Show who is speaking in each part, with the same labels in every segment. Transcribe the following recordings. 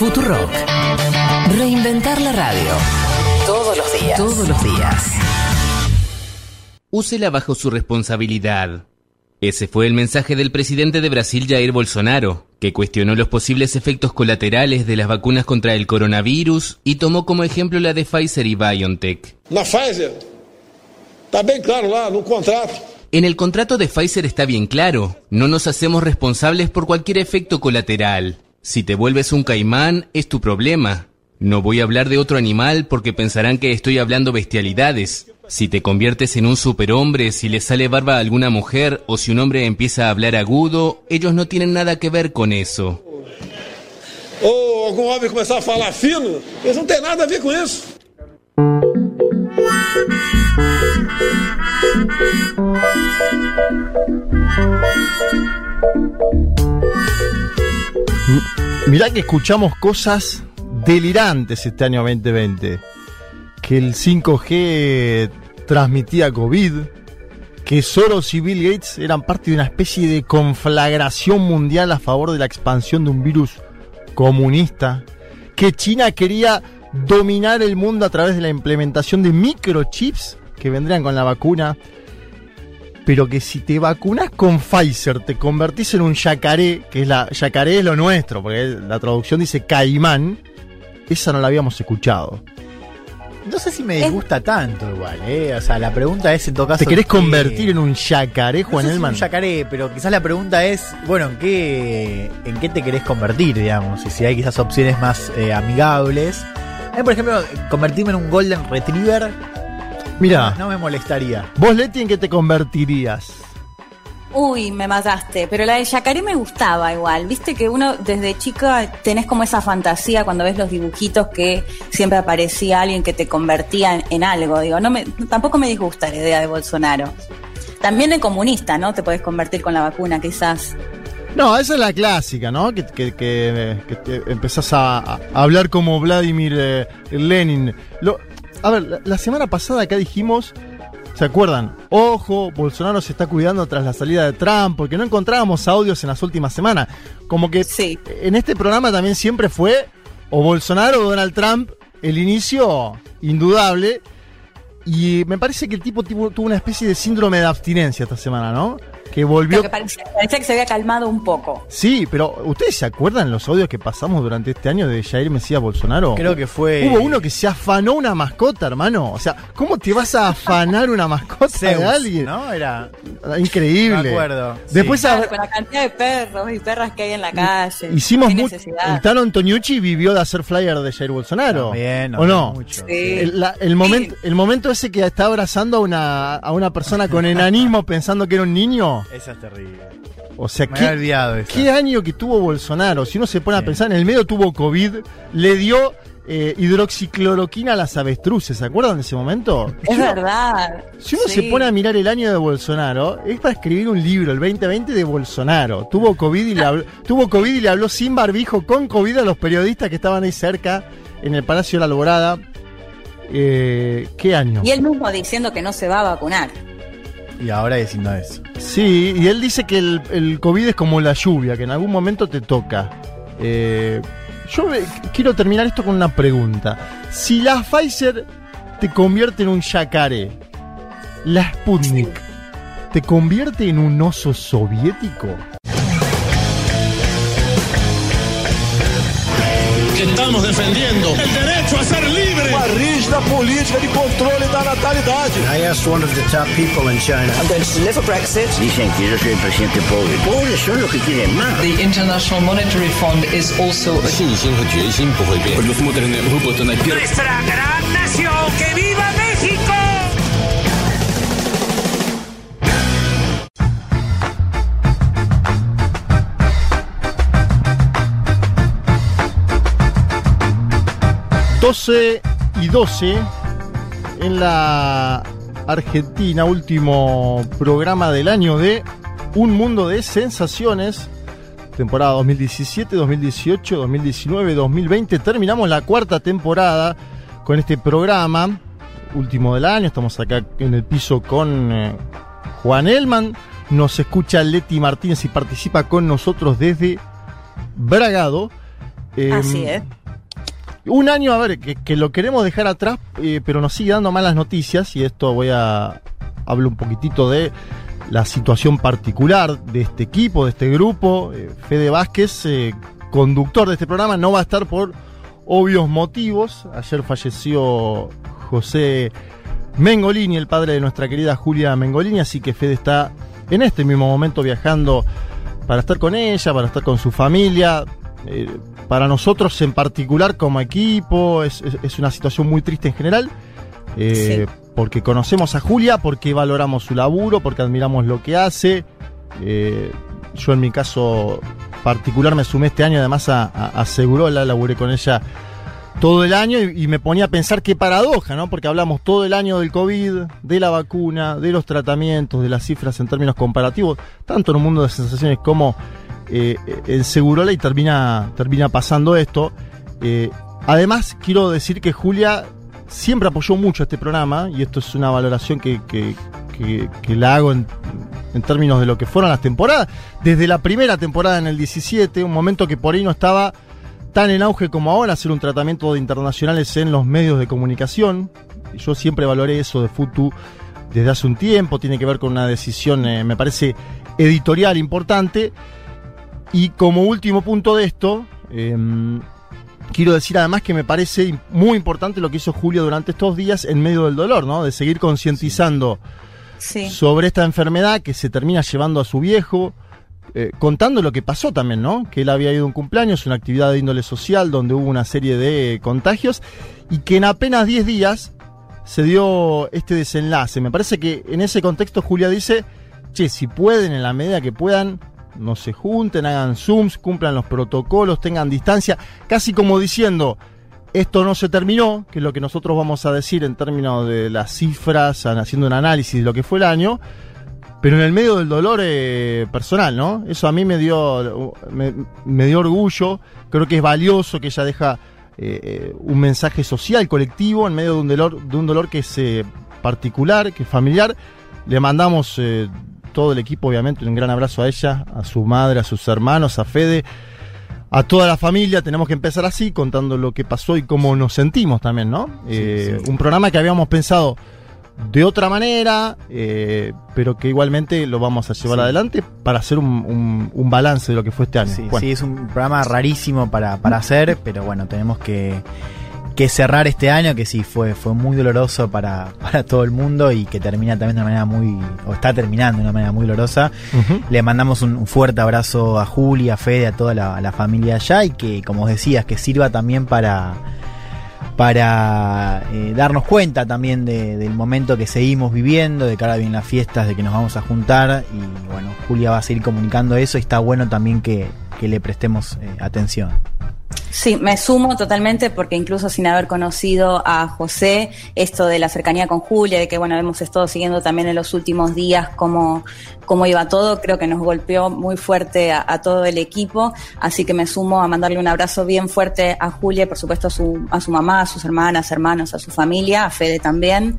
Speaker 1: Futurock. Reinventar la radio. Todos los días. Todos los días.
Speaker 2: Úsela bajo su responsabilidad. Ese fue el mensaje del presidente de Brasil, Jair Bolsonaro, que cuestionó los posibles efectos colaterales de las vacunas contra el coronavirus y tomó como ejemplo la de Pfizer y BioNTech.
Speaker 3: Na Pfizer, está bien claro lá no contrato.
Speaker 2: En el contrato de Pfizer está bien claro, no nos hacemos responsables por cualquier efecto colateral. Si te vuelves un caimán, es tu problema. No voy a hablar de otro animal porque pensarán que estoy hablando bestialidades. Si te conviertes en un superhombre, si le sale barba a alguna mujer o si un hombre empieza a hablar agudo, ellos no tienen nada que ver con eso.
Speaker 3: Ou algum homem começar a falar fino, eles não têm nada a ver com isso.
Speaker 4: Mirá que escuchamos cosas delirantes este año 2020. Que el 5G transmitía COVID, que Soros y Bill Gates eran parte de una especie de conflagración mundial a favor de la expansión de un virus comunista, que China quería dominar el mundo a través de la implementación de microchips que vendrían con la vacuna, pero que si te vacunas con Pfizer te convertís en un yacaré, que es la yacaré es lo nuestro, porque la traducción dice caimán, esa no la habíamos escuchado.
Speaker 5: No sé si me disgusta tanto igual, ¿eh? O sea, la pregunta es en todo caso.
Speaker 4: ¿Te querés
Speaker 5: ¿qué-
Speaker 4: convertir en un yacaré,
Speaker 5: No
Speaker 4: Juan
Speaker 5: sé si
Speaker 4: Elman?
Speaker 5: un yacaré, pero quizás la pregunta es, bueno, ¿en qué, en qué te querés convertir, digamos? Y si hay quizás opciones más eh, amigables. A mí, por ejemplo, convertirme en un Golden Retriever
Speaker 4: Mira,
Speaker 5: no me molestaría.
Speaker 4: vos Leti, ¿en qué te convertirías?
Speaker 6: Uy, me mataste. Pero la de Yacaré me gustaba igual. Viste que uno desde chica tenés como esa fantasía cuando ves los dibujitos que siempre aparecía alguien que te convertía en, en algo. Digo, no me, tampoco me disgusta la idea de Bolsonaro. También de comunista, ¿no? Te podés convertir con la vacuna, quizás.
Speaker 4: No, esa es la clásica, ¿no? Que, que- que- que te empezás a, a hablar como Vladimir eh, Lenin. Lo- a ver, la, la semana pasada acá dijimos, ¿se acuerdan? Ojo, Bolsonaro se está cuidando tras la salida de Trump, porque no encontrábamos audios en las últimas semanas. Como que
Speaker 6: Sí.
Speaker 4: en este programa también siempre fue o Bolsonaro o Donald Trump, el inicio indudable. Y me parece que el tipo tuvo, tuvo una especie de síndrome de abstinencia esta semana, ¿no? Que volvió
Speaker 6: Lo que parecía, parecía que se había calmado un poco.
Speaker 4: Sí, pero ¿ustedes se acuerdan los audios que pasamos durante este año de Jair Mesías Bolsonaro?
Speaker 5: Creo que fue.
Speaker 4: Hubo uno que se afanó una mascota, hermano. O sea, ¿cómo te vas a afanar una mascota
Speaker 5: Zeus,
Speaker 4: de alguien?
Speaker 5: ¿no? Era.
Speaker 4: Increíble.
Speaker 5: Me acuerdo,
Speaker 4: Después
Speaker 5: sí.
Speaker 4: a-
Speaker 6: Claro, con la cantidad de perros y perras que hay en la calle.
Speaker 4: hicimos mucho.
Speaker 6: necesidad.
Speaker 4: El Tano Antoniucci vivió de hacer flyer de Jair Bolsonaro.
Speaker 5: También,
Speaker 4: ¿O no?
Speaker 5: mucho.
Speaker 6: Sí.
Speaker 4: El, la- el momento, el momento ese que está abrazando a una, a una persona con enanismo pensando que era un niño.
Speaker 5: Esa es terrible.
Speaker 4: O sea,
Speaker 5: Me
Speaker 4: ¿qué,
Speaker 5: había olvidado eso.
Speaker 4: ¿Qué año que tuvo Bolsonaro? Si uno se pone a
Speaker 5: Sí.
Speaker 4: pensar, en el medio tuvo COVID, le dio eh, hidroxicloroquina a las avestruces, ¿se acuerdan de ese momento?
Speaker 6: Es
Speaker 4: Si uno-
Speaker 6: verdad.
Speaker 4: Si uno
Speaker 6: Sí.
Speaker 4: se pone a mirar el año de Bolsonaro, es para escribir un libro, el 2020 de Bolsonaro. Tuvo COVID y le habló, tuvo COVID y le habló sin barbijo, con COVID a los periodistas que estaban ahí cerca, en el Palacio de la Alborada. Eh, ¿Qué año?
Speaker 6: Y él mismo diciendo que no se va a vacunar.
Speaker 5: Y ahora diciendo eso.
Speaker 4: Sí, y él dice que el, el COVID es como la lluvia, que en algún momento te toca. Eh, yo quiero terminar esto con una pregunta. Si la Pfizer te convierte en un yacaré, la Sputnik te convierte en un oso soviético.
Speaker 3: Que estamos defendiendo el derecho a ser libre. Uma rígida política de controle da natalidade.
Speaker 7: I asked one of the top people in China.
Speaker 8: Dicen que yo soy el presidente pobre. Pobres son los que quieren más.
Speaker 1: The International Monetary Fund is also a
Speaker 8: Nuestra gran nación, que viva México.
Speaker 4: 12 y 12 en la Argentina, último programa del año de Un Mundo de Sensaciones, temporada 2017, 2018, 2019, 2020. Terminamos la cuarta temporada con este programa, último del año. Estamos acá en el piso con eh, Juan Elman. Nos escucha Leti Martínez y participa con nosotros desde Bragado. Eh,
Speaker 6: Así es.
Speaker 4: Un año, a ver, que, que lo queremos dejar atrás, eh, pero nos sigue dando malas noticias y esto voy a hablo un poquitito de la situación particular de este equipo, de este grupo. Eh, Fede Vázquez, eh, conductor de este programa, no va a estar por obvios motivos. Ayer falleció José Mengolini, el padre de nuestra querida Julia Mengolini, así que Fede está en este mismo momento viajando para estar con ella, para estar con su familia. Para nosotros en particular como equipo es, es- es una situación muy triste en general. eh, Porque conocemos a Julia, porque valoramos su laburo, porque admiramos lo que hace. Eh, yo en mi caso particular me sumé este año además a, a, a Segurola, laburé con ella todo el año y, y me ponía a pensar qué paradoja, ¿no? Porque hablamos todo el año del COVID, de la vacuna, de los tratamientos, de las cifras en términos comparativos, tanto en un mundo de sensaciones como eh, en Segurola y termina, termina pasando esto. Eh, además, quiero decir que Julia siempre apoyó mucho este programa y esto es una valoración que, que- que- la hago en, en términos de lo que fueron las temporadas. Desde la primera temporada en el 17, un momento que por ahí no estaba tan en auge como ahora, hacer un tratamiento de internacionales en los medios de comunicación. Yo siempre valoré eso de Futu desde hace un tiempo, tiene que ver con una decisión, eh, me parece, editorial importante. Y como último punto de esto, em, quiero decir además que me parece muy importante lo que hizo Julio durante estos días en medio del dolor, ¿no? De seguir concientizando
Speaker 6: Sí.
Speaker 4: sobre esta enfermedad que se termina llevando a su viejo, eh, contando lo que pasó también, ¿no? Que él había ido a un cumpleaños, una actividad de índole social donde hubo una serie de contagios y que en apenas 10 días se dio este desenlace. Me parece que en ese contexto Julia dice, che, si pueden, en la medida que puedan, no se junten, hagan Zooms, cumplan los protocolos, tengan distancia, casi como diciendo, esto no se terminó, que es lo que nosotros vamos a decir en términos de las cifras, haciendo un análisis de lo que fue el año, pero en el medio del dolor eh, personal, ¿no? Eso a mí me dio, me, dio orgullo, creo que es valioso que ella deja eh, eh, un mensaje social, colectivo, en medio de un dolor, de un dolor que es particular, que es familiar. Le mandamos todo el equipo, obviamente, un gran abrazo a ella, a su madre, a sus hermanos, a Fede, a toda la familia. Tenemos que empezar así, contando lo que pasó y cómo nos sentimos también, ¿no? Eh, Un programa que habíamos pensado de otra manera, eh, pero que igualmente lo vamos a llevar
Speaker 5: Sí.
Speaker 4: adelante para hacer un, un- un balance de lo que fue este año.
Speaker 5: Sí,
Speaker 4: Bueno.
Speaker 5: sí, es un programa rarísimo para, para hacer, pero bueno, tenemos que, que cerrar este año, que sí fue, fue muy doloroso para, para todo el mundo y que termina también de una manera muy, o está terminando de una manera muy dolorosa. Le mandamos un, un fuerte abrazo a Julia, a Fede, a toda la, la familia allá y que, como decías, que sirva también para para eh, darnos cuenta también de- del momento que seguimos viviendo, de cara bien las fiestas, de que nos vamos a juntar y bueno, Julia va a seguir comunicando eso y está bueno también que, que le prestemos eh, atención.
Speaker 6: Sí, me sumo totalmente porque incluso sin haber conocido a José, esto de la cercanía con Julia, de que bueno, hemos estado siguiendo también en los últimos días cómo, cómo iba todo, creo que nos golpeó muy fuerte a, todo el equipo, así que me sumo a mandarle un abrazo bien fuerte a Julia por supuesto a su, a su mamá, a sus hermanas, hermanos, a su familia, a Fede también,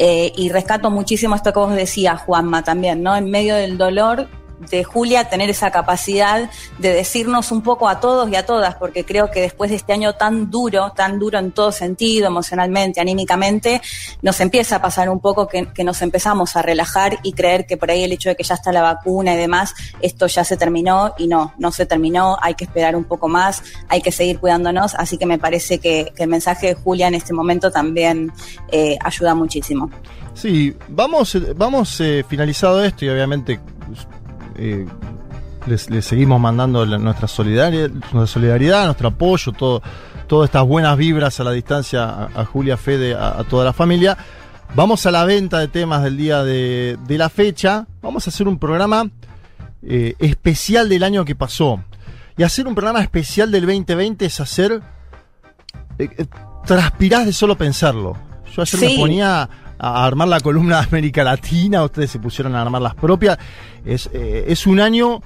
Speaker 6: Eh, y rescato muchísimo esto que vos decías, Juanma, también, ¿no? En medio del dolor, de Julia tener esa capacidad de decirnos un poco a todos y a todas, porque creo que después de este año tan duro, tan duro en todo sentido, emocionalmente, anímicamente, nos empieza a pasar un poco que, nos empezamos a relajar y creer que por ahí el hecho de que ya está la vacuna y demás, esto ya se terminó y no, no se terminó, hay que esperar un poco más, hay que seguir cuidándonos, así que me parece que, que el mensaje de Julia en este momento también eh, ayuda muchísimo.
Speaker 4: Sí, vamos, eh, vamos eh, finalizado esto y obviamente eh, les, les seguimos mandando la- nuestra, solidaridad, nuestra solidaridad, nuestro apoyo, todo, todas estas buenas vibras a la distancia a, a Julia Fede, a, a toda la familia. Vamos a la venta de temas del día de, de la fecha. Vamos a hacer un programa eh, especial del año que pasó. Y hacer un programa especial del 2020 es hacer... eh, eh, transpirás de solo pensarlo. Yo ayer me
Speaker 6: Sí.
Speaker 4: ponía a armar la columna de América Latina, ustedes se pusieron a armar las propias. Es, eh, es un año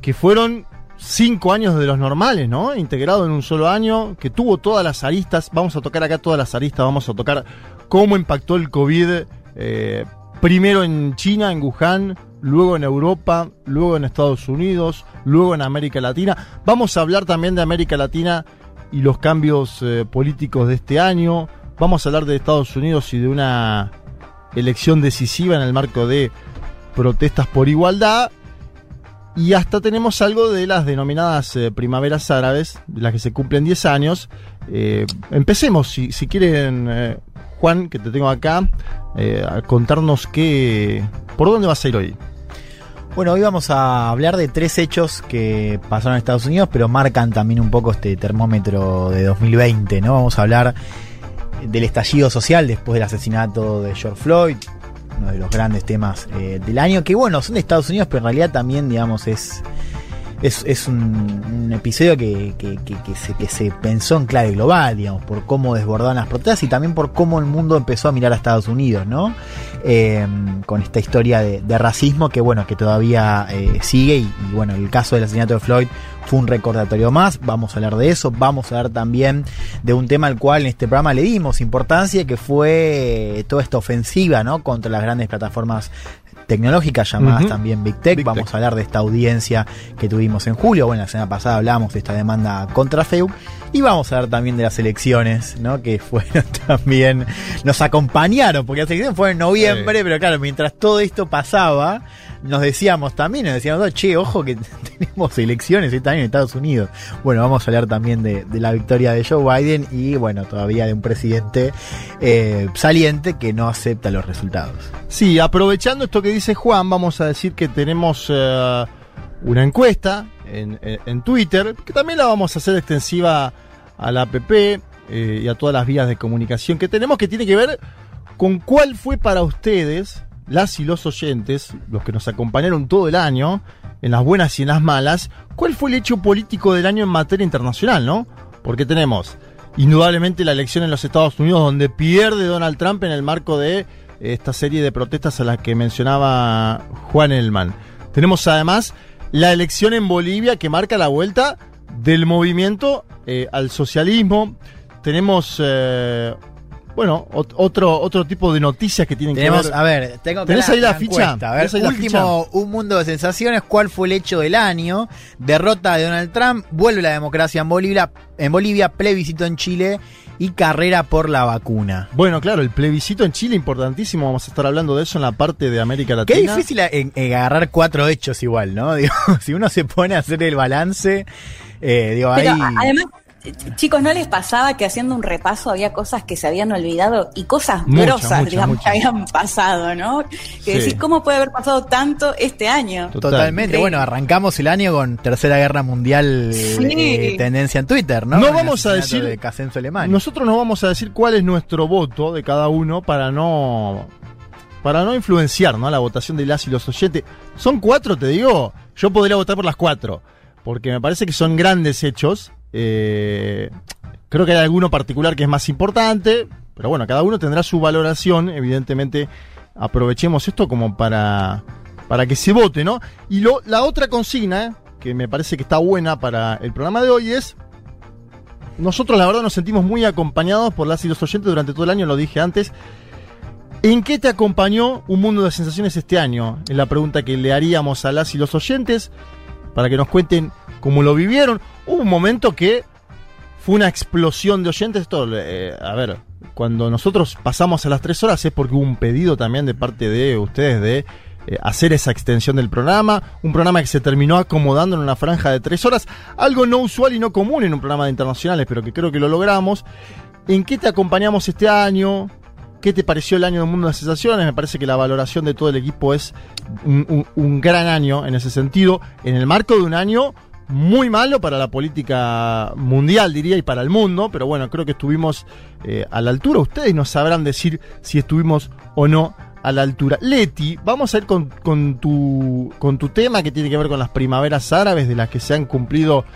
Speaker 4: que fueron cinco años de los normales, ¿no? Integrado en un solo año, que tuvo todas las aristas. Vamos a tocar acá todas las aristas, vamos a tocar cómo impactó el COVID, eh, primero en China, en Wuhan, luego en Europa, luego en Estados Unidos, luego en América Latina. Vamos a hablar también de América Latina y los cambios eh, políticos de este año. Vamos a hablar de Estados Unidos y de una elección decisiva en el marco de protestas por igualdad. Y hasta tenemos algo de las denominadas eh, primaveras árabes, las que se cumplen 10 años. Eh, empecemos, si, si quieren, eh, Juan, que te tengo acá, a contarnos qué, por dónde vas a ir hoy.
Speaker 5: Bueno, hoy vamos a hablar de tres hechos que pasaron en Estados Unidos, pero marcan también un poco este termómetro de 2020, ¿no? Vamos a hablar del estallido social después del asesinato de George Floyd, uno de los grandes temas eh, del año, que bueno, son de Estados Unidos, pero en realidad también, digamos, es, es, un, episodio que, que- que- se, que se pensó en clave global, digamos, por cómo desbordaban las protestas y también por cómo el mundo empezó a mirar a Estados Unidos, ¿no? Eh, con esta historia de, racismo que, bueno, que todavía eh, sigue y, bueno, el caso del asesinato de Floyd fue un recordatorio más, vamos a hablar de eso, vamos a hablar también de un tema al cual en este programa le dimos importancia, que fue eh, toda esta ofensiva, ¿no? Contra las grandes plataformas tecnológicas llamadas también Big Tech.
Speaker 4: Big
Speaker 5: Vamos
Speaker 4: Tech.
Speaker 5: a hablar de esta audiencia que tuvimos en julio. Bueno, la semana pasada hablamos de esta demanda contra Facebook. Y vamos a hablar también de las elecciones, ¿no? Que fueron también, nos acompañaron, porque las elecciones fueron en noviembre,
Speaker 4: Sí.
Speaker 5: pero claro, mientras todo esto pasaba, nos decíamos también, nos decíamos, che, ojo que tenemos elecciones este año en Estados Unidos. Bueno, vamos a hablar también de, la victoria de Joe Biden y, bueno, todavía de un presidente eh, saliente que no acepta los resultados.
Speaker 4: Sí, aprovechando esto que dice Juan, vamos a decir que tenemos eh, una encuesta en, en- en Twitter, que también la vamos a hacer extensiva a la app eh, y a todas las vías de comunicación que tenemos, que tiene que ver con cuál fue para ustedes, las y los oyentes, los que nos acompañaron todo el año, en las buenas y en las malas, cuál fue el hecho político del año en materia internacional, ¿no? Porque tenemos indudablemente la elección en los Estados Unidos donde pierde Donald Trump en el marco de esta serie de protestas a las que mencionaba Juan Elman. Tenemos además la elección en Bolivia que marca la vuelta del movimiento eh, al socialismo. Tenemos, eh, bueno, ot- otro, otro tipo de noticias que tienen
Speaker 5: Tenemos,
Speaker 4: que ver.
Speaker 5: a ver, tengo que
Speaker 4: ¿Tenés ahí la ficha?
Speaker 5: encuesta. A ver,
Speaker 4: ¿Tenés ahí la
Speaker 5: último, un mundo de sensaciones. ¿Cuál fue el hecho del año? Derrota de Donald Trump, vuelve la democracia en Bolivia, en Bolivia, plebiscito en Chile y carrera por la vacuna.
Speaker 4: Bueno, claro, el plebiscito en Chile, importantísimo. Vamos a estar hablando de eso en la parte de América Latina.
Speaker 5: Qué difícil a- en- en agarrar cuatro hechos igual, ¿no? Digo, si uno se pone a hacer el balance, eh, digo,
Speaker 6: Pero
Speaker 5: ahí...
Speaker 6: además, chicos, ¿no les pasaba que haciendo un repaso había cosas que se habían olvidado y cosas
Speaker 4: Muchas,
Speaker 6: grosas, digamos, que habían pasado, ¿no? Que
Speaker 4: Sí.
Speaker 6: decís, ¿cómo puede haber pasado tanto este año?
Speaker 4: Total.
Speaker 5: Totalmente. Bueno, arrancamos el año con Tercera Guerra Mundial
Speaker 6: Sí.
Speaker 5: eh, tendencia en Twitter, ¿no?
Speaker 4: No
Speaker 5: el
Speaker 4: vamos a decir-
Speaker 5: de.
Speaker 4: Nosotros nos vamos a decir cuál es nuestro voto de cada uno para no para no influenciar ¿no? la votación de las y los oyentes. Son cuatro, te digo. Yo podría votar por las cuatro. Porque me parece que son grandes hechos. Eh, creo que hay alguno particular que es más importante. Pero bueno, cada uno tendrá su valoración. Evidentemente, aprovechemos esto como para, para que se vote, ¿no? Y lo, la otra consigna, que me parece que está buena para el programa de hoy, es nosotros la verdad nos sentimos muy acompañados por las y los oyentes durante todo el año, lo dije antes. ¿En qué te acompañó un mundo de sensaciones este año? Es la pregunta que le haríamos a las y los oyentes para que nos cuenten cómo lo vivieron. Hubo un momento que fue una explosión de oyentes. Esto, eh, a ver, cuando nosotros pasamos a las tres horas es porque hubo un pedido también de parte de ustedes de eh, hacer esa extensión del programa. Un programa que se terminó acomodando en una franja de tres horas. Algo no usual y no común en un programa de internacionales, pero que creo que lo logramos. ¿En qué te acompañamos este año? ¿Qué te pareció el año del mundo de sensaciones? Me parece que la valoración de todo el equipo es un, gran año en ese sentido, en el marco de un año muy malo para la política mundial, diría, y para el mundo, pero bueno, creo que estuvimos eh, a la altura. Ustedes nos sabrán decir si estuvimos o no a la altura. Leti, vamos a ir con tu, con tu tema que tiene que ver con las primaveras árabes, de las que se han cumplido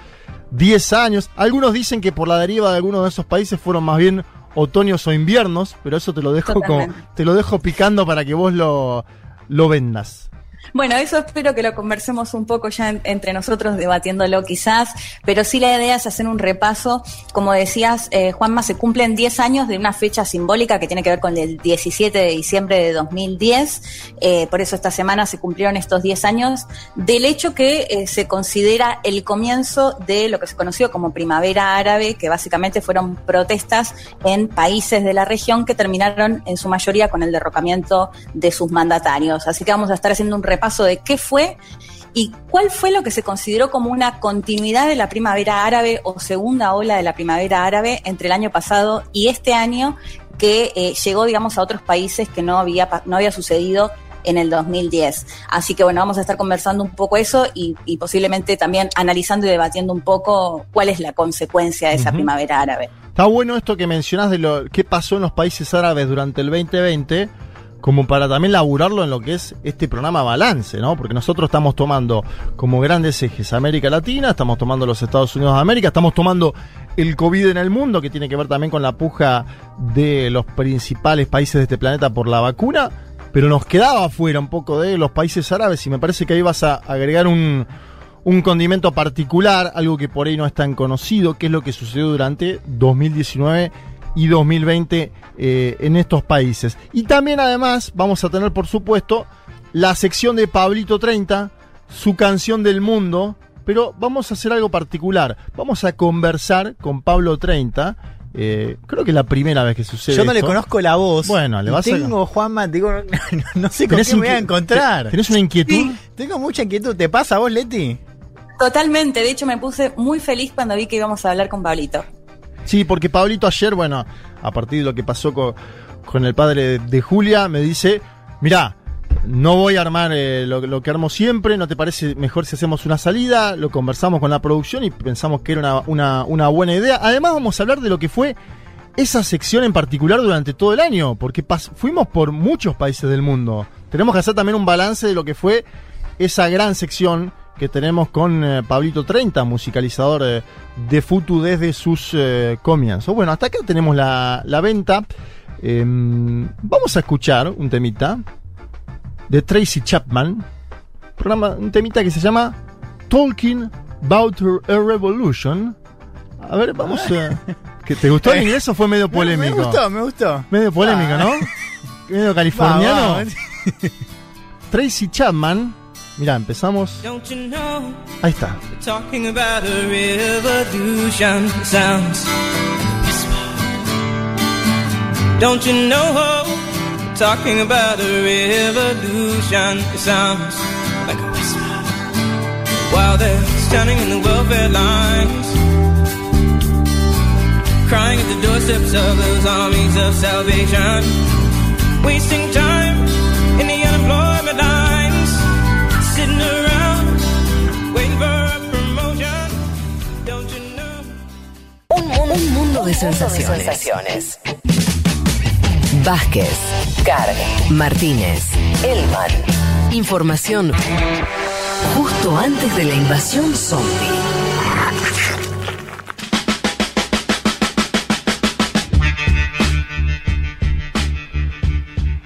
Speaker 4: 10 años. Algunos dicen que por la deriva de algunos de esos países fueron más bien otoños o inviernos, pero eso te lo dejo como, te lo dejo picando para que vos lo, lo vendas.
Speaker 6: Bueno, eso espero que lo conversemos un poco ya en- entre nosotros, debatiéndolo quizás, pero sí la idea es hacer un repaso. Como decías, eh, Juanma, se cumplen 10 años de una fecha simbólica que tiene que ver con el 17 de diciembre de 2010. Eh, por eso esta semana se cumplieron estos 10 años del hecho que eh, se considera el comienzo de lo que se conoció como Primavera Árabe, que básicamente fueron protestas en países de la región que terminaron en su mayoría con el derrocamiento de sus mandatarios. Así que vamos a estar haciendo un repaso de qué fue y cuál fue lo que se consideró como una continuidad de la primavera árabe o segunda ola de la primavera árabe entre el año pasado y este año que eh, llegó, digamos, a otros países que no había, no había sucedido en el 2010. Así que bueno, vamos a estar conversando un poco eso y, y posiblemente también analizando y debatiendo un poco cuál es la consecuencia de esa primavera árabe.
Speaker 4: Está bueno esto que mencionás de lo que pasó en los países árabes durante el 2020, como para también laburarlo en lo que es este programa Balance, ¿no? Porque nosotros estamos tomando como grandes ejes América Latina, estamos tomando los Estados Unidos de América, estamos tomando el COVID en el mundo, que tiene que ver también con la puja de los principales países de este planeta por la vacuna, pero nos quedaba afuera un poco de los países árabes y me parece que ahí vas a agregar un, un condimento particular, algo que por ahí no es tan conocido, que es lo que sucedió durante 2019 y 2020 eh, en estos países. Y también además vamos a tener, por supuesto, la sección de Pablito 30, su canción del mundo, pero vamos a hacer algo particular. Vamos a conversar con Pablo 30. eh, creo que es la primera vez que sucede.
Speaker 5: Yo no le conozco la voz.
Speaker 4: Bueno, le vas a-
Speaker 5: Tengo, Juanma, digo, no, no sé con
Speaker 4: ¿Tenés
Speaker 5: qué me voy a encontrar.
Speaker 4: ¿Tenés una inquietud?
Speaker 5: Sí, tengo mucha inquietud. ¿Te pasa a vos, Leti?
Speaker 6: Totalmente, de hecho me puse muy feliz cuando vi que íbamos a hablar con Pablito.
Speaker 4: Sí, porque Pablito ayer, bueno, a partir de lo que pasó con, con el padre de, Julia, me dice, mirá, no voy a armar eh, lo, lo que armo siempre, ¿no te parece mejor si hacemos una salida? Lo conversamos con la producción y pensamos que era una, una- una buena idea. Además vamos a hablar de lo que fue esa sección en particular durante todo el año, porque fuimos por muchos países del mundo. Tenemos que hacer también un balance de lo que fue esa gran sección que tenemos con eh, Pablito 30, musicalizador eh, de Futu desde sus eh, comienzos. Bueno, hasta acá tenemos la, la venta. Em, vamos a escuchar un temita de Tracy Chapman, programa, un temita que se llama Talking About a Revolution. A ver, vamos a... ¿Que ¿Te gustó el inglés o fue medio polémico?
Speaker 5: Me gustó, me gustó.
Speaker 4: Medio polémico,
Speaker 5: Ah.
Speaker 4: ¿no? Medio californiano. Tracy Chapman. Mira, empezamos.
Speaker 9: Don't you know
Speaker 4: Ahí está.
Speaker 9: we're talking about a revolution It sounds Don't you know talking about a revolution It sounds like a whisper While they're standing in the welfare lines Crying at the doorsteps of those armies of salvation Wasting time
Speaker 1: Un mundo, un mundo de sensaciones. Vázquez, Carg, Martínez, Elman. Información justo antes de la invasión zombie.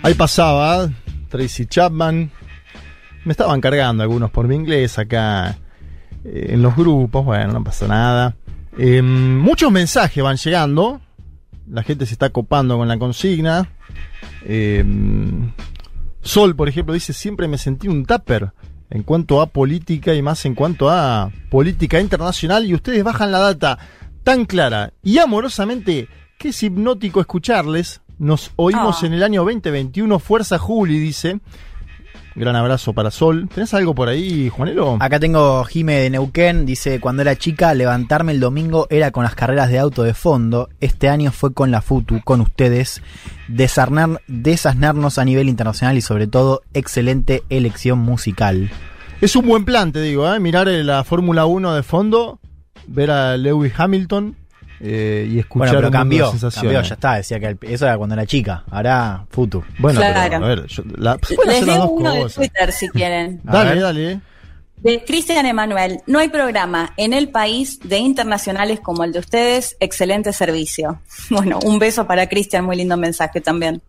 Speaker 4: Ahí pasaba Tracy Chapman. Me estaban cargando algunos por mi inglés acá eh, en los grupos. Bueno, no pasa nada. Eh, muchos mensajes van llegando. La gente se está copando con la consigna. Eh, Sol, por ejemplo, dice: Siempre me sentí un tupper en cuanto a política y más en cuanto a política internacional. Y ustedes bajan la data tan clara y amorosamente que es hipnótico escucharles. Nos oímos
Speaker 6: Ah.
Speaker 4: en el año 2021. Fuerza Juli, dice. Gran abrazo para Sol. ¿Tenés algo por ahí, Juanelo?
Speaker 5: Acá tengo Jime de Neuquén, dice, cuando era chica, levantarme el domingo era con las carreras de auto de fondo, este año fue con la FUTU, con ustedes, desarnar, desasnarnos a nivel internacional y sobre todo, excelente elección musical.
Speaker 4: Es un buen plan, te digo, ¿eh? mirar eh, la Fórmula 1 de fondo, ver a Lewis Hamilton eh, y escuchar
Speaker 5: Bueno, pero
Speaker 4: de
Speaker 5: cambió, cambió, ya está, decía que el- eso era cuando era chica, ahora FUTU.
Speaker 4: Bueno,
Speaker 6: Claro.
Speaker 4: pero a ver, yo- la-
Speaker 6: Les
Speaker 4: hacer las
Speaker 6: leo
Speaker 4: dos
Speaker 6: uno de. Twitter si quieren.
Speaker 4: Dale,
Speaker 5: ver.
Speaker 4: dale.
Speaker 6: De Cristian Emanuel, no hay programa en el país de internacionales como el de ustedes, excelente servicio. Bueno, un beso para Cristian, muy lindo mensaje también.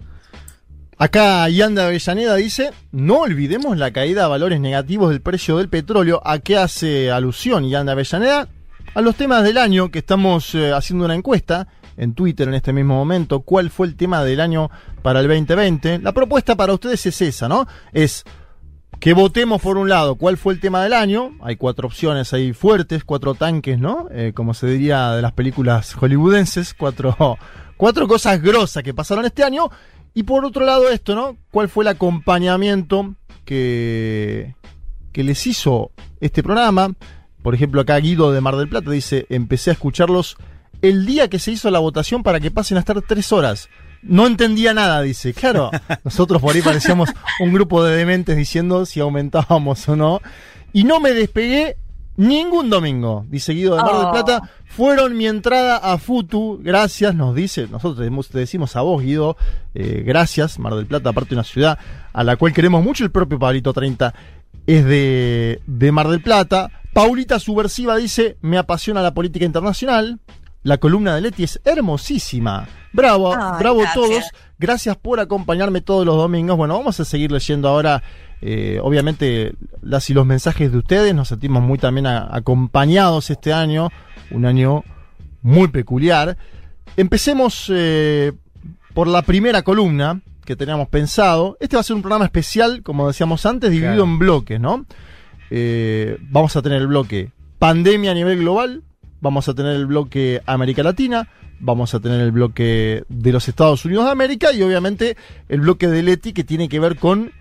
Speaker 4: Acá Yanda Avellaneda dice, no olvidemos la caída a valores negativos del precio del petróleo. ¿A qué hace alusión Yanda Avellaneda? A los temas del año que estamos eh, haciendo una encuesta en Twitter en este mismo momento. ¿Cuál fue el tema del año para el 2020? La propuesta para ustedes es esa, ¿no? Es que votemos por un lado cuál fue el tema del año. Hay cuatro opciones ahí fuertes, cuatro tanques, ¿no? Eh, como se diría de las películas hollywoodenses, cuatro, cuatro cosas grosas que pasaron este año. Y por otro lado esto, ¿no? ¿Cuál fue el acompañamiento que, que les hizo este programa? Por ejemplo, acá Guido de Mar del Plata dice, empecé a escucharlos el día que se hizo la votación para que pasen a estar tres horas. No entendía nada, dice. Claro, nosotros por ahí parecíamos un grupo de dementes diciendo si aumentábamos o no. Y no me despegué ningún domingo, dice Guido de Mar del
Speaker 6: Oh.
Speaker 4: Plata. Fueron mi entrada a Futu, gracias, nos dice, nosotros te decimos a vos, Guido, eh, gracias, Mar del Plata, aparte una ciudad a la cual queremos mucho, el propio Pablito 30 es de, de Mar del Plata. Paulita Subversiva dice, me apasiona la política internacional. La columna de Leti es hermosísima. Bravo,
Speaker 6: Ay,
Speaker 4: bravo
Speaker 6: gracias.
Speaker 4: todos. Gracias por acompañarme todos los domingos. Bueno, vamos a seguir leyendo ahora, eh, obviamente, las y los mensajes de ustedes. Nos sentimos muy también a- acompañados este año. Un año muy peculiar. Empecemos eh, por la primera columna que teníamos pensado. Este va a ser un programa especial, como decíamos antes, dividido
Speaker 5: Claro.
Speaker 4: en bloques, ¿no? Eh, vamos a tener el bloque pandemia a nivel global, vamos a tener el bloque América Latina, vamos a tener el bloque de los Estados Unidos de América y obviamente el bloque de Leti que tiene que ver con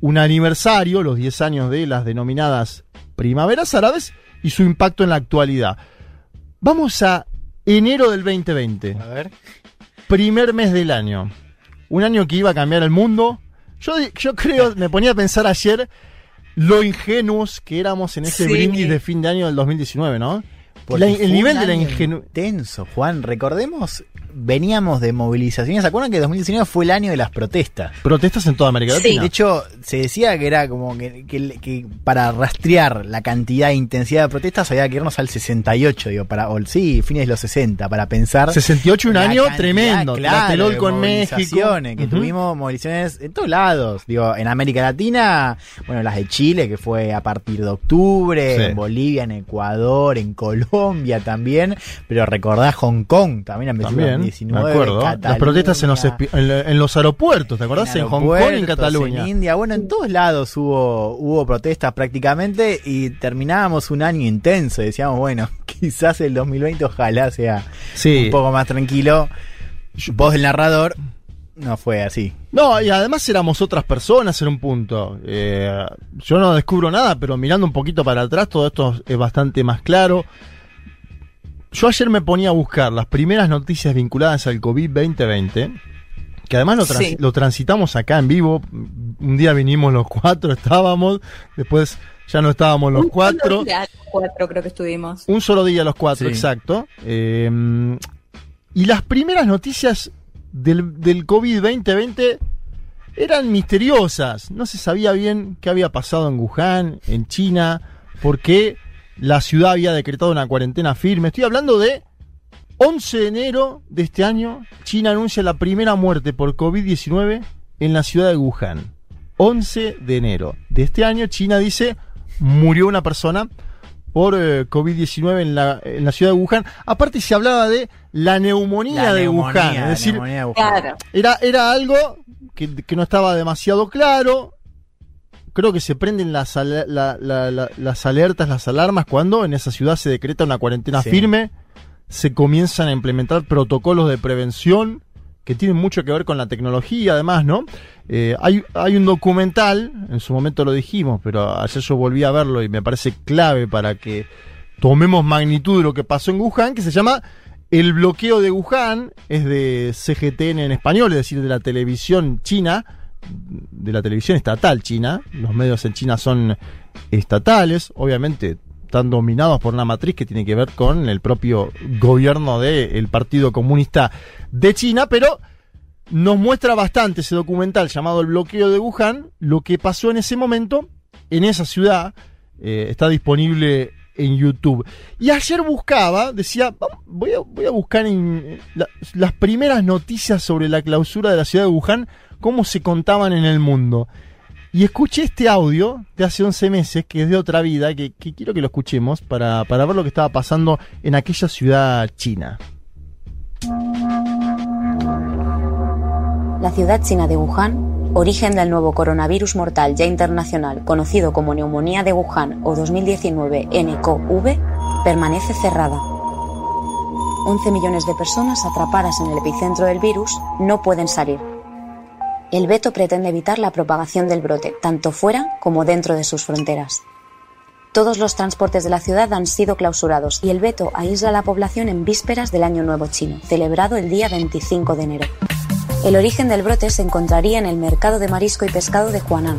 Speaker 4: un aniversario, los 10 años de las denominadas primaveras árabes y su impacto en la actualidad. Vamos a enero del 2020
Speaker 5: A ver.
Speaker 4: primer mes del año. Un año que iba a cambiar el mundo. Yo, yo creo, me ponía a pensar ayer lo ingenuos que éramos en ese
Speaker 6: Sí.
Speaker 4: brindis de fin de año del 2019, ¿no? La- el nivel de la ingenuidad.
Speaker 5: Intenso, Juan. Recordemos, veníamos de movilizaciones. ¿Se acuerdan que 2019 fue el año de las protestas?
Speaker 4: Protestas en toda América
Speaker 6: Sí.
Speaker 4: Latina.
Speaker 5: De hecho, se decía que era como que, que- que para rastrear la cantidad e intensidad de protestas había que irnos al 68, digo, para, o sí, fines de los 60, para pensar.
Speaker 4: 68, un año
Speaker 5: cantidad,
Speaker 4: tremendo.
Speaker 5: Claro, de
Speaker 4: en México.
Speaker 5: que tuvimos movilizaciones en todos lados. Digo, en América Latina, bueno, las de Chile, que fue a partir de octubre,
Speaker 4: Sí.
Speaker 5: en Bolivia, en Ecuador, en Colombia también. Pero recordás Hong Kong, también
Speaker 4: También,
Speaker 5: 19,
Speaker 4: me acuerdo. Las protestas en los, en, en los aeropuertos, ¿te acordás? En, Hong Kong en Cataluña.
Speaker 5: En India, bueno, en todos lados hubo, hubo protestas prácticamente y terminábamos un año intenso. Decíamos, bueno, quizás el 2020 ojalá sea
Speaker 4: Sí.
Speaker 5: un poco más tranquilo. Voz del narrador, no fue así.
Speaker 4: No, y además éramos otras personas en un punto. Eh, yo no descubro nada, pero mirando un poquito para atrás, todo esto es bastante más claro. Yo ayer me ponía a buscar las primeras noticias vinculadas al COVID 2020, que además lo, trans-
Speaker 6: Sí.
Speaker 4: lo transitamos acá en vivo. Un día vinimos los cuatro, estábamos, después ya no estábamos los
Speaker 6: Un
Speaker 4: cuatro.
Speaker 6: solo día, los cuatro creo que estuvimos.
Speaker 4: Un solo día los cuatro,
Speaker 5: Sí.
Speaker 4: exacto. Eh, y las primeras noticias del, del COVID 2020 eran misteriosas. No se sabía bien qué había pasado en Wuhan, en China, por qué la ciudad había decretado una cuarentena firme. Estoy hablando de 11 de enero de este año. China anuncia la primera muerte por COVID-19 en la ciudad de Wuhan. 11 de enero de este año, China dice, murió una persona por eh, COVID-19 en la, en la ciudad de Wuhan. Aparte se hablaba de la neumonía
Speaker 5: La
Speaker 4: de
Speaker 5: neumonía,
Speaker 4: Wuhan.
Speaker 5: la
Speaker 4: Es decir,
Speaker 5: neumonía de Wuhan.
Speaker 6: Claro.
Speaker 4: era, era algo que, que no estaba demasiado claro. Creo que se prenden las, la- la- la- las alertas, las alarmas cuando en esa ciudad se decreta una cuarentena
Speaker 5: Sí.
Speaker 4: firme, se comienzan a implementar protocolos de prevención que tienen mucho que ver con la tecnología, además, ¿no? Eh, hay, hay un documental, en su momento lo dijimos, pero ayer yo volví a verlo y me parece clave para que tomemos magnitud de lo que pasó en Wuhan, que se llama El bloqueo de Wuhan, es de CGTN en español, es decir, de la televisión china, de la televisión estatal china. Los medios en China son estatales, obviamente están dominados por una matriz que tiene que ver con el propio gobierno del Partido Comunista de China, pero nos muestra bastante ese documental llamado El bloqueo de Wuhan, lo que pasó en ese momento en esa ciudad. Eh, está disponible en YouTube. Y ayer buscaba, decía, "Vamos, voy a, buscar en la- las primeras noticias sobre la clausura de la ciudad de Wuhan, cómo se contaban en el mundo. Y escuché este audio de hace 11 meses, que es de otra vida, que, quiero que lo escuchemos para, para ver lo que estaba pasando en aquella ciudad china.
Speaker 10: La ciudad china de Wuhan, origen del nuevo coronavirus mortal ya internacional conocido como neumonía de Wuhan o 2019 nCoV, permanece cerrada. 11 millones de personas atrapadas en el epicentro del virus no pueden salir. El veto pretende evitar la propagación del brote, tanto fuera como dentro de sus fronteras. Todos los transportes de la ciudad han sido clausurados y el veto aísla a la población en vísperas del Año Nuevo Chino, celebrado el día 25 de enero. El origen del brote se encontraría en el mercado de marisco y pescado de Huanan,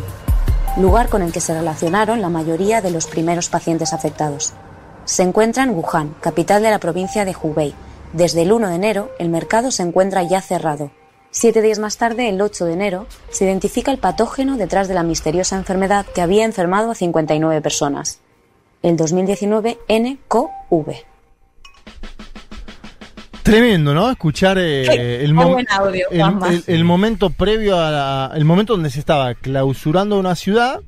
Speaker 10: lugar con el que se relacionaron la mayoría de los primeros pacientes afectados. Se encuentra en Wuhan, capital de la provincia de Hubei. Desde el 1 de enero, el mercado se encuentra ya cerrado. Siete días más tarde, el 8 de enero, se identifica el patógeno detrás de la misteriosa enfermedad que había enfermado a 59 personas. El 2019 nCoV.
Speaker 4: Tremendo, ¿no? Escuchar eh, el,
Speaker 6: Muy
Speaker 4: mo-
Speaker 6: buen audio,
Speaker 4: el-
Speaker 6: Juanma.
Speaker 4: el- el momento previo a la- el momento donde se estaba clausurando una ciudad,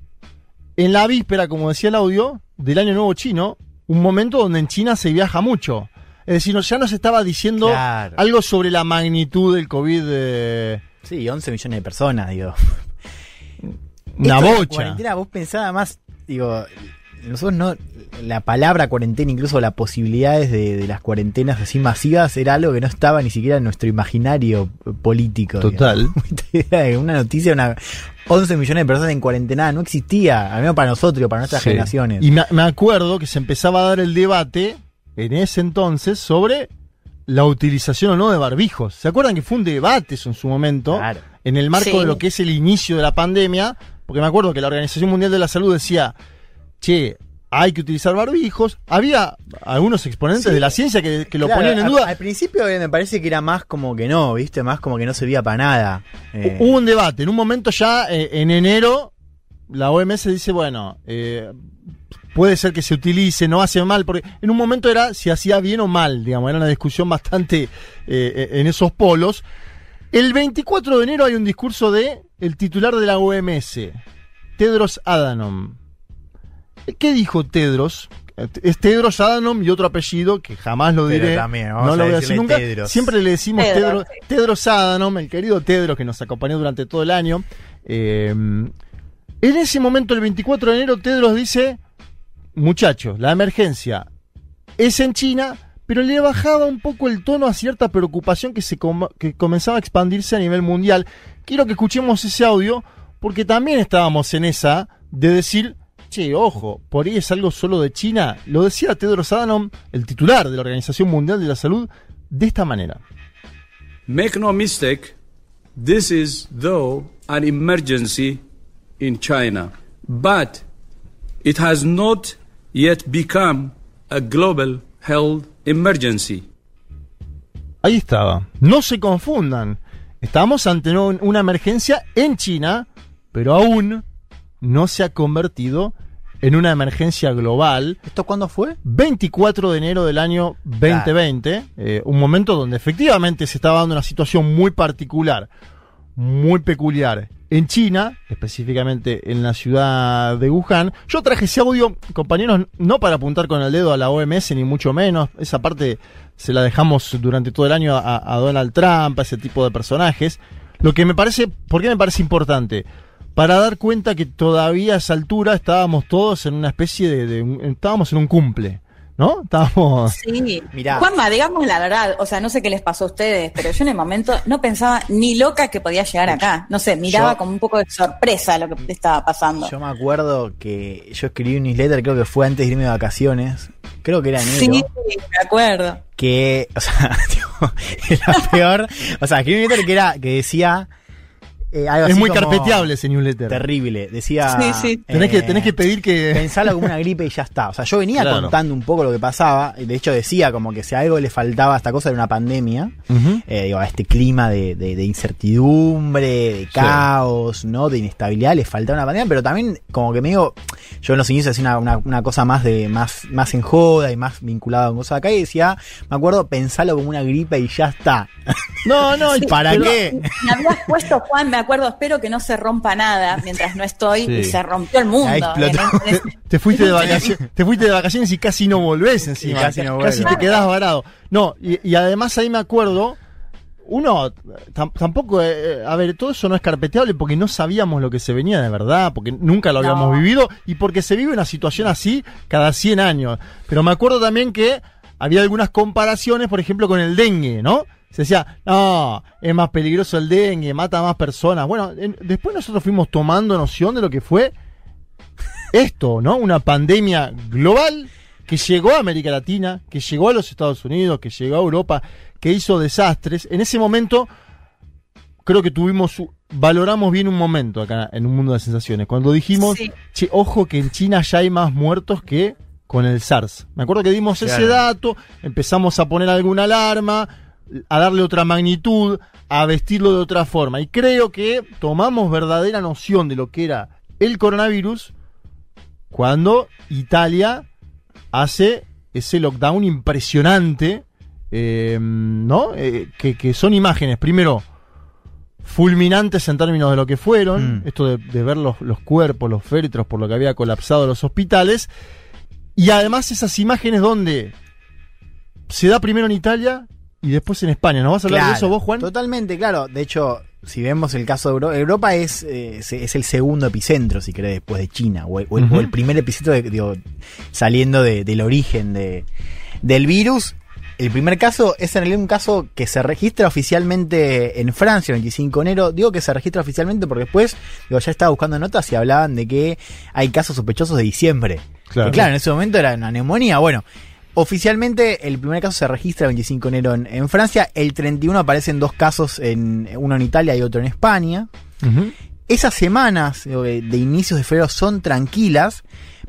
Speaker 4: en la víspera, como decía el audio, del Año Nuevo Chino, un momento donde en China se viaja mucho. Es decir, no- ya nos estaba diciendo
Speaker 5: Claro.
Speaker 4: algo sobre la magnitud del COVID, eh,
Speaker 5: Sí, 11 millones de personas, digo.
Speaker 4: una
Speaker 5: Esto
Speaker 4: bocha.
Speaker 5: cuarentena, vos pensabas más, digo, nosotros no, la palabra cuarentena, incluso las posibilidades de, de las cuarentenas así masivas, era algo que no estaba ni siquiera en nuestro imaginario político.
Speaker 4: Total.
Speaker 5: una noticia, una 11 millones de personas en cuarentena, no existía, al menos para nosotros, para nuestras
Speaker 4: Sí.
Speaker 5: generaciones.
Speaker 4: Y me, me acuerdo que se empezaba a dar el debate en ese entonces sobre la utilización o no de barbijos. ¿Se acuerdan que fue un debate eso en su momento?
Speaker 5: Claro.
Speaker 4: En el marco
Speaker 6: Sí.
Speaker 4: de lo que es el inicio de la pandemia, porque me acuerdo que la Organización Mundial de la Salud decía, che, hay que utilizar barbijos. Había algunos exponentes
Speaker 5: Sí.
Speaker 4: de la ciencia que, que lo
Speaker 5: Claro,
Speaker 4: ponían en duda.
Speaker 5: Al, principio eh, me parece que era más como que no, ¿viste? Más como que no servía para nada. Eh,
Speaker 4: Hubo un debate. En un momento ya, eh, en enero, la OMS dice, bueno, eh, puede ser que se utilice, no hace mal, porque en un momento era si hacía bien o mal, digamos, era una discusión bastante eh, eh, en esos polos. El 24 de enero hay un discurso de el titular de la OMS, Tedros Adhanom. ¿Qué dijo Tedros? Es Tedros Adhanom y otro apellido que jamás lo diré.
Speaker 5: también, vamos
Speaker 4: no
Speaker 5: a
Speaker 4: lo voy a decir nunca.
Speaker 5: Tedros.
Speaker 4: Siempre le decimos
Speaker 6: Tedros.
Speaker 4: Tedros Adhanom, el querido Tedros que nos acompañó durante todo el año. Eh, en ese momento, el 24 de enero, Tedros dice, muchachos, la emergencia es en China, pero le bajaba un poco el tono a cierta preocupación que, se que comenzaba a expandirse a nivel mundial. Quiero que escuchemos ese audio, porque también estábamos en esa de decir, che, ojo, por ahí es algo solo de China. Lo decía Tedros Adhanom, el titular de la Organización Mundial de la Salud, de esta manera.
Speaker 11: Make no mistake, this is, though, an emergency in China, but it has not yet become a global health emergency.
Speaker 4: Ahí estaba. No se confundan. Estamos ante un- una emergencia en China, pero aún no se ha convertido en una emergencia global.
Speaker 5: ¿Esto cuándo fue?
Speaker 4: 24 de enero del año 2020, eh, un momento donde efectivamente se estaba dando una situación muy particular, muy peculiar en China, específicamente en la ciudad de Wuhan. Yo traje ese audio, compañeros, no para apuntar con el dedo a la OMS, ni mucho menos. Esa parte se la dejamos durante todo el año a, Donald Trump, a ese tipo de personajes. Lo que me parece, ¿por qué me parece importante? Para dar cuenta que todavía a esa altura estábamos todos en una especie de, de estábamos en un cumple, ¿no? Estábamos...
Speaker 6: Sí.
Speaker 5: Mirá.
Speaker 6: Juanma, digamos la verdad, o sea, no sé qué les pasó a ustedes, pero yo en el momento no pensaba ni loca que podía llegar acá. No sé, miraba
Speaker 5: Yo-
Speaker 6: con un poco de sorpresa lo que estaba pasando.
Speaker 5: Yo me acuerdo que yo escribí un newsletter, creo que fue antes de irme de vacaciones. Creo que era enero.
Speaker 6: Sí, me acuerdo.
Speaker 5: que, o sea, tipo, era peor. O sea, escribí un newsletter que era, que decía, eh, algo
Speaker 4: Es
Speaker 5: así
Speaker 4: muy
Speaker 5: como
Speaker 4: carpeteable ese newsletter.
Speaker 5: Terrible. Decía.
Speaker 6: Sí, sí.
Speaker 4: Tenés, que,
Speaker 5: eh,
Speaker 4: tenés que pedir que.
Speaker 5: Pensalo como una gripe y ya está. O sea, yo venía
Speaker 4: Claro.
Speaker 5: contando un poco lo que pasaba. De hecho, decía como que si algo le faltaba a esta cosa era una pandemia. Eh, digo, a este clima de, de- de incertidumbre, de caos, ¿no? De inestabilidad, le faltaba una pandemia, pero también como que medio, yo en los inicios hacía una, una, una cosa más de, más, más en joda y más vinculada con cosas acá y decía, me acuerdo, pensalo como una gripe y ya está.
Speaker 4: No, no,
Speaker 5: ¿Y ¿Para
Speaker 4: pero-
Speaker 5: qué?
Speaker 6: Me habías puesto, Juan, me acuerdo, espero que no se rompa nada mientras no estoy,
Speaker 4: Sí.
Speaker 6: y se rompió el mundo.
Speaker 4: Te fuiste de vacaciones, te fuiste de vacaciones y casi no volvés encima.
Speaker 5: Casi no
Speaker 4: te quedás varado. No, y, y además ahí me acuerdo, uno tam- tampoco, eh, a ver, todo eso no es carpeteable porque no sabíamos lo que se venía de verdad, porque nunca lo habíamos
Speaker 6: No.
Speaker 4: vivido y porque se vive una situación así cada 100 años. Pero me acuerdo también que había algunas comparaciones, por ejemplo, con el dengue, ¿no? Se decía, no, es más peligroso el dengue, mata a más personas. Bueno, en- después nosotros fuimos tomando noción de lo que fue esto, ¿no? Una pandemia global que llegó a América Latina, que llegó a los Estados Unidos, que llegó a Europa, que hizo desastres. En ese momento, creo que tuvimos, valoramos bien un momento acá en un mundo de sensaciones. Cuando dijimos,
Speaker 6: Sí.
Speaker 4: che, ojo que en China ya hay más muertos que con el SARS. Me acuerdo que dimos ese dato, empezamos a poner alguna alarma, a darle otra magnitud, a vestirlo de otra forma. Y creo que tomamos verdadera noción de lo que era el coronavirus cuando Italia hace ese lockdown impresionante, eh, ¿no? Eh, que, que son imágenes, primero, fulminantes en términos de lo que fueron,
Speaker 5: Mm.
Speaker 4: esto de, de ver los, los cuerpos, los féretros por lo que había colapsado los hospitales, y además esas imágenes donde se da primero en Italia y después en España. ¿Nos vas a hablar de eso vos, Juan?
Speaker 5: Totalmente, claro. De hecho, si vemos el caso de Europa, Europa es, eh, es, el segundo epicentro, si querés, después de China, o el, o el-
Speaker 4: Ujú.
Speaker 5: o el primer epicentro de- digo, saliendo de- del origen de, del virus. El primer caso es en realidad un caso que se registra oficialmente en Francia el 25 de enero. Digo que se registra oficialmente porque después, digo, ya estaba buscando notas y hablaban de que hay casos sospechosos de diciembre.
Speaker 4: Claro.
Speaker 5: Que claro, en ese momento era una neumonía. Bueno, oficialmente el primer caso se registra el 25 de enero en, en Francia. El 31 aparecen dos casos, en uno en Italia y otro en España. Esas semanas de de inicios de febrero son tranquilas,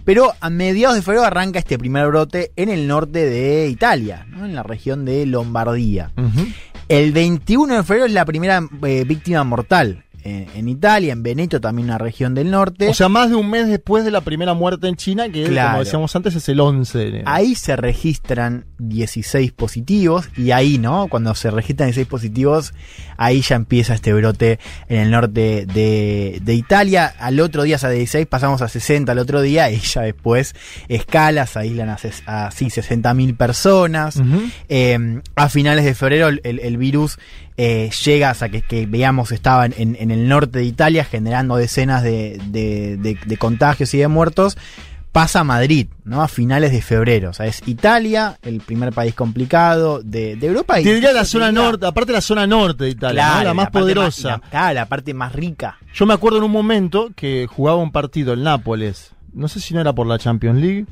Speaker 5: pero a mediados de febrero arranca este primer brote en el norte de Italia, ¿no? en la región de Lombardía. El 21 de febrero es la primera eh, víctima mortal en Italia, en Veneto, también una región del norte.
Speaker 4: O sea, más de un mes después de la primera muerte en China, que
Speaker 5: Claro.
Speaker 4: como decíamos antes es el 11 de enero.
Speaker 5: Ahí se registran 16 positivos y ahí, ¿no? Cuando se registran 16 positivos, ahí ya empieza este brote en el norte de, de Italia. Al otro día, o sea, de 16 pasamos a 60 al otro día y ya después escala, se aíslan a, a así 60.000 personas. Eh, a finales de febrero el, el virus eh, llega, sea, que, que veíamos estaba en, el norte de Italia generando decenas de, de- de- de contagios y de muertos. Pasa a Madrid, ¿no? A finales de febrero. O sea, es Italia, el primer país complicado de, Europa. y-
Speaker 4: diría la zona
Speaker 5: diría-
Speaker 4: norte, aparte la zona norte de Italia, ¿no?
Speaker 5: Claro,
Speaker 4: la más poderosa.
Speaker 5: la- claro, la parte más rica.
Speaker 4: Yo me acuerdo en un momento que jugaba un partido el Nápoles, no sé si no era por la Champions League,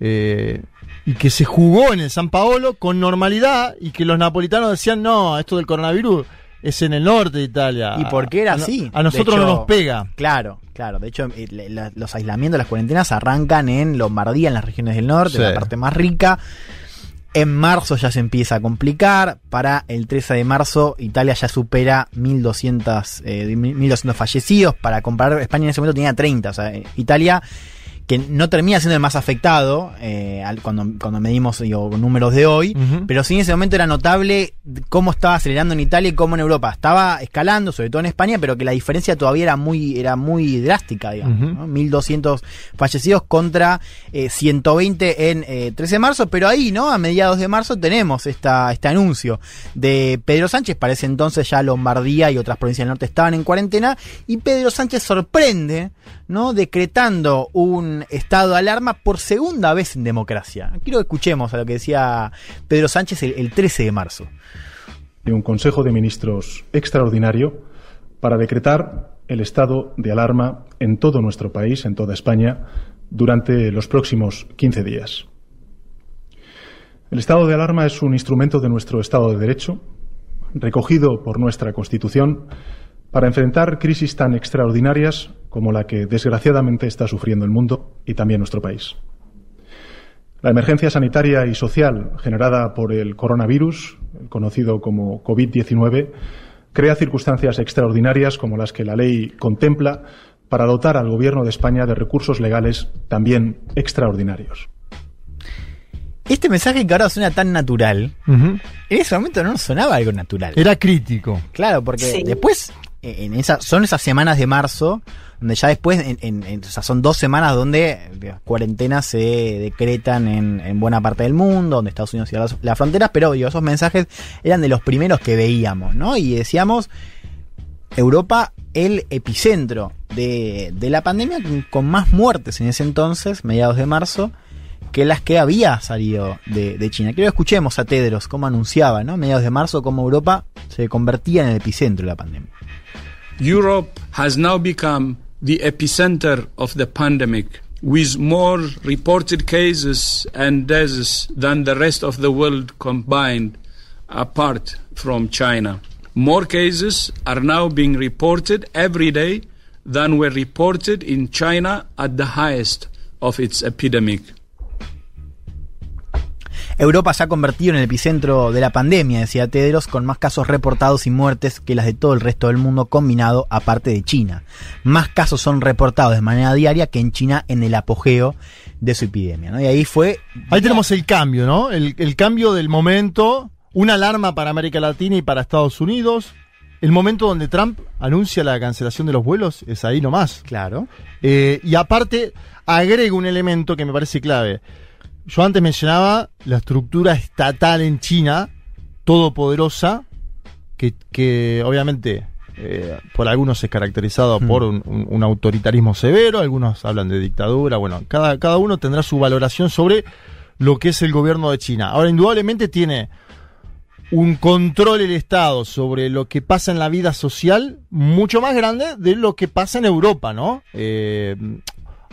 Speaker 4: eh, y que se jugó en el San Paolo con normalidad y que los napolitanos decían, no, esto del coronavirus es en el norte de Italia.
Speaker 5: ¿Y por qué era
Speaker 4: A
Speaker 5: así?
Speaker 4: A nosotros no nos pega.
Speaker 5: Claro, claro. De hecho, eh, los aislamientos, las cuarentenas arrancan en Lombardía, en las regiones del norte,
Speaker 4: Sí.
Speaker 5: la parte más rica. En marzo ya se empieza a complicar. Para el 13 de marzo, Italia ya supera 1200, eh, 1200 fallecidos. Para comparar, España en ese momento tenía 30. O sea, eh, Italia, que no termina siendo el más afectado eh, al- cuando, cuando medimos digo, números de hoy, pero sí en ese momento era notable cómo estaba acelerando en Italia y cómo en Europa. Estaba escalando, sobre todo en España, pero que la diferencia todavía era muy, era muy drástica, digamos.
Speaker 4: Ujú.
Speaker 5: ¿no? 1.200 fallecidos contra eh, 120 en eh, 13 de marzo, pero ahí, ¿no? A mediados de marzo tenemos esta, este anuncio de Pedro Sánchez. Parece entonces ya Lombardía y otras provincias del norte estaban en cuarentena y Pedro Sánchez sorprende, ¿no? Decretando un estado de alarma por segunda vez en democracia. Quiero que escuchemos a lo que decía Pedro Sánchez el, el 13 de marzo.
Speaker 12: de un Consejo de Ministros extraordinario para decretar el estado de alarma en todo nuestro país, en toda España, durante los próximos 15 días. El estado de alarma es un instrumento de nuestro Estado de Derecho, recogido por nuestra Constitución, para enfrentar crisis tan extraordinarias como la que desgraciadamente está sufriendo el mundo y también nuestro país. La emergencia sanitaria y social generada por el coronavirus, conocido como COVID-19, crea circunstancias extraordinarias como las que la ley contempla para dotar al Gobierno de España de recursos legales también extraordinarios.
Speaker 5: Este mensaje que ahora suena tan natural, en ese momento no sonaba algo natural.
Speaker 4: Era crítico.
Speaker 5: Claro, porque después, esa, son esas semanas de marzo, donde ya después, son dos semanas donde cuarentenas se decretan en, buena parte del mundo, donde Estados Unidos cierra las, fronteras, pero digo, esos mensajes eran de los primeros que veíamos, ¿no? Y decíamos, Europa el epicentro de, la pandemia con más muertes en ese entonces, mediados de marzo, que las que había salido de, China. Quiero que escuchemos a Tedros cómo anunciaba, ¿no? Mediados de marzo, cómo Europa se convertía en el epicentro de la pandemia.
Speaker 11: Europe has now become the epicenter of the pandemic, with more reported cases and deaths than the rest of the world combined, apart from China. More cases are now being reported every day than were reported in China at the highest of its epidemic.
Speaker 5: Europa se ha convertido en el epicentro de la pandemia, decía Tedros, con más casos reportados y muertes que las de todo el resto del mundo combinado, aparte de China. Más casos son reportados de manera diaria que en China en el apogeo de su epidemia. ¿no? Y ahí fue...
Speaker 4: Ahí tenemos el cambio, ¿no? El, el cambio del momento, una alarma para América Latina y para Estados Unidos. El momento donde Trump anuncia la cancelación de los vuelos es ahí nomás.
Speaker 5: Claro.
Speaker 4: Eh, y aparte, agrega un elemento que me parece clave. Yo antes mencionaba la estructura estatal en China, todopoderosa, que, que obviamente eh, por algunos es caracterizado
Speaker 5: Hmm.
Speaker 4: por un, un- un autoritarismo severo, algunos hablan de dictadura, bueno, cada, cada uno tendrá su valoración sobre lo que es el gobierno de China. Ahora, indudablemente tiene un control el Estado sobre lo que pasa en la vida social mucho más grande de lo que pasa en Europa, ¿no? Eh,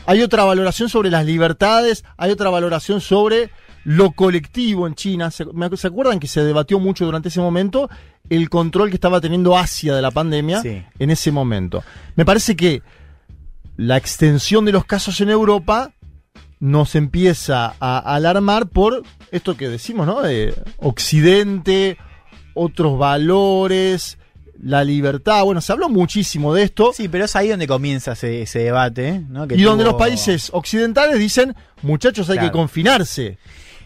Speaker 4: hay otra valoración sobre las libertades, hay otra valoración sobre lo colectivo en China. ¿Se, me- ¿se acuerdan que se debatió mucho durante ese momento el control que estaba teniendo Asia de la pandemia
Speaker 5: Sí.
Speaker 4: en ese momento? Me parece que la extensión de los casos en Europa nos empieza a alarmar por esto que decimos, ¿no? De Occidente, otros valores, la libertad. Bueno, se habló muchísimo de esto.
Speaker 5: Sí, pero es ahí donde comienza ese, ese debate. ¿no? Que
Speaker 4: y donde los países occidentales dicen, muchachos, hay
Speaker 5: Claro.
Speaker 4: que confinarse.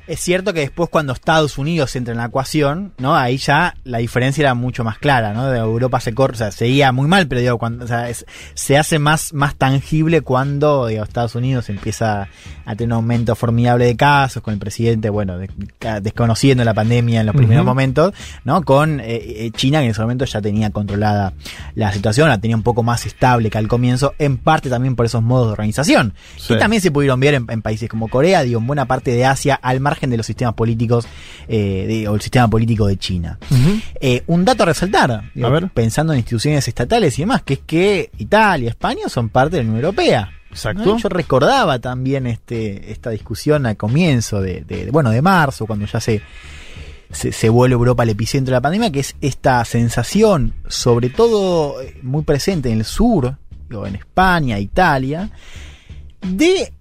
Speaker 5: Es cierto que después cuando Estados Unidos entra en la ecuación, ¿no? Ahí ya la diferencia era mucho más clara, ¿no? De Europa se corre, o sea, seguía muy mal, pero digo, cuando, o sea, es- se hace más, más tangible cuando, digo, Estados Unidos empieza a tener un aumento formidable de casos, con el presidente, bueno, de- desconociendo la pandemia en los primeros momentos, ¿no? Con eh, eh, China, que en ese momento ya tenía controlada la situación, la tenía un poco más estable que al comienzo, en parte también por esos modos de organización,
Speaker 4: Sí.
Speaker 5: que también se pudieron ver en, en países como Corea, digo, en buena parte de Asia, al margen de los sistemas políticos eh, de- o el sistema político de China. Eh, un dato a resaltar, digo,
Speaker 4: A ver.
Speaker 5: pensando en instituciones estatales y demás, que es que Italia y España son parte de la Unión Europea.
Speaker 4: Exacto.
Speaker 5: ¿no? Yo recordaba también este, esta discusión al comienzo de, de- bueno, de marzo, cuando ya se, se, se vuelve Europa al epicentro de la pandemia, que es esta sensación, sobre todo eh, muy presente en el sur, digo, en España, Italia, de,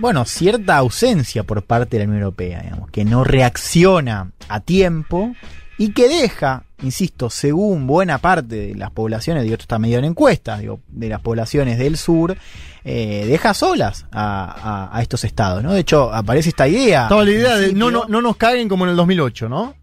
Speaker 5: bueno, cierta ausencia por parte de la Unión Europea, digamos, que no reacciona a tiempo y que deja, insisto, según buena parte de las poblaciones, digo, esto está medio en encuesta, digo, de las poblaciones del sur, eh, deja solas a, a- a estos estados, ¿no? De hecho, aparece esta idea.
Speaker 4: Estaba la idea de no, no, no nos caguen como en el 2008, ¿no?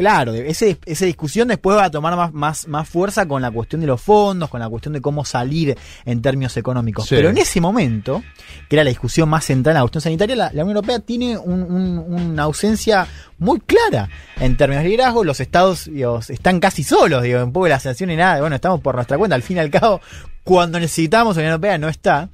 Speaker 5: Claro, de- ese, esa discusión después va a tomar más, más, más fuerza con la cuestión de los fondos, con la cuestión de cómo salir en términos económicos.
Speaker 4: Sí.
Speaker 5: Pero en ese momento, que era la discusión más central en la cuestión sanitaria, la, la Unión Europea tiene un- un- una ausencia muy clara en términos de liderazgo. Los estados digamos, están casi solos, digo, un poco la sensación y nada, de, bueno, estamos por nuestra cuenta. Al fin y al cabo, cuando necesitamos la Unión Europea no está.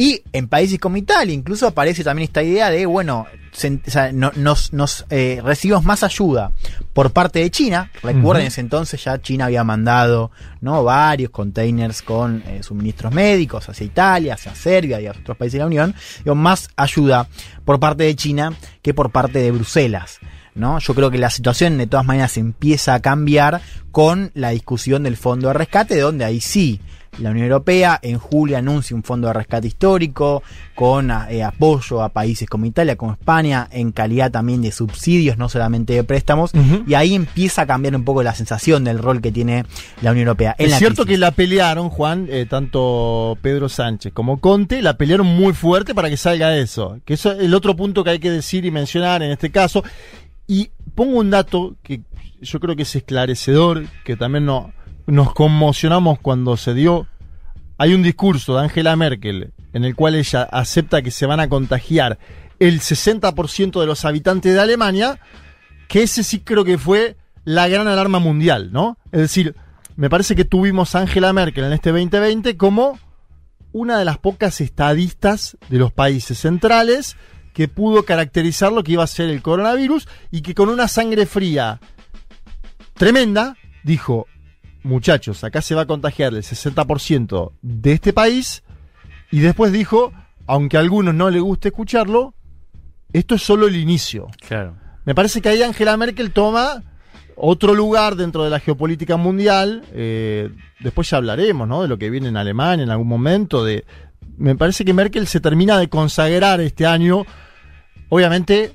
Speaker 5: Y en países como Italia incluso aparece también esta idea de, bueno, se- o sea, no- nos, nos eh, recibimos más ayuda por parte de China. Recuerden, en ese entonces ya China había mandado ¿no? varios containers con eh, suministros médicos hacia Italia, hacia Serbia y a otros países de la Unión. Digo, más ayuda por parte de China que por parte de Bruselas. ¿no? Yo creo que la situación de todas maneras empieza a cambiar con la discusión del fondo de rescate, donde ahí sí la Unión Europea en julio anuncia un fondo de rescate histórico con eh, apoyo a países como Italia, como España, en calidad también de subsidios, no solamente de préstamos, y ahí empieza a cambiar un poco la sensación del rol que tiene la Unión Europea. En
Speaker 4: Es
Speaker 5: la
Speaker 4: cierto
Speaker 5: crisis.
Speaker 4: que la pelearon, Juan, eh, tanto Pedro Sánchez como Conte, la pelearon muy fuerte para que salga eso. Que eso es el otro punto que hay que decir y mencionar en este caso. Y pongo un dato que yo creo que es esclarecedor, que también no, nos conmocionamos cuando se dio. Hay un discurso de Angela Merkel en el cual ella acepta que se van a contagiar el 60% de los habitantes de Alemania, que ese sí creo que fue la gran alarma mundial, ¿no? Es decir, me parece que tuvimos a Angela Merkel en este 2020 como una de las pocas estadistas de los países centrales que pudo caracterizar lo que iba a ser el coronavirus y que con una sangre fría tremenda dijo, muchachos, acá se va a contagiar el 60% de este país y después dijo, aunque a algunos no les guste escucharlo, esto es solo el inicio.
Speaker 5: Claro.
Speaker 4: Me parece que ahí Angela Merkel toma otro lugar dentro de la geopolítica mundial. eh, después ya hablaremos, ¿no? De lo que viene en Alemania en algún momento. De, me parece que Merkel se termina de consagrar este año. Obviamente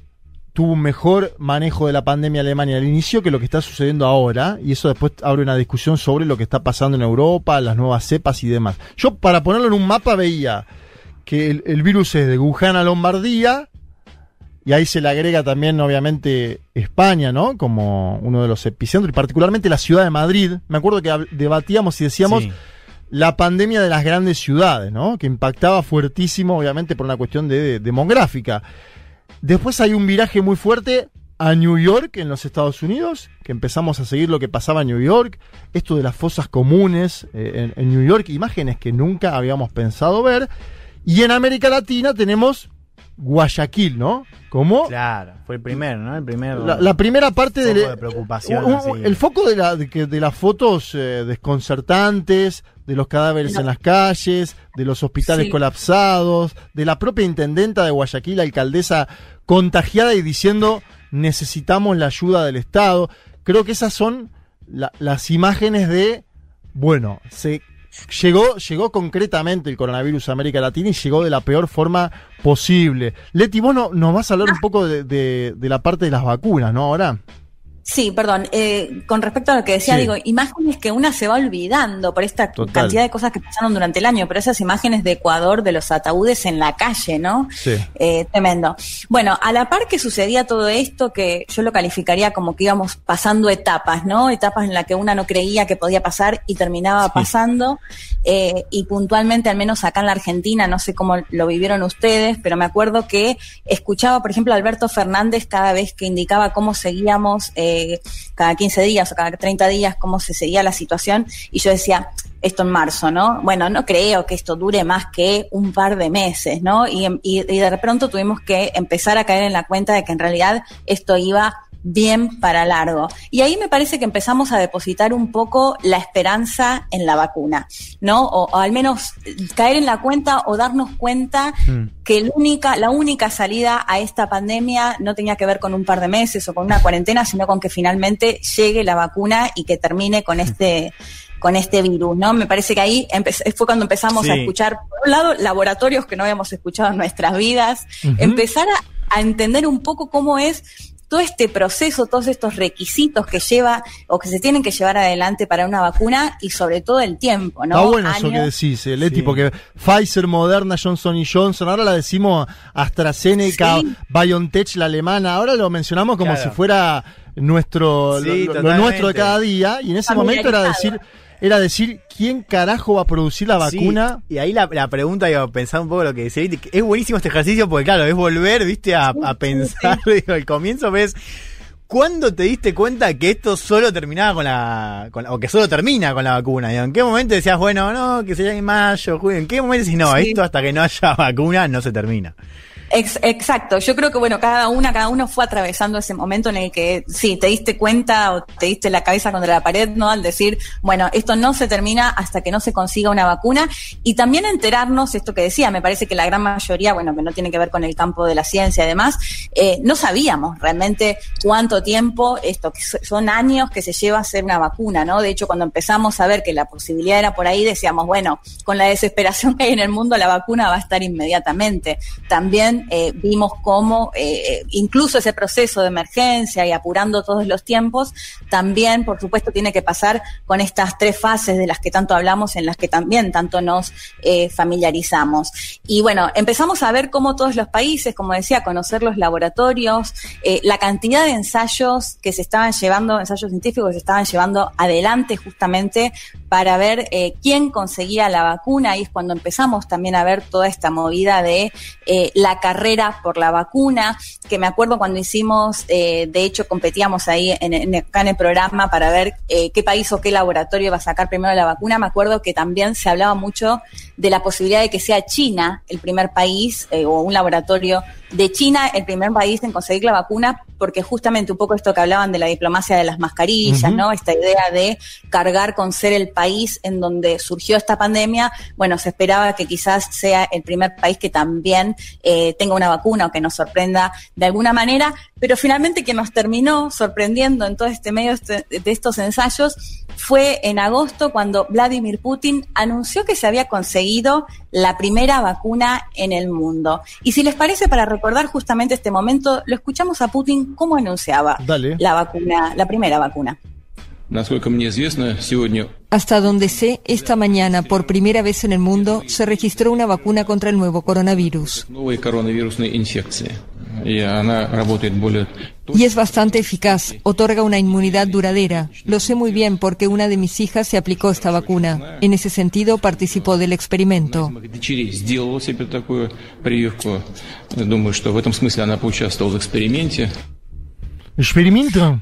Speaker 4: tuvo un mejor manejo de la pandemia Alemania al inicio que lo que está sucediendo ahora. Y eso después abre una discusión sobre lo que está pasando en Europa, las nuevas cepas y demás. Yo, para ponerlo en un mapa, veía que el, el virus es de Wuhan a Lombardía. Y ahí se le agrega también, obviamente, España, ¿no? Como uno de los epicentros, y particularmente la ciudad de Madrid. Me acuerdo que debatíamos y decíamos
Speaker 5: Sí.
Speaker 4: la pandemia de las grandes ciudades, ¿no? Que impactaba fuertísimo, obviamente, por una cuestión de, de- demográfica. Después hay un viraje muy fuerte a New York, en los Estados Unidos, que empezamos a seguir lo que pasaba en New York, esto de las fosas comunes eh, en, en New York, imágenes que nunca habíamos pensado ver. Y en América Latina tenemos Guayaquil, ¿no? Como
Speaker 5: Claro, fue el primero, ¿no? El primer.
Speaker 4: la, la primera parte
Speaker 5: foco
Speaker 4: de,
Speaker 5: de preocupación,
Speaker 4: un- un-
Speaker 5: así.
Speaker 4: el foco de, la, de, las fotos eh, desconcertantes, de los cadáveres
Speaker 6: No.
Speaker 4: en las calles, de los hospitales
Speaker 6: Sí.
Speaker 4: colapsados, de la propia intendenta de Guayaquil, alcaldesa contagiada y diciendo necesitamos la ayuda del Estado. Creo que esas son la- las imágenes de, bueno, se llegó, llegó concretamente el coronavirus a América Latina y llegó de la peor forma posible. Leti, vos no- nos vas a hablar un poco de, de- de la parte de las vacunas, ¿no? Ahora.
Speaker 6: Sí, perdón. eh, con respecto a lo que decía,
Speaker 4: Sí.
Speaker 6: digo, imágenes que una se va olvidando por esta
Speaker 4: Total.
Speaker 6: cantidad de cosas que pasaron durante el año, pero esas imágenes de Ecuador de los ataúdes en la calle, ¿no?
Speaker 4: Sí.
Speaker 6: Eh, tremendo. Bueno, a la par que sucedía todo esto, que yo lo calificaría como que íbamos pasando etapas, ¿no? Etapas en las que una no creía que podía pasar y terminaba pasando. eh, y puntualmente, al menos acá en la Argentina, no sé cómo lo vivieron ustedes, pero me acuerdo que escuchaba, por ejemplo, a Alberto Fernández cada vez que indicaba cómo seguíamos, eh, cada 15 días o cada 30 días, cómo se seguía la situación. Y yo decía, esto en marzo, ¿no? Bueno, no creo que esto dure más que un par de meses, ¿no? Y, y, y de pronto tuvimos que empezar a caer en la cuenta de que en realidad esto iba bien para largo. Y ahí me parece que empezamos a depositar un poco la esperanza en la vacuna, ¿no? O, o al menos caer en la cuenta o darnos cuenta que el única, la única salida a esta pandemia no tenía que ver con un par de meses o con una cuarentena, sino con que finalmente llegue la vacuna y que termine con este con este virus, ¿no? Me parece que ahí fue cuando empezamos a escuchar, por un lado, laboratorios que no habíamos escuchado en nuestras vidas, empezar a, a entender un poco cómo es todo este proceso, todos estos requisitos que lleva o que se tienen que llevar adelante para una vacuna y sobre todo el tiempo, ¿no?
Speaker 4: Está bueno eso que decís, eh, Leti,
Speaker 5: Sí.
Speaker 4: porque Pfizer, Moderna, Johnson y Johnson, ahora la decimos AstraZeneca,
Speaker 6: Sí.
Speaker 4: BioNTech, la alemana, ahora lo mencionamos como
Speaker 5: Claro.
Speaker 4: si fuera nuestro,
Speaker 5: Sí,
Speaker 4: lo- nuestro de cada día, y en ese momento era decir, era decir, ¿quién carajo va a producir la
Speaker 5: Sí,
Speaker 4: vacuna?
Speaker 5: y ahí la, la pregunta, digo, pensar un poco lo que decía, es buenísimo este ejercicio porque, claro, es volver, viste, a, a pensar, digo, al comienzo ves. ¿Cuándo te diste cuenta que esto solo terminaba con la, con la- o que solo termina con la vacuna? Digo, ¿En qué momento decías, bueno, no, que sea en mayo, junio? ¿En qué momento decís, no,
Speaker 6: Sí.
Speaker 5: esto hasta que no haya vacuna no se termina?
Speaker 6: Ex- exacto, yo creo que bueno, cada una, cada uno fue atravesando ese momento en el que sí, te diste cuenta o te diste la cabeza contra la pared, ¿no? Al decir, bueno, esto no se termina hasta que no se consiga una vacuna y también enterarnos, esto que decía, me parece que la gran mayoría, bueno, que no tiene que ver con el campo de la ciencia y demás, eh, no sabíamos realmente cuánto tiempo, esto, que so- son años que se lleva a hacer una vacuna, ¿no? De hecho, cuando empezamos a ver que la posibilidad era por ahí, decíamos, bueno, con la desesperación que hay en el mundo, la vacuna va a estar inmediatamente. También eh, vimos cómo eh, incluso ese proceso de emergencia y apurando todos los tiempos, también, por supuesto, tiene que pasar con estas tres fases de las que tanto hablamos, en las que también tanto nos eh, familiarizamos. Y bueno, empezamos a ver cómo todos los países, como decía, conocer los laboratorios, eh, la cantidad de ensayos que se estaban llevando, ensayos científicos que se estaban llevando adelante justamente para ver eh, quién conseguía la vacuna. Y es cuando empezamos también a ver toda esta movida de eh, la carrera por la vacuna, que me acuerdo cuando hicimos, eh, de hecho competíamos ahí en, en, acá en el programa para ver eh, qué país o qué laboratorio iba a sacar primero la vacuna, me acuerdo que también se hablaba mucho de la posibilidad de que sea China el primer país eh, o un laboratorio de China el primer país en conseguir la vacuna, porque justamente un poco esto que hablaban de la diplomacia de las mascarillas. ¿no? Esta idea de cargar con ser el país en donde surgió esta pandemia, bueno, se esperaba que quizás sea el primer país que también eh, tenga una vacuna o que nos sorprenda de alguna manera, pero finalmente quien nos terminó sorprendiendo en todo este medio este- de estos ensayos fue en agosto cuando Vladimir Putin anunció que se había conseguido la primera vacuna en el mundo. Y si les parece, para recordar justamente este momento, lo escuchamos a Putin cómo anunciaba
Speaker 4: Dale.
Speaker 6: la vacuna, la primera vacuna.
Speaker 13: Hasta donde sé, esta mañana, por primera vez en el mundo, se registró una vacuna contra el nuevo coronavirus. Y es bastante eficaz, otorga una inmunidad duradera. Lo sé muy bien porque una de mis hijas se aplicó esta vacuna. En ese sentido, participó del experimento.
Speaker 4: ¿Experimento?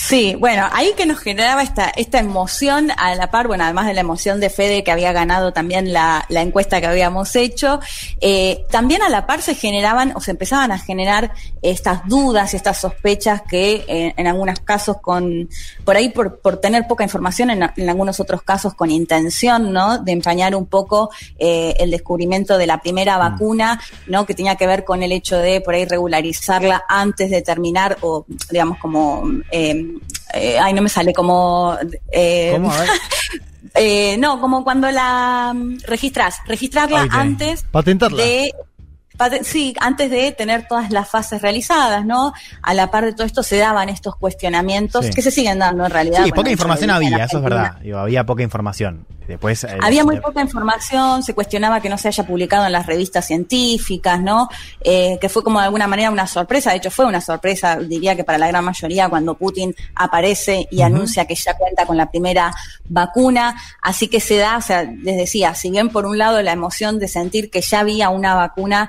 Speaker 6: Sí, bueno, ahí que nos generaba esta, esta emoción a la par, bueno, además de la emoción de Fede que había ganado también la, la encuesta que habíamos hecho, eh, también a la par se generaban o se empezaban a generar estas dudas, estas sospechas que eh, en algunos casos con, por ahí por, por tener poca información, en, en algunos otros casos con intención, ¿no? De empañar un poco eh, el descubrimiento de la primera vacuna, ¿no? Que tenía que ver con el hecho de por ahí regularizarla antes de terminar o, digamos, como, eh, eh, ay, no me sale como... eh,
Speaker 5: ¿Cómo? A ver.
Speaker 6: eh, no, como cuando la mm, registras, registrarla antes
Speaker 4: Patentarla.
Speaker 6: de Sí, antes de tener todas las fases realizadas, ¿no? A la par de todo esto se daban estos cuestionamientos
Speaker 5: Sí.
Speaker 6: que se siguen dando en realidad.
Speaker 5: Sí,
Speaker 6: bueno,
Speaker 5: poca información había, eso es verdad. Digo, había poca información. Después. eh,
Speaker 6: Había muy poca información, se cuestionaba que no se haya publicado en las revistas científicas, ¿no? Eh, que fue como de alguna manera una sorpresa, de hecho fue una sorpresa, diría que para la gran mayoría, cuando Putin aparece y anuncia que ya cuenta con la primera vacuna. Así que se da, o sea, les decía, si bien por un lado la emoción de sentir que ya había una vacuna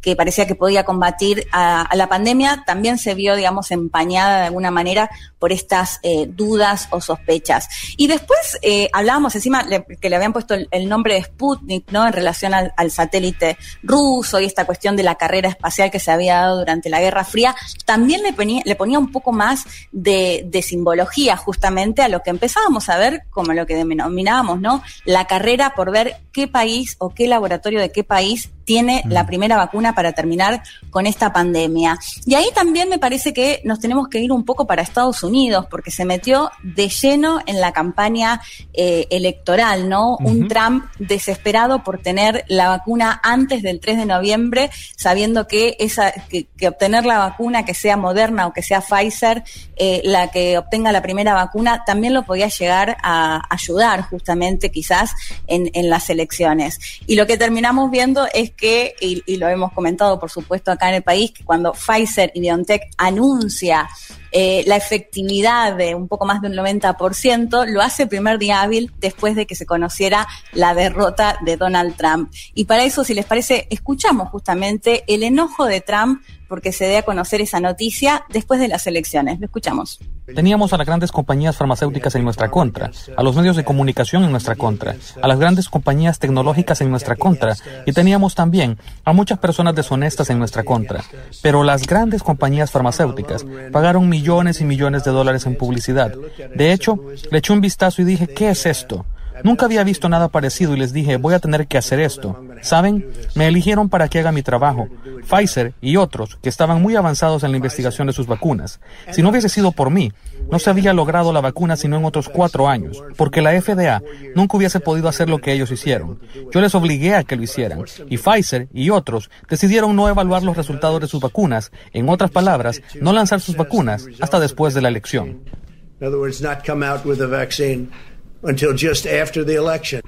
Speaker 6: que parecía que podía combatir a, a la pandemia, también se vio, digamos, empañada de alguna manera por estas eh, dudas o sospechas. Y después eh, hablábamos encima le- que le habían puesto el, el nombre de Sputnik, ¿no? En relación al, al satélite ruso y esta cuestión de la carrera espacial que se había dado durante la Guerra Fría, también le ponía, le ponía un poco más de, de simbología justamente a lo que empezábamos a ver como lo que denominábamos, ¿no? La carrera por ver qué país o qué laboratorio de qué país tiene la primera vacuna para terminar con esta pandemia. Y ahí también me parece que nos tenemos que ir un poco para Estados Unidos, porque se metió de lleno en la campaña eh, electoral, ¿no? Un. Trump desesperado por tener la vacuna antes del 3 de noviembre, sabiendo que esa, que, que obtener la vacuna, que sea Moderna o que sea Pfizer, eh, la que obtenga la primera vacuna, también lo podía llegar a ayudar justamente quizás en, en las elecciones. Y lo que terminamos viendo es que, y, y lo hemos comentado por supuesto acá en el país, que cuando Pfizer y BioNTech anuncia eh, la efectividad de un poco más de un 90% lo hace el primer día hábil después de que se conociera la derrota de Donald Trump. Y para eso, si les parece, escuchamos justamente el enojo de Trump porque se dé a conocer esa noticia después de las elecciones. Lo escuchamos.
Speaker 14: Teníamos a las grandes compañías farmacéuticas en nuestra contra, a los medios de comunicación en nuestra contra, a las grandes compañías tecnológicas en nuestra contra, y teníamos también a muchas personas deshonestas en nuestra contra. Pero las grandes compañías farmacéuticas pagaron millones y millones de dólares en publicidad. De hecho, le eché un vistazo y dije, ¿qué es esto? Nunca había visto nada parecido y les dije, voy a tener que hacer esto. ¿Saben? Me eligieron para que haga mi trabajo. Pfizer y otros, que estaban muy avanzados en la investigación de sus vacunas. Si no hubiese sido por mí, no se había logrado la vacuna sino en otros cuatro años, porque la FDA nunca hubiese podido hacer lo que ellos hicieron. Yo les obligué a que lo hicieran, y Pfizer y otros decidieron no evaluar los resultados de sus vacunas, en otras palabras, no lanzar sus vacunas hasta después de la elección.
Speaker 7: until just after the election.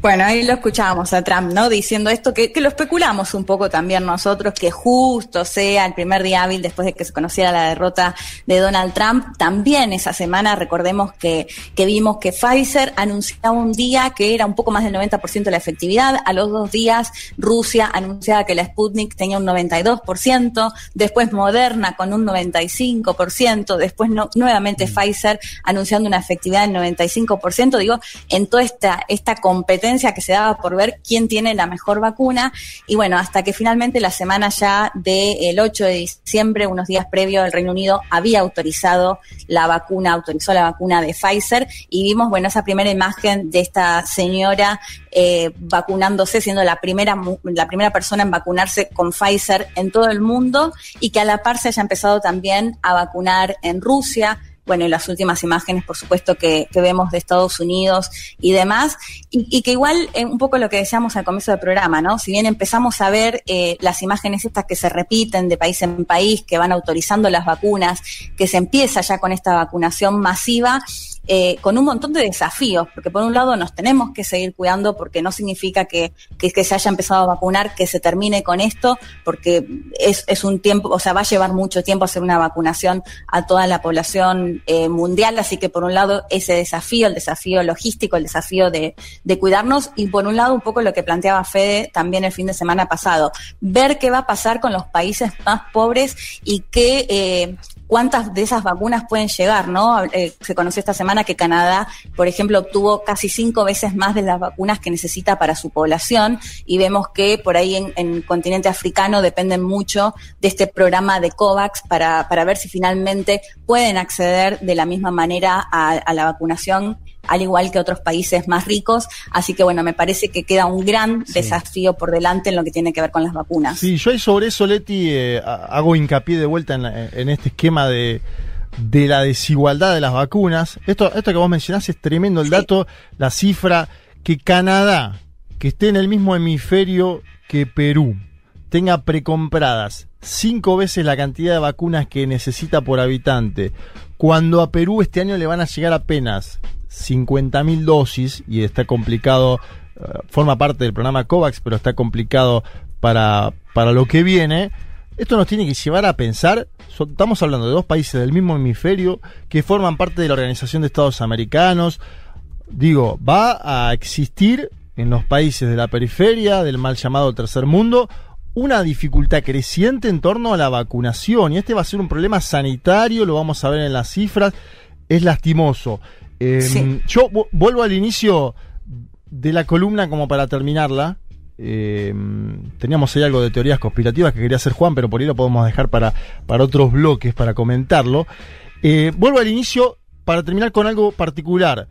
Speaker 6: Bueno, ahí lo escuchábamos a Trump, ¿no? Diciendo esto, que, que, lo especulamos un poco también nosotros, que justo sea el primer día hábil después de que se conociera la derrota de Donald Trump. También esa semana, recordemos que, que vimos que Pfizer anunciaba un día que era un poco más del 90% de la efectividad. A los dos días, Rusia anunciaba que la Sputnik tenía un 92%, después Moderna con un 95%, después no, nuevamente Pfizer anunciando una efectividad del 95%. Digo, en toda esta, esta competencia que se daba por ver quién tiene la mejor vacuna. Y bueno, hasta que finalmente la semana ya del 8 de diciembre, unos días previo, el Reino Unido había autorizado la vacuna, autorizó la vacuna de Pfizer y vimos, bueno, esa primera imagen de esta señora eh, vacunándose, siendo la primera, la primera persona en vacunarse con Pfizer en todo el mundo y que a la par se haya empezado también a vacunar en Rusia, bueno, y las últimas imágenes, por supuesto, que, vemos de Estados Unidos y demás, y, y que igual eh, un poco lo que decíamos al comienzo del programa, ¿no? Si bien empezamos a ver eh, las imágenes estas que se repiten de país en país, que van autorizando las vacunas, que se empieza ya con esta vacunación masiva, eh, con un montón de desafíos, porque por un lado nos tenemos que seguir cuidando porque no significa que, que, se haya empezado a vacunar, que se termine con esto, porque es, es, un tiempo, o sea, va a llevar mucho tiempo hacer una vacunación a toda la población eh, mundial, así que por un lado ese desafío, el desafío logístico, el desafío de, de cuidarnos, y por un lado un poco lo que planteaba Fede también el fin de semana pasado, ver qué va a pasar con los países más pobres y qué eh, cuántas de esas vacunas pueden llegar, ¿no? Eh, se conoció esta semana que Canadá, por ejemplo, obtuvo casi cinco veces más de las vacunas que necesita para su población y vemos que por ahí en, en el continente africano dependen mucho de este programa de COVAX para, para ver si finalmente pueden acceder de la misma manera a, a la vacunación al igual que otros países más ricos. Así que bueno, me parece que queda un gran sí. desafío por delante en lo que tiene que ver con las vacunas.
Speaker 4: Sí, yo ahí sobre eso, Leti, eh, hago hincapié de vuelta en, en este esquema de, de, la desigualdad de las vacunas. Esto, esto que vos mencionás es tremendo el dato, la cifra que Canadá, que esté en el mismo hemisferio que Perú, tenga precompradas cinco veces la cantidad de vacunas que necesita por habitante, cuando a Perú este año le van a llegar apenas 50.000 dosis y está complicado, uh, forma parte del programa COVAX, pero está complicado para, para lo que viene. Esto nos tiene que llevar a pensar, estamos hablando de dos países del mismo hemisferio que forman parte de la Organización de Estados Americanos. Digo, va a existir en los países de la periferia, del mal llamado tercer mundo, una dificultad creciente en torno a la vacunación. Y este va a ser un problema sanitario, lo vamos a ver en las cifras. Es lastimoso. Eh, sí. Yo vuelvo al inicio de la columna como para terminarla. Eh, teníamos ahí algo de teorías conspirativas que quería hacer Juan, pero por ahí lo podemos dejar para, para otros bloques, para comentarlo. Eh, vuelvo al inicio para terminar con algo particular.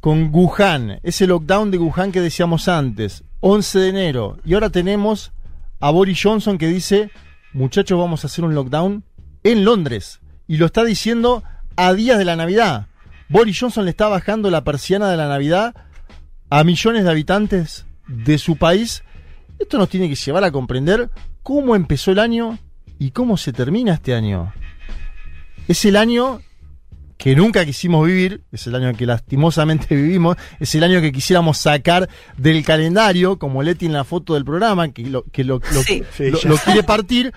Speaker 4: Con Wuhan, ese lockdown de Wuhan que decíamos antes, 11 de enero. Y ahora tenemos a Boris Johnson que dice, muchachos, vamos a hacer un lockdown en Londres. Y lo está diciendo a días de la Navidad. Boris Johnson le está bajando la persiana de la Navidad a millones de habitantes de su país. Esto nos tiene que llevar a comprender cómo empezó el año y cómo se termina este año. Es el año que nunca quisimos vivir, es el año que lastimosamente vivimos, es el año que quisiéramos sacar del calendario, como Leti en la foto del programa, que lo, que lo, lo, sí. lo, lo quiere partir.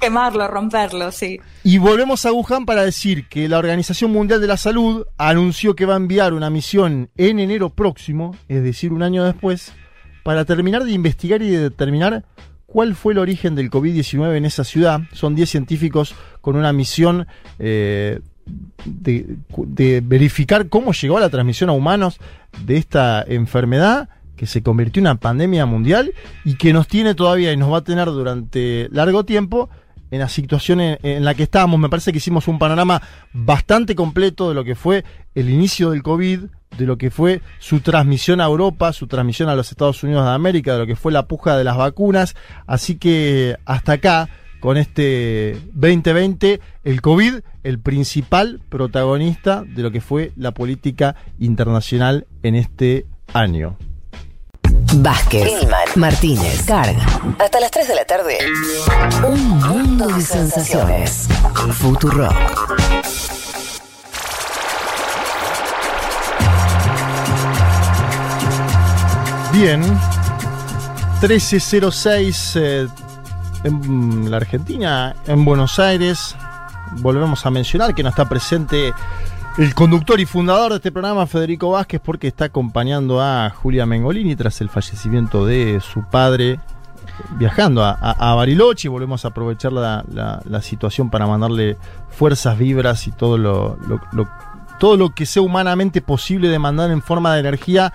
Speaker 6: Quemarlo, romperlo, sí.
Speaker 4: Y volvemos a Wuhan para decir que la Organización Mundial de la Salud anunció que va a enviar una misión en enero próximo, es decir, un año después, para terminar de investigar y de determinar cuál fue el origen del COVID-19 en esa ciudad. Son 10 científicos con una misión eh, de, verificar cómo llegó a la transmisión a humanos de esta enfermedad que se convirtió en una pandemia mundial y que nos tiene todavía y nos va a tener durante largo tiempo en la situación en, en, la que estábamos. Me parece que hicimos un panorama bastante completo de lo que fue el inicio del COVID, de lo que fue su transmisión a Europa, su transmisión a los Estados Unidos de América, de lo que fue la puja de las vacunas. Así que hasta acá, con este 2020, el COVID, el principal protagonista de lo que fue la política internacional en este año.
Speaker 1: Vázquez, Martínez, Carga. Hasta las 3 de la tarde. Un mundo de sensaciones. Futurock.
Speaker 4: Bien. 1306 eh, en la Argentina, en Buenos Aires. Volvemos a mencionar que no está presente el conductor y fundador de este programa, Federico Vázquez, porque está acompañando a Julia Mengolini tras el fallecimiento de su padre, viajando a, a, Bariloche. Volvemos a aprovechar la, situación para mandarle fuerzas, vibras y todo lo, lo, todo lo que sea humanamente posible de mandar en forma de energía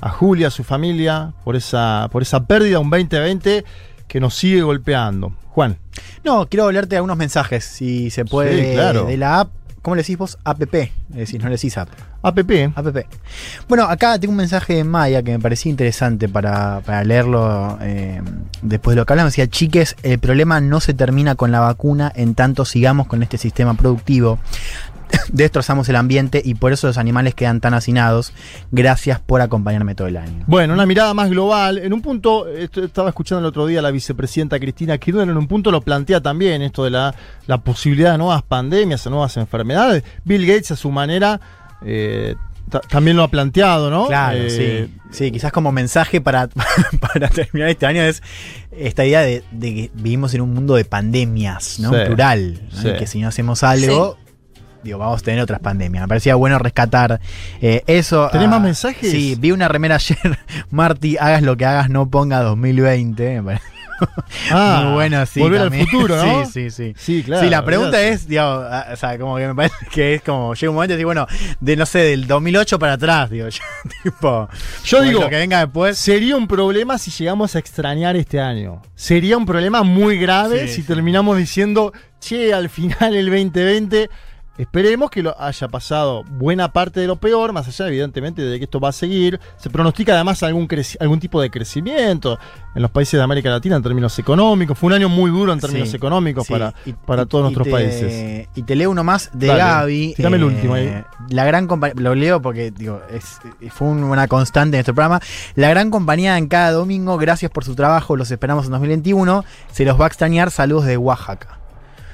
Speaker 4: a Julia, a su familia, por esa, por esa pérdida, un 2020 que nos sigue golpeando. Juan.
Speaker 5: No, quiero hablarte de algunos mensajes, si se puede,
Speaker 4: sí, claro.
Speaker 5: de la app ¿Cómo le decís vos? APP. Es decir, no le decís app.
Speaker 4: APP.
Speaker 5: APP. Bueno, acá tengo un mensaje de Maya que me parecía interesante para, para leerlo eh, después de lo que hablamos. Decía, chiques, el problema no se termina con la vacuna en tanto sigamos con este sistema productivo. Destrozamos el ambiente y por eso los animales quedan tan hacinados. Gracias por acompañarme todo el año.
Speaker 4: Bueno, una mirada más global. En un punto, estaba escuchando el otro día a la vicepresidenta Cristina Kirchner, en un punto lo plantea también esto de la, la posibilidad de nuevas pandemias, de nuevas enfermedades. Bill Gates a su manera eh, también lo ha planteado, ¿no?
Speaker 5: Claro, eh, sí. Sí, quizás como mensaje para, para terminar este año es esta idea de, de, que vivimos en un mundo de pandemias, ¿no? Sí, Plural. ¿no? Sí. que si no hacemos algo, sí digo, vamos a tener otras pandemias. Me parecía bueno rescatar eh, eso.
Speaker 4: ¿Tenés uh, más mensajes?
Speaker 5: Sí, vi una remera ayer, Marty, hagas lo que hagas, no ponga 2020.
Speaker 4: Ah,
Speaker 5: Muy bueno, sí.
Speaker 4: Volver
Speaker 5: también.
Speaker 4: al futuro, ¿no?
Speaker 5: Sí, sí, sí.
Speaker 4: Sí, claro.
Speaker 5: Sí, la pregunta es, digo, o sea, como que me parece que es como, llega un momento y digo, bueno, de no sé, del 2008 para atrás, digo, yo, tipo.
Speaker 4: Yo digo,
Speaker 5: lo que venga después.
Speaker 4: Sería un problema si llegamos a extrañar este año. Sería un problema muy grave
Speaker 5: Sí,
Speaker 4: si
Speaker 5: sí.
Speaker 4: terminamos diciendo, che, al final el 2020 Esperemos que lo haya pasado buena parte de lo peor, más allá, evidentemente, de que esto va a seguir. Se pronostica además algún, algún tipo de crecimiento en los países de América Latina en términos económicos. Fue un año muy duro en términos
Speaker 5: Sí,
Speaker 4: económicos
Speaker 5: sí.
Speaker 4: para,
Speaker 5: Y-
Speaker 4: para
Speaker 5: y-
Speaker 4: todos
Speaker 5: y
Speaker 4: nuestros
Speaker 5: te-
Speaker 4: países.
Speaker 5: Y te leo uno más de
Speaker 4: Dale,
Speaker 5: Gaby.
Speaker 4: tirame el último ahí.
Speaker 5: La gran lo leo porque digo, es, fue un- una constante en este programa. La gran compañía en cada domingo, gracias por su trabajo, los esperamos en 2021. Se los va a extrañar, saludos de Oaxaca.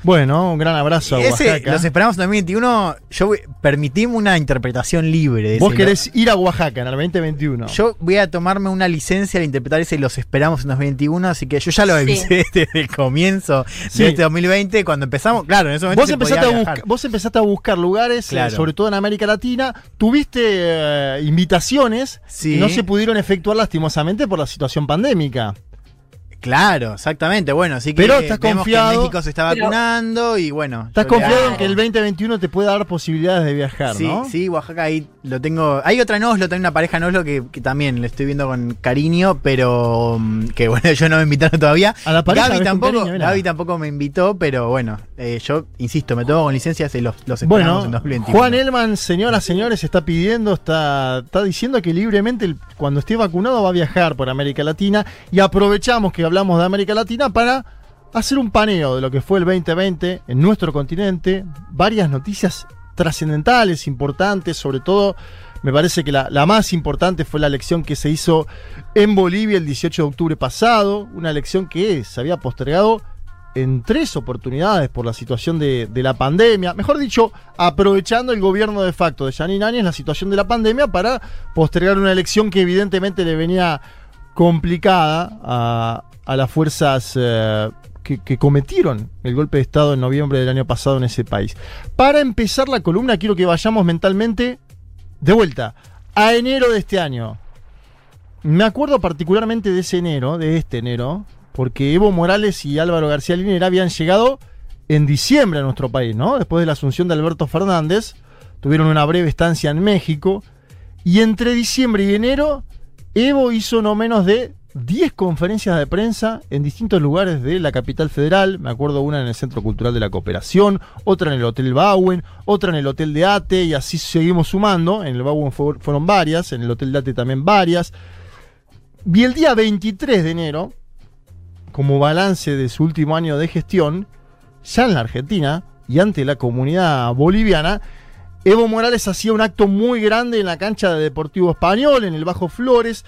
Speaker 4: Bueno, un gran abrazo a
Speaker 5: Ese,
Speaker 4: Oaxaca.
Speaker 5: los esperamos en 2021. Yo permitime una interpretación libre de
Speaker 4: Vos
Speaker 5: ese.
Speaker 4: querés ir a Oaxaca en el 2021.
Speaker 5: Yo voy a tomarme una licencia al interpretar ese y los esperamos en 2021, así que yo ya lo
Speaker 6: Sí.
Speaker 5: avisé desde el comienzo
Speaker 4: Sí.
Speaker 5: de este 2020, cuando empezamos, claro, en ese momento
Speaker 4: Vos
Speaker 5: se
Speaker 4: empezaste,
Speaker 5: podía
Speaker 4: a
Speaker 5: viajar.
Speaker 4: buscar, vos empezaste a buscar lugares, eh,
Speaker 5: Claro.
Speaker 4: sobre todo en América Latina. Tuviste eh, invitaciones
Speaker 5: Sí.
Speaker 4: que no se pudieron efectuar lastimosamente por la situación pandémica.
Speaker 5: Claro, exactamente. Bueno, así que
Speaker 4: Pero estás
Speaker 5: vemos
Speaker 4: confiado-
Speaker 5: que México se está
Speaker 6: Pero-
Speaker 5: vacunando y bueno.
Speaker 4: ¿Estás
Speaker 5: le
Speaker 4: confiado en que el 2021 te pueda dar posibilidades de viajar,
Speaker 5: Sí,
Speaker 4: no?
Speaker 5: sí, Oaxaca ahí lo tengo. Hay otra en Oslo, también una pareja en Oslo que, que también le estoy viendo con cariño, pero mm, que bueno, yo no me invitaron todavía.
Speaker 4: A la pareja
Speaker 5: Gaby tampoco,
Speaker 4: cariño.
Speaker 5: Gaby tampoco me invitó, pero bueno, eh, yo insisto, me tomo con licencias y los, los esperamos
Speaker 4: Bueno,
Speaker 5: en 2021.
Speaker 4: Juan Elman, señoras, señores, está pidiendo, está, está diciendo que libremente cuando esté vacunado va a viajar por América Latina y aprovechamos que hablamos de América Latina para hacer un paneo de lo que fue el 2020 en nuestro continente, varias noticias trascendentales, importantes, sobre todo me parece que la, más importante fue la elección que se hizo en Bolivia el 18 de octubre pasado, una elección que se había postergado en tres oportunidades por la situación de, la pandemia. Mejor dicho, aprovechando el gobierno de facto de Janine Áñez la situación de la pandemia para postergar una elección que evidentemente le venía complicada a, a las fuerzas eh, que, que cometieron el golpe de Estado en noviembre del año pasado en ese país. Para empezar la columna, quiero que vayamos mentalmente de vuelta a enero de este año. Me acuerdo particularmente de ese enero, de este enero, porque Evo Morales y Álvaro García Linera habían llegado en diciembre a nuestro país, ¿no? Después de la asunción de Alberto Fernández, tuvieron una breve estancia en México, y entre diciembre y enero, Evo hizo no menos de 10 conferencias de prensa en distintos lugares de la capital federal. Me acuerdo una en el Centro Cultural de la Cooperación, otra en el Hotel Bauen, otra en el Hotel de Ate, y así seguimos sumando. En el Bauen fueron varias, en el Hotel de Ate también varias. Y el día 23 de enero, como balance de su último año de gestión, ya en la Argentina y ante la comunidad boliviana, Evo Morales hacía un acto muy grande en la cancha de Deportivo Español, en el Bajo Flores.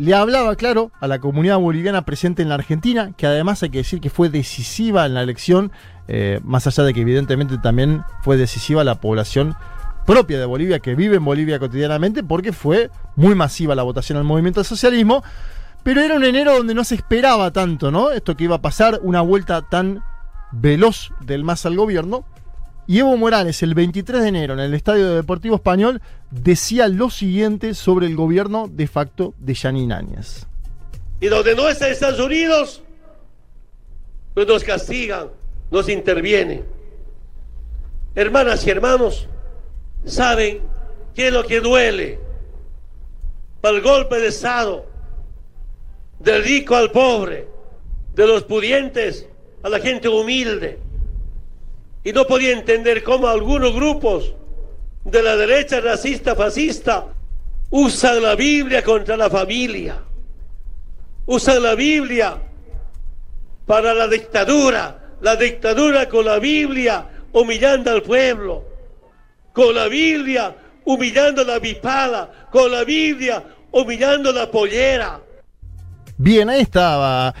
Speaker 4: Le hablaba, claro, a la comunidad boliviana presente en la Argentina, que además hay que decir que fue decisiva en la elección, eh, más allá de que evidentemente también fue decisiva la población propia de Bolivia, que vive en Bolivia cotidianamente, porque fue muy masiva la votación al movimiento al socialismo. Pero era un enero donde no se esperaba tanto, ¿no? Esto que iba a pasar, una vuelta tan veloz del MAS al gobierno. Y Evo Morales, el 23 de enero, en el Estadio de Deportivo Español, decía lo siguiente sobre el gobierno de facto de Yanin.
Speaker 15: Y donde no está Estados Unidos, pues nos castigan, nos intervienen. Hermanas y hermanos, saben qué es lo que duele para el golpe de Estado, del rico al pobre, de los pudientes a la gente humilde. Y no podía entender cómo algunos grupos de la derecha racista, fascista, usan la Biblia contra la familia. Usan la Biblia para la dictadura. La dictadura con la Biblia humillando al pueblo. Con la Biblia humillando la bipada. Con la Biblia humillando la pollera.
Speaker 4: Bien, ahí estaba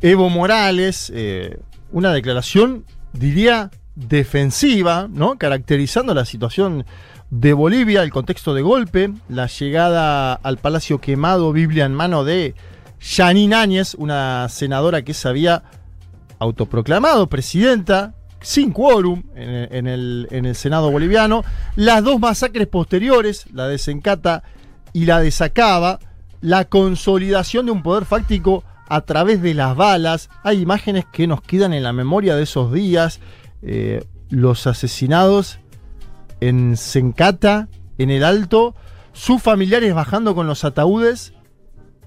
Speaker 4: Evo Morales, eh, una declaración, diría, defensiva, ¿no? Caracterizando la situación de Bolivia, el contexto de golpe, la llegada al Palacio Quemado, Biblia en mano de Janine Áñez, una senadora que se había autoproclamado presidenta, sin quórum en, el, en el Senado boliviano, las dos masacres posteriores, la de Sencata y la de Sacaba, la consolidación de un poder fáctico a través de las balas. Hay imágenes que nos quedan en la memoria de esos días. Eh, los asesinados en Sencata, en el Alto, sus familiares bajando con los ataúdes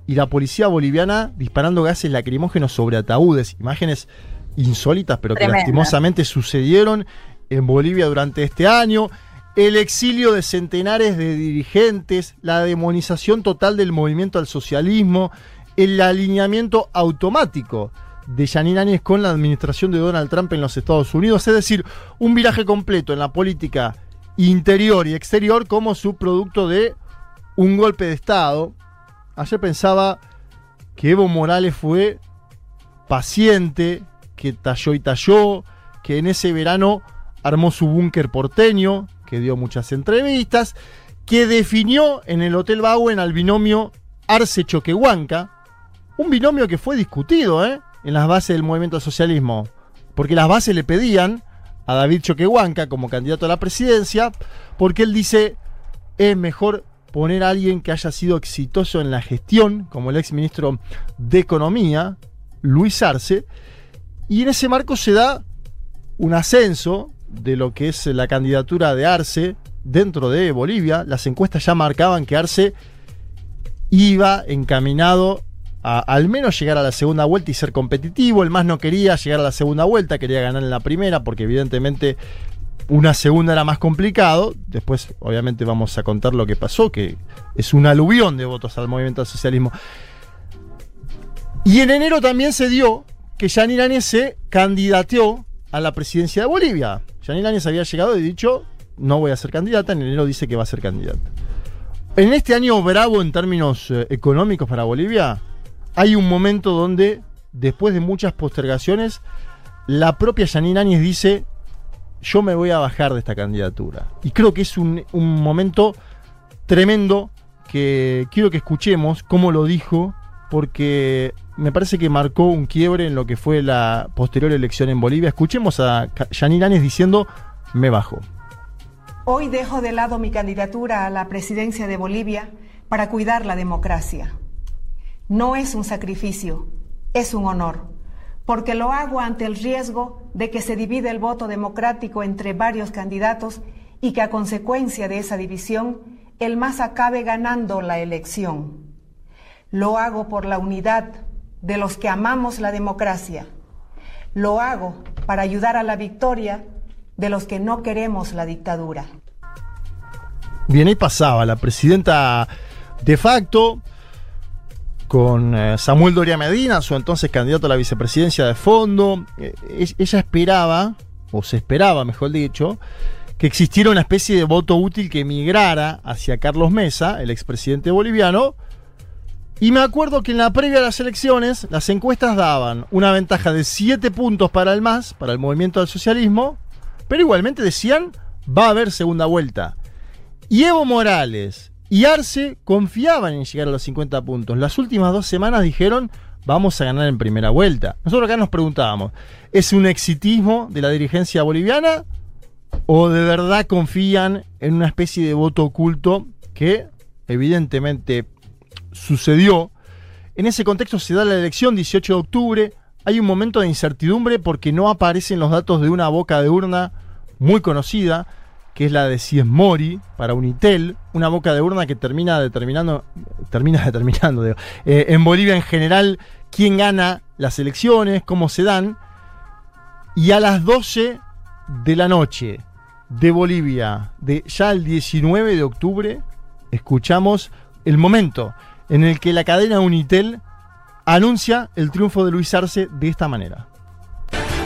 Speaker 4: y la policía boliviana disparando gases lacrimógenos sobre ataúdes. Imágenes insólitas, pero que lastimosamente sucedieron en Bolivia durante este año. El exilio de centenares de dirigentes, la demonización total del movimiento al socialismo, el alineamiento automático de Janine Áñez con la administración de Donald Trump en los Estados Unidos, es decir, un viraje completo en la política interior y exterior como subproducto de un golpe de Estado. Ayer pensaba que Evo Morales fue paciente, que talló y talló, que en ese verano armó su búnker porteño, que dio muchas entrevistas, que definió en el Hotel Bauen al binomio Arce Choquehuanca, un binomio que fue discutido ¿eh? En las bases del movimiento socialismo, porque las bases le pedían a David Choquehuanca como candidato a la presidencia, porque él dice, es mejor poner a alguien que haya sido exitoso en la gestión, como el ex ministro de Economía, Luis Arce, y en ese marco se da un ascenso de lo que es la candidatura de Arce dentro de Bolivia. Las encuestas ya marcaban que Arce iba encaminado al menos llegar a la segunda vuelta y ser competitivo. El más no quería llegar a la segunda vuelta, quería ganar en la primera, porque evidentemente una segunda era más complicado. Después, obviamente, vamos a contar lo que pasó, que es un aluvión de votos al movimiento al socialismo. Y en enero también se dio que Yanir Áñez se candidateó a la presidencia de Bolivia. Yanir Áñez había llegado y dicho, no voy a ser candidata, en enero dice que va a ser candidata. En este año bravo en términos eh, económicos para Bolivia, hay un momento donde, después de muchas postergaciones, la propia Janine Áñez dice, yo me voy a bajar de esta candidatura. Y creo que es un, momento tremendo que quiero que escuchemos cómo lo dijo, porque me parece que marcó un quiebre en lo que fue la posterior elección en Bolivia. Escuchemos a Yanine Áñez diciendo, me bajo.
Speaker 16: Hoy dejo de lado mi candidatura a la presidencia de Bolivia para cuidar la democracia. No es un sacrificio, es un honor, porque lo hago ante el riesgo de que se divida el voto democrático entre varios candidatos y que a consecuencia de esa división el más acabe ganando la elección. Lo hago por la unidad de los que amamos la democracia. Lo hago para ayudar a la victoria de los que no queremos la dictadura.
Speaker 4: Bien, ahí pasaba la presidenta de facto con eh, Samuel Doria Medina, su entonces candidato a la vicepresidencia de fondo. Eh, ella esperaba, o se esperaba, mejor dicho, que existiera una especie de voto útil que migrara hacia Carlos Mesa, el expresidente boliviano. Y me acuerdo que en la previa a las elecciones, las encuestas daban una ventaja de 7 puntos para el MAS, para el movimiento del socialismo, pero igualmente decían, va a haber segunda vuelta. Y Evo Morales y Arce confiaban en llegar a los 50 puntos. Las últimas dos semanas dijeron, vamos a ganar en primera vuelta. Nosotros acá nos preguntábamos, ¿es un exitismo de la dirigencia boliviana o de verdad confían en una especie de voto oculto que evidentemente sucedió? En ese contexto se da la elección 18 de octubre. Hay un momento de incertidumbre porque no aparecen los datos de una boca de urna muy conocida, que es la de Cies Mori para Unitel, una boca de urna que termina determinando, termina determinando eh, en Bolivia en general quién gana las elecciones, cómo se dan. Y a las 12 de la noche de Bolivia, de ya el 19 de octubre, escuchamos el momento en el que la cadena Unitel anuncia el triunfo de Luis Arce de esta manera.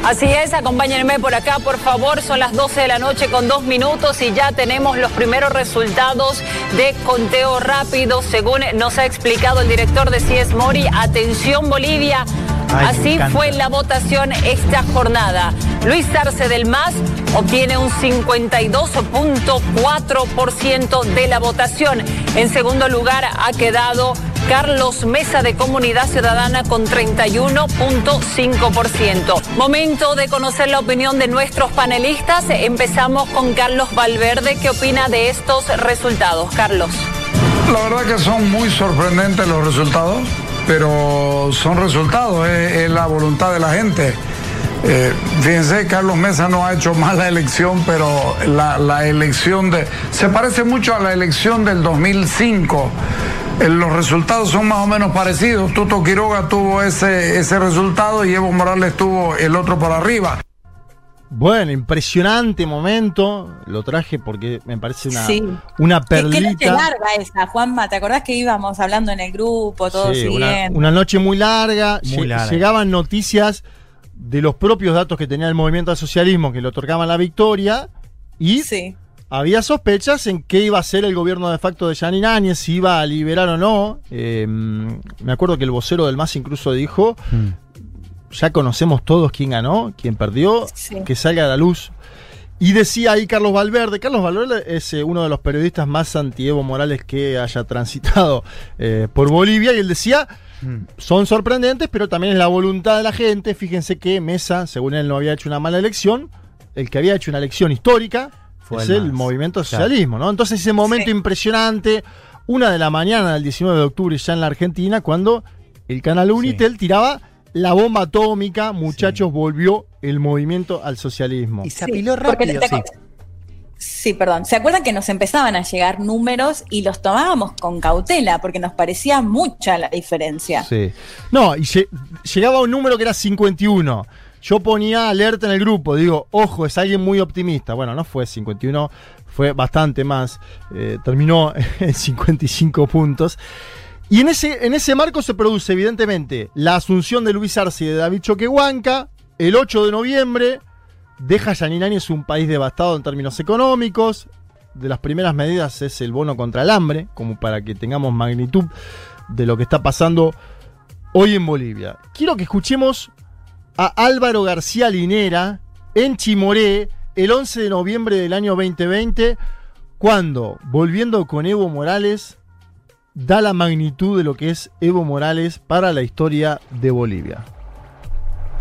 Speaker 17: Así es, acompáñenme por acá, por favor. Son las 12 de la noche con dos minutos y ya tenemos los primeros resultados de conteo rápido, según nos ha explicado el director de CIES Mori. Atención, Bolivia. Así fue la votación esta jornada. Luis Arce del MAS obtiene un 52.4% de la votación. En segundo lugar ha quedado Carlos Mesa de Comunidad Ciudadana con 31.5%. Momento de conocer la opinión de nuestros panelistas. Empezamos con Carlos Valverde. ¿Qué opina de estos resultados? Carlos.
Speaker 18: La verdad que son muy sorprendentes los resultados, pero son resultados, es, es la voluntad de la gente. Eh, fíjense, Carlos Mesa no ha hecho mala elección, pero la, la elección de... Se parece mucho a la elección del 2005. Eh, Los resultados son más o menos parecidos. Tuto Quiroga tuvo ese, ese resultado y Evo Morales tuvo el otro por arriba.
Speaker 4: Bueno, impresionante momento. Lo traje porque me parece una,
Speaker 6: Sí.
Speaker 4: una
Speaker 6: Qué, qué noche
Speaker 4: perlita.
Speaker 6: larga esa, Juanma. ¿Te acordás que íbamos hablando en el grupo, todos
Speaker 4: Sí, una,
Speaker 6: siguiendo?
Speaker 4: una noche muy larga.
Speaker 5: Muy larga.
Speaker 4: Llegaban noticias de los propios datos que tenía el movimiento al socialismo que le otorgaban la victoria. Y había sospechas en qué iba a ser el gobierno de facto de Janine Áñez, si iba a liberar o no. Eh, me acuerdo que el vocero del MAS incluso dijo: Ya conocemos todos quién ganó, quién perdió,
Speaker 6: Sí.
Speaker 4: que salga a la luz. Y decía ahí Carlos Valverde. Carlos Valverde es eh, uno de los periodistas más anti-Evo Morales que haya transitado eh, por Bolivia. Y él decía, son sorprendentes, pero también es la voluntad de la gente. Fíjense que Mesa, según él, no había hecho una mala elección. El que había hecho una elección histórica
Speaker 5: Fue
Speaker 4: es
Speaker 5: el
Speaker 4: movimiento
Speaker 5: Claro.
Speaker 4: socialismo, ¿no? Entonces ese momento impresionante, una de la mañana del 19 de octubre ya en la Argentina, cuando el canal Unitel tiraba la bomba atómica, muchachos, volvió el movimiento al socialismo.
Speaker 6: Sí, porque te- te- Sí, perdón. ¿Se acuerdan que nos empezaban a llegar números y los tomábamos con cautela porque nos parecía mucha la diferencia?
Speaker 4: Sí. No, y lle- llegaba un número que era 51. Yo ponía alerta en el grupo, digo, ojo, es alguien muy optimista. Bueno, no fue 51, fue bastante más. Eh, terminó en 55 puntos. Y en ese, en ese marco se produce, evidentemente, la asunción de Luis Arce y de David Choquehuanca. El 8 de noviembre deja Yanine Áñez un país devastado en términos económicos. De las primeras medidas es el bono contra el hambre, como para que tengamos magnitud de lo que está pasando hoy en Bolivia. Quiero que escuchemos a Álvaro García Linera en Chimoré el 11 de noviembre del año 2020, cuando, volviendo con Evo Morales, da la magnitud de lo que es Evo Morales para la historia de Bolivia.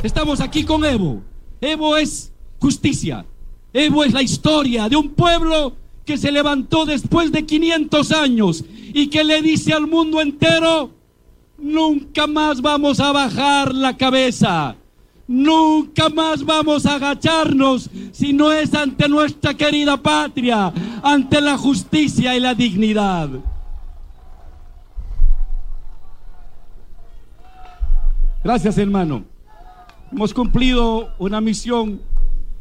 Speaker 19: Estamos aquí con Evo. Evo es justicia. Evo es la historia de un pueblo que se levantó después de 500 años y que le dice al mundo entero, nunca más vamos a bajar la cabeza. Nunca más vamos a agacharnos si no es ante nuestra querida patria, ante la justicia y la dignidad. Gracias hermano. Hemos cumplido una misión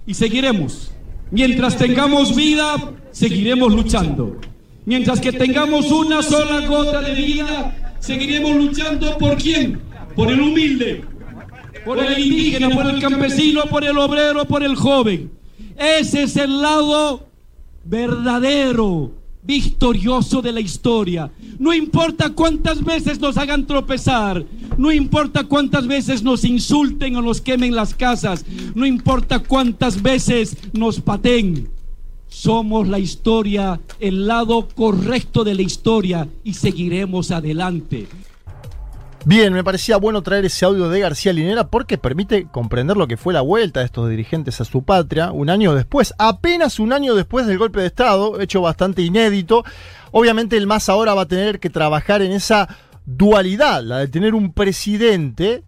Speaker 19: y seguiremos. Mientras tengamos vida, seguiremos luchando. Mientras que tengamos una sola gota de vida, seguiremos luchando por quién? Por el humilde, por el indígena, por el campesino, por el obrero, por el joven. Ese es el lado verdadero, victorioso de la historia. No importa cuántas veces nos hagan tropezar, no importa cuántas veces nos insulten o nos quemen las casas, no importa cuántas veces nos paten. Somos la historia, el lado correcto de la historia y seguiremos adelante.
Speaker 4: Bien, me parecía bueno traer ese audio de García Linera porque permite comprender lo que fue la vuelta de estos dirigentes a su patria un año después, apenas un año después del golpe de Estado, hecho bastante inédito. Obviamente el MAS ahora va a tener que trabajar en esa dualidad, la de tener un presidente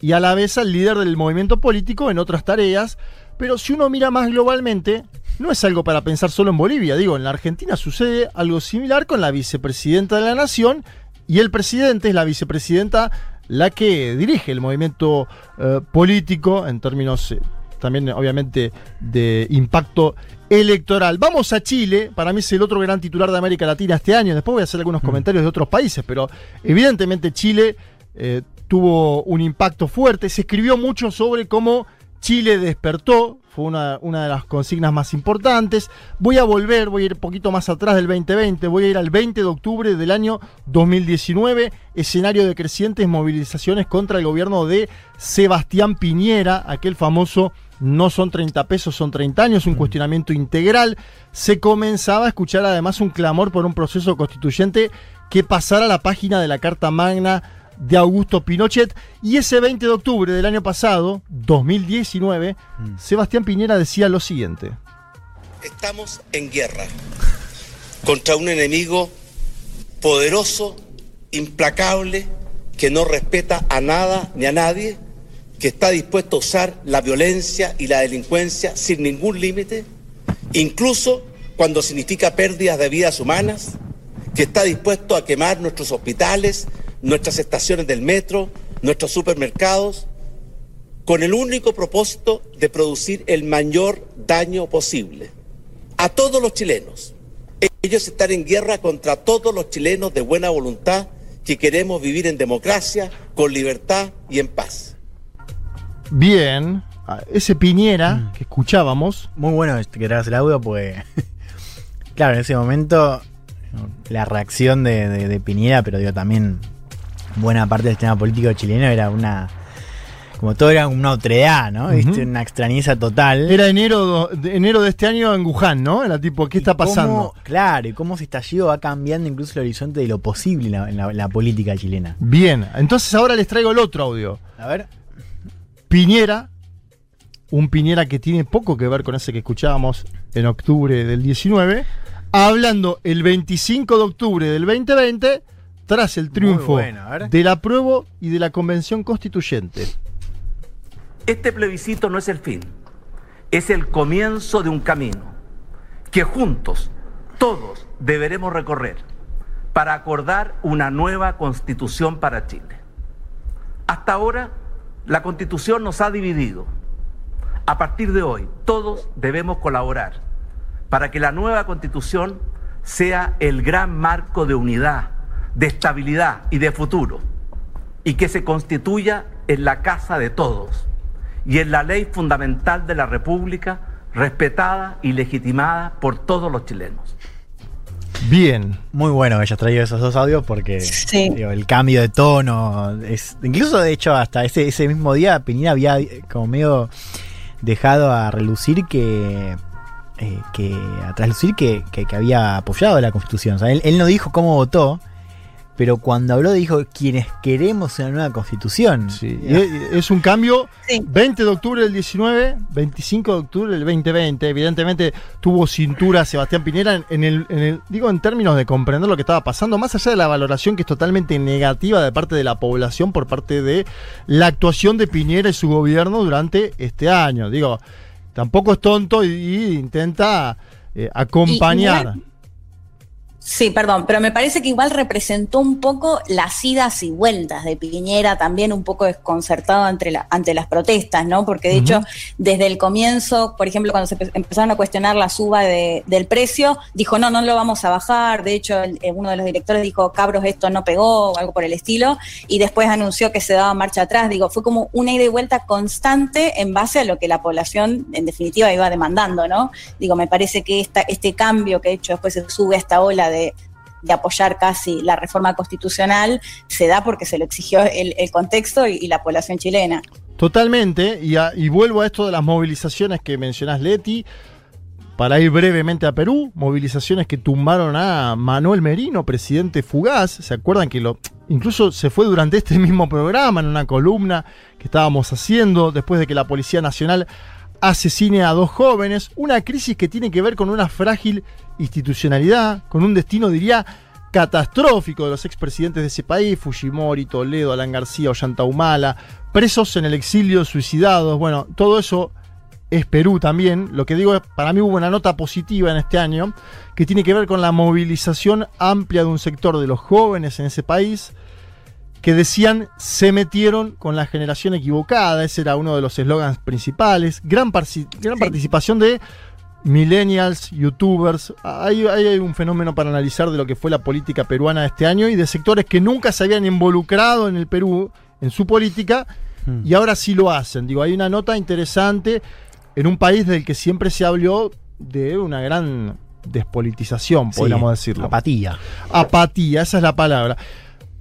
Speaker 4: y a la vez al líder del movimiento político en otras tareas, pero si uno mira más globalmente, no es algo para pensar solo en Bolivia, digo, en la Argentina sucede algo similar con la vicepresidenta de la Nación y el presidente es la vicepresidenta la que dirige el movimiento eh, político en términos eh, también obviamente de impacto electoral. Vamos a Chile, para mí es el otro gran titular de América Latina este año, después voy a hacer algunos comentarios de otros países, pero evidentemente Chile eh, tuvo un impacto fuerte, se escribió mucho sobre cómo Chile despertó, fue una, una, de las consignas más importantes. Voy a volver, voy a ir un poquito más atrás del 2020, voy a ir al 20 de octubre del año 2019, escenario de crecientes movilizaciones contra el gobierno de Sebastián Piñera, aquel famoso no son 30 pesos, son 30 años, un cuestionamiento integral. Se comenzaba a escuchar además un clamor por un proceso constituyente que pasara a la página de la Carta Magna de Augusto Pinochet. Y ese 20 de octubre del año pasado, 2019, Sebastián Piñera decía lo siguiente.
Speaker 20: Estamos en guerra contra un enemigo poderoso, implacable, que no respeta a nada ni a nadie, que está dispuesto a usar la violencia y la delincuencia sin ningún límite, incluso cuando significa pérdidas de vidas humanas, que está dispuesto a quemar nuestros hospitales, nuestras estaciones del metro, nuestros supermercados, con el único propósito de producir el mayor daño posible a todos los chilenos. Ellos están en guerra contra todos los chilenos de buena voluntad que queremos vivir en democracia, con libertad y en paz.
Speaker 4: Bien, ese Piñera que escuchábamos.
Speaker 5: Muy bueno que traes el audio, pues. claro, en ese momento la reacción de, de, de Piñera, pero digo también buena parte del sistema político chileno era una. Como todo era una otredad, ¿no? ¿Viste? Una extrañeza total.
Speaker 4: Era enero de, enero de este año en Wuhan, ¿no? Era tipo, ¿qué está pasando?
Speaker 5: Cómo, claro, y cómo ese estallido va cambiando incluso el horizonte de lo posible en la, en la, en la política chilena.
Speaker 4: Bien, entonces ahora les traigo el otro audio.
Speaker 5: A ver.
Speaker 4: Piñera, un Piñera que tiene poco que ver con ese que escuchábamos en octubre del 19, hablando el 25 de octubre del 2020 tras el triunfo
Speaker 5: bueno,
Speaker 4: del apruebo y de la convención constituyente.
Speaker 21: Este plebiscito no es el fin, es el comienzo de un camino que juntos, todos, deberemos recorrer para acordar una nueva constitución para Chile. Hasta ahora, la constitución nos ha dividido. A partir de hoy, todos debemos colaborar para que la nueva constitución sea el gran marco de unidad, de estabilidad y de futuro, y que se constituya en la casa de todos y en la ley fundamental de la República, respetada y legitimada por todos los chilenos.
Speaker 4: Bien.
Speaker 5: Muy bueno que hayas traído esos dos audios porque
Speaker 6: Sí.
Speaker 5: digo, el cambio de tono es. Incluso de hecho, hasta ese, ese mismo día Piñera había como medio dejado a relucir que. eh, que a traslucir que, que- que había apoyado la constitución. O sea, él, él no dijo cómo votó, pero cuando habló dijo quienes queremos una nueva constitución.
Speaker 4: Sí, es, un cambio 20 de octubre del 19, 25 de octubre del 2020. Evidentemente tuvo cintura Sebastián Piñera en, en el, en el- digo, en términos de comprender lo que estaba pasando, más allá de la valoración que es totalmente negativa de parte de la población por parte de la actuación de Piñera y su gobierno durante este año. Digo, tampoco es tonto y, y intenta eh, acompañar.
Speaker 6: Sí, perdón, pero me parece que igual representó un poco las idas y vueltas de Piñera, también un poco desconcertado ante, la- ante las protestas, ¿no? Porque de hecho, desde el comienzo, por ejemplo, cuando se empe- empezaron a cuestionar la suba de- del precio, dijo, no, no lo vamos a bajar. De hecho, el- eh, uno de los directores dijo, cabros, esto no pegó, o algo por el estilo, y después anunció que se daba marcha atrás. Digo, fue como una ida y vuelta constante en base a lo que la población, en definitiva, iba demandando, ¿no? Digo, me parece que esta, este cambio que de hecho después se sube a esta ola de, de apoyar casi la reforma constitucional se da porque se lo exigió el, contexto y, la población chilena.
Speaker 4: Totalmente, y vuelvo a esto de las movilizaciones que mencionás, Leti, para ir brevemente a Perú, movilizaciones que tumbaron a Manuel Merino, presidente fugaz, ¿se acuerdan que lo incluso se fue durante este mismo programa en una columna que estábamos haciendo después de que la Policía Nacional asesine a dos jóvenes, una crisis que tiene que ver con una frágil institucionalidad, con un destino, diría, catastrófico de los expresidentes de ese país, Fujimori, Toledo, Alan García, Ollanta Humala, presos en el exilio, suicidados, bueno, todo eso es Perú también. Lo que digo es, para mí hubo una nota positiva en este año, que tiene que ver con la movilización amplia de un sector de los jóvenes en ese país, que decían se metieron con la generación equivocada, ese era uno de los eslogans principales, gran, gran participación de millennials, youtubers, hay, hay- un fenómeno para analizar de lo que fue la política peruana este año y de sectores que nunca se habían involucrado en el Perú, en su política, y ahora sí lo hacen. Digo, hay una nota interesante en un país del que siempre se habló de una gran despolitización,
Speaker 5: Sí,
Speaker 4: podríamos decirlo.
Speaker 5: apatía.
Speaker 4: Apatía, esa es la palabra.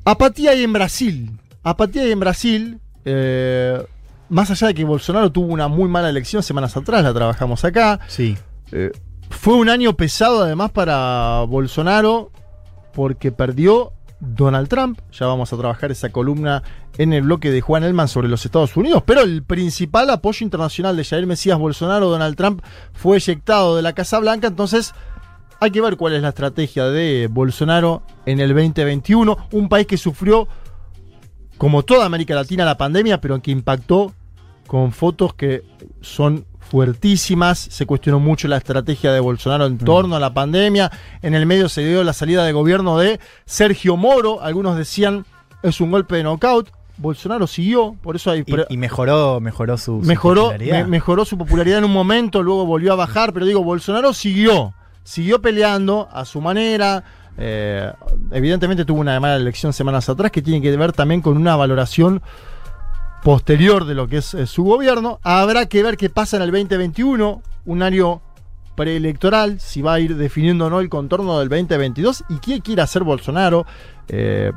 Speaker 4: Apatía hay en Brasil. Apatía hay en Brasil. eh, más allá de que Bolsonaro tuvo una muy mala elección semanas atrás, la trabajamos acá.
Speaker 5: Sí.
Speaker 4: Eh, fue un año pesado además para Bolsonaro porque perdió Donald Trump. Ya vamos a trabajar esa columna en el bloque de Juan Elman sobre los Estados Unidos. Pero el principal apoyo internacional de Jair Mesías Bolsonaro, Donald Trump, fue eyectado de la Casa Blanca. Entonces hay que ver cuál es la estrategia de Bolsonaro en el 2021. Un país que sufrió, como toda América Latina, la pandemia, pero que impactó con fotos que son fuertísimas. Se cuestionó mucho la estrategia de Bolsonaro en torno a la pandemia. En el medio se dio la salida de gobierno de Sergio Moro. Algunos decían es un golpe de knockout. Bolsonaro siguió, por eso hay...
Speaker 5: Y, y mejoró, mejoró su, popularidad.
Speaker 4: me- mejoró su popularidad en un momento, luego volvió a bajar, pero digo, Bolsonaro siguió, siguió peleando a su manera. eh, evidentemente tuvo una mala elección semanas atrás que tiene que ver también con una valoración posterior de lo que es eh, su gobierno. Habrá que ver qué pasa en el 2021, un año preelectoral, si va a ir definiendo o no el contorno del 2022 y qué quiere hacer Bolsonaro. Eh,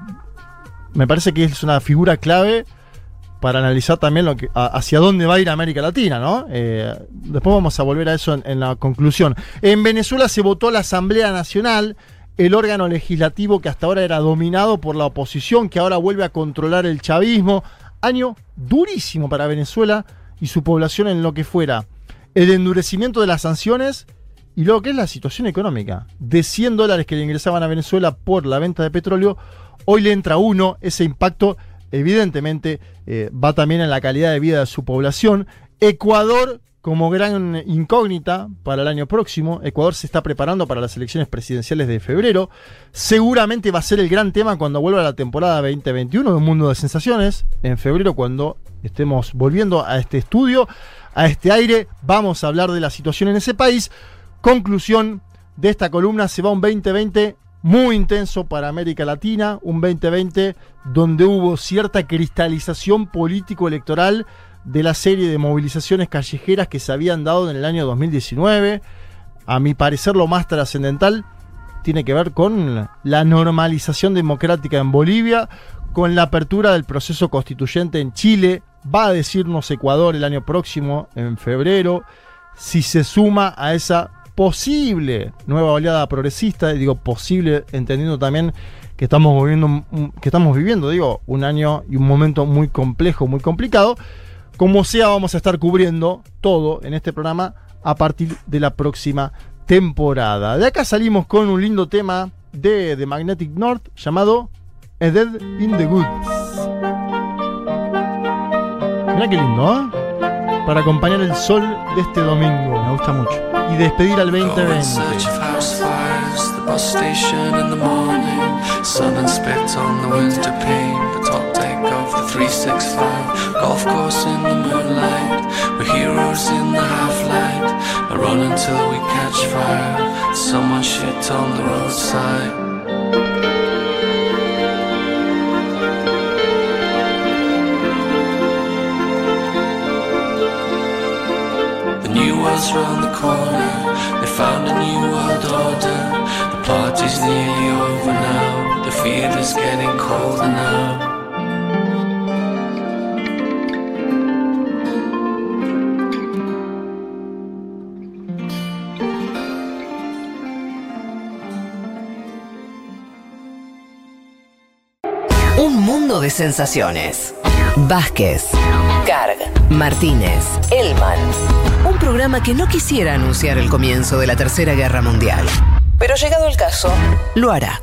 Speaker 4: me parece que es una figura clave para analizar también lo que, hacia dónde va a ir América Latina, ¿no? Eh, después vamos a volver a eso en, en la conclusión. En Venezuela se votó la Asamblea Nacional, el órgano legislativo que hasta ahora era dominado por la oposición, que ahora vuelve a controlar el chavismo. Año durísimo para Venezuela y su población en lo que fuera el endurecimiento de las sanciones y lo que es la situación económica. De 100 dólares que le ingresaban a Venezuela por la venta de petróleo, hoy le entra uno, ese impacto evidentemente eh, va también en la calidad de vida de su población. Ecuador como gran incógnita para el año próximo. Ecuador se está preparando para las elecciones presidenciales de febrero. Seguramente va a ser el gran tema cuando vuelva la temporada 2021 de Un Mundo de Sensaciones. En febrero, cuando estemos volviendo a este estudio, a este aire, vamos a hablar de la situación en ese país. Conclusión de esta columna, se va un 2020 muy intenso para América Latina, un 2020 donde hubo cierta cristalización político-electoral de la serie de movilizaciones callejeras que se habían dado en el año 2019. A mi parecer lo más trascendental tiene que ver con la normalización democrática en Bolivia, con la apertura del proceso constituyente en Chile, va a decirnos Ecuador el año próximo, en febrero, si se suma a esa posible nueva oleada progresista, digo posible entendiendo también que estamos viviendo, digo, un año y un momento muy complejo, muy complicado. Como sea, vamos a estar cubriendo todo en este programa a partir de la próxima temporada. De acá salimos con un lindo tema de The Magnetic North llamado A Dead in the Woods. Mira qué lindo, ¿eh? Para acompañar el sol de este domingo.
Speaker 5: Me gusta mucho.
Speaker 4: Y despedir al
Speaker 22: Go in
Speaker 4: 2020.
Speaker 22: search of house fires, the New world's round the corner. They found a new world order. The party's nearly over now. The field is getting colder now.
Speaker 1: Un mundo de sensaciones. Vázquez, Carg, Martínez, Elman. Un programa que no quisiera anunciar el comienzo de la Tercera Guerra Mundial. Pero llegado el caso, lo hará.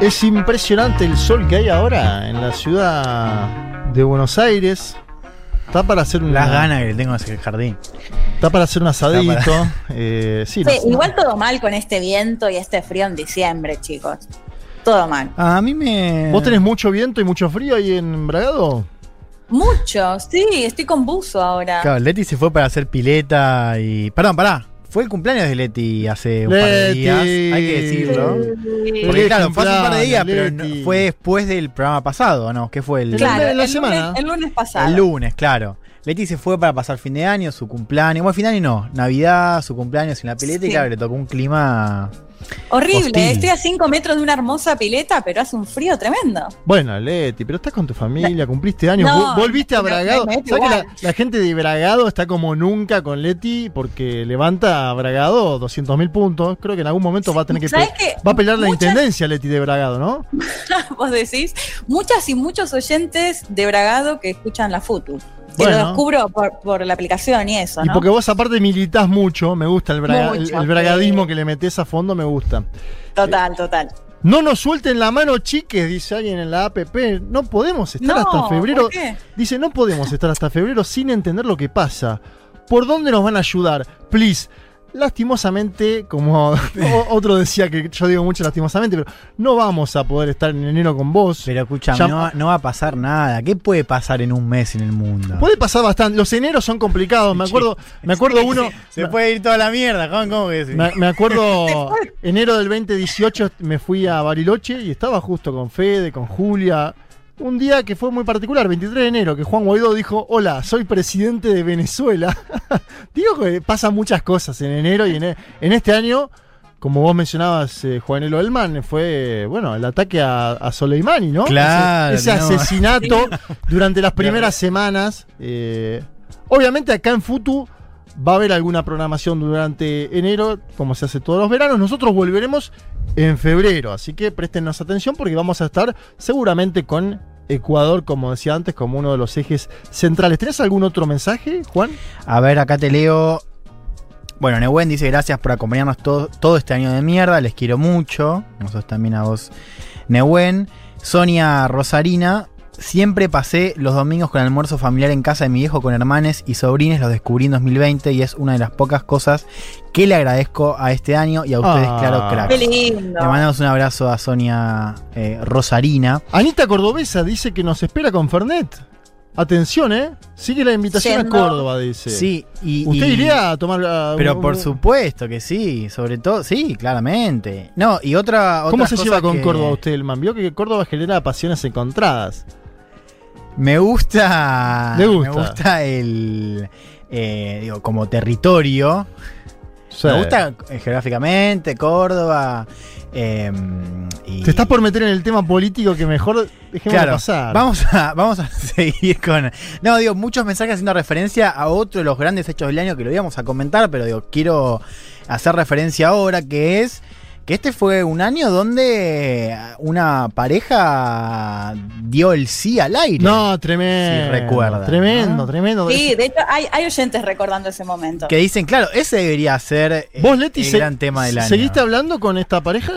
Speaker 4: Es impresionante el sol que hay ahora en la ciudad de Buenos Aires. Está para hacer una.
Speaker 5: Las ganas que le tengo a ese jardín.
Speaker 4: Está para hacer un asadito. Eh, sí,
Speaker 6: Sí,
Speaker 4: no-
Speaker 6: igual todo mal con este viento y este frío en diciembre, chicos. Todo mal.
Speaker 5: A mí me.
Speaker 4: ¿Vos tenés mucho viento y mucho frío ahí en Bragado?
Speaker 6: Mucho, sí, estoy con buzo ahora.
Speaker 5: Claro, Leti se fue para hacer pileta y. Perdón, pará. Fue el cumpleaños de Leti hace un par de días. Hay que decirlo.
Speaker 6: Sí.
Speaker 5: Porque claro, fue hace un par de días, pero no- fue después del programa pasado, ¿no? ¿Qué fue el,
Speaker 6: Claro,
Speaker 4: la
Speaker 6: el
Speaker 4: semana.
Speaker 6: Lunes, el lunes pasado.
Speaker 5: el lunes? Claro. Leti se fue para pasar fin de año, su cumpleaños. Bueno, fin de año no. Navidad, su cumpleaños en la pileta y claro, le tocó un clima.
Speaker 6: Horrible,
Speaker 5: Hostil.
Speaker 6: estoy a 5 metros de una hermosa pileta, pero hace un frío tremendo.
Speaker 4: Bueno, Leti, pero estás con tu familia, cumpliste años,
Speaker 6: No,
Speaker 4: volviste a
Speaker 6: me-
Speaker 4: Bragado.
Speaker 6: me
Speaker 4: ¿Sabes que la, gente de Bragado está como nunca con Leti porque levanta a Bragado 200 mil puntos? Creo que en algún momento va a tener que
Speaker 6: ¿Sabes
Speaker 4: pe-
Speaker 6: qué?
Speaker 4: va a pelear la intendencia Leti de Bragado, ¿no?
Speaker 6: Vos decís, muchas y muchos oyentes de Bragado que escuchan la FUTU. Que
Speaker 4: Bueno.
Speaker 6: lo descubro por, por la aplicación y eso,
Speaker 4: Y porque vos aparte militás mucho, me gusta el, braga- el-
Speaker 6: Mucho,
Speaker 4: el bragadismo que le metés a fondo, me gusta.
Speaker 6: Total, total.
Speaker 4: No nos suelten la mano, chiques, dice alguien en la APP. No podemos estar
Speaker 6: No,
Speaker 4: hasta febrero.
Speaker 6: ¿por qué?
Speaker 4: Dice, no podemos estar hasta febrero sin entender lo que pasa. ¿Por dónde nos van a ayudar? Please. Lastimosamente, como otro decía que yo digo mucho lastimosamente, pero no vamos a poder estar en enero con vos.
Speaker 5: Pero escúchame,
Speaker 4: Ya-
Speaker 5: no, va- no va a pasar nada. ¿Qué puede pasar en un mes en el mundo?
Speaker 4: Puede pasar bastante. Los eneros son complicados. Me acuerdo, me acuerdo uno.
Speaker 5: Se puede ir toda la mierda, Juan, ¿cómo que?
Speaker 4: Me, me acuerdo, enero del 2018 me fui a Bariloche y estaba justo con Fede, con Julia. Un día que fue muy particular, 23 de enero, que Juan Guaidó dijo, hola, soy presidente de Venezuela. Digo que pasan muchas cosas en enero y en, e- en este año, como vos mencionabas, eh, Juanelo Elman, fue, bueno, el ataque a, a Soleimani, ¿no?
Speaker 5: Claro,
Speaker 4: Ese, ese
Speaker 5: no.
Speaker 4: asesinato durante las primeras semanas. eh, obviamente acá en Futu va a haber alguna programación durante enero, como se hace todos los veranos. Nosotros volveremos en febrero, así que préstenos atención porque vamos a estar seguramente con Ecuador, como decía antes, como uno de los ejes centrales. ¿Tenés algún otro mensaje, Juan?
Speaker 5: A ver, acá te leo. Bueno, Newen dice gracias por acompañarnos todo, este año de mierda, les quiero mucho. Nosotros también a vos, Newen. Sonia Rosarina, siempre pasé los domingos con almuerzo familiar en casa de mi viejo con hermanes y sobrines, los descubrí en 2020 y es una de las pocas cosas que le agradezco a este año y a ustedes,
Speaker 4: Ah.
Speaker 5: claro, crack.
Speaker 6: Qué lindo.
Speaker 5: Le mandamos un abrazo a Sonia eh, Rosarina.
Speaker 4: Anita Cordobesa dice que nos espera con Fernet. Atención, ¿eh? Sigue la invitación
Speaker 6: Yendo.
Speaker 4: a Córdoba, dice.
Speaker 5: Sí, y.
Speaker 4: ¿Usted
Speaker 5: y-
Speaker 4: iría a tomar... ah,
Speaker 5: Pero
Speaker 4: un-
Speaker 5: por supuesto que sí, sobre todo, sí, claramente. No, y otra.
Speaker 4: ¿Cómo se lleva con
Speaker 5: que
Speaker 4: Córdoba usted, Elman? Vio que Córdoba genera pasiones encontradas.
Speaker 5: Me gusta.
Speaker 4: Le gusta.
Speaker 5: Me gusta el. eh, digo, como territorio.
Speaker 4: Sí.
Speaker 5: Me gusta eh, geográficamente, Córdoba. Eh, y-
Speaker 4: Te estás por meter en el tema político que mejor dejemos
Speaker 5: Claro,
Speaker 4: pasar.
Speaker 5: Vamos a, vamos a seguir con. No, digo, muchos mensajes haciendo referencia a otro de los grandes hechos del año que lo íbamos a comentar, pero digo, quiero hacer referencia ahora, que es que este fue un año donde una pareja dio el sí al aire.
Speaker 4: No, tremendo.
Speaker 5: Si recuerda.
Speaker 4: Tremendo, tremendo.
Speaker 6: Sí, de hecho hay, hay oyentes recordando ese momento.
Speaker 5: Que dicen, claro, ese debería ser eh,
Speaker 4: Vos, Leti,
Speaker 5: el
Speaker 4: se-
Speaker 5: gran tema del año.
Speaker 4: ¿seguiste hablando con esta pareja?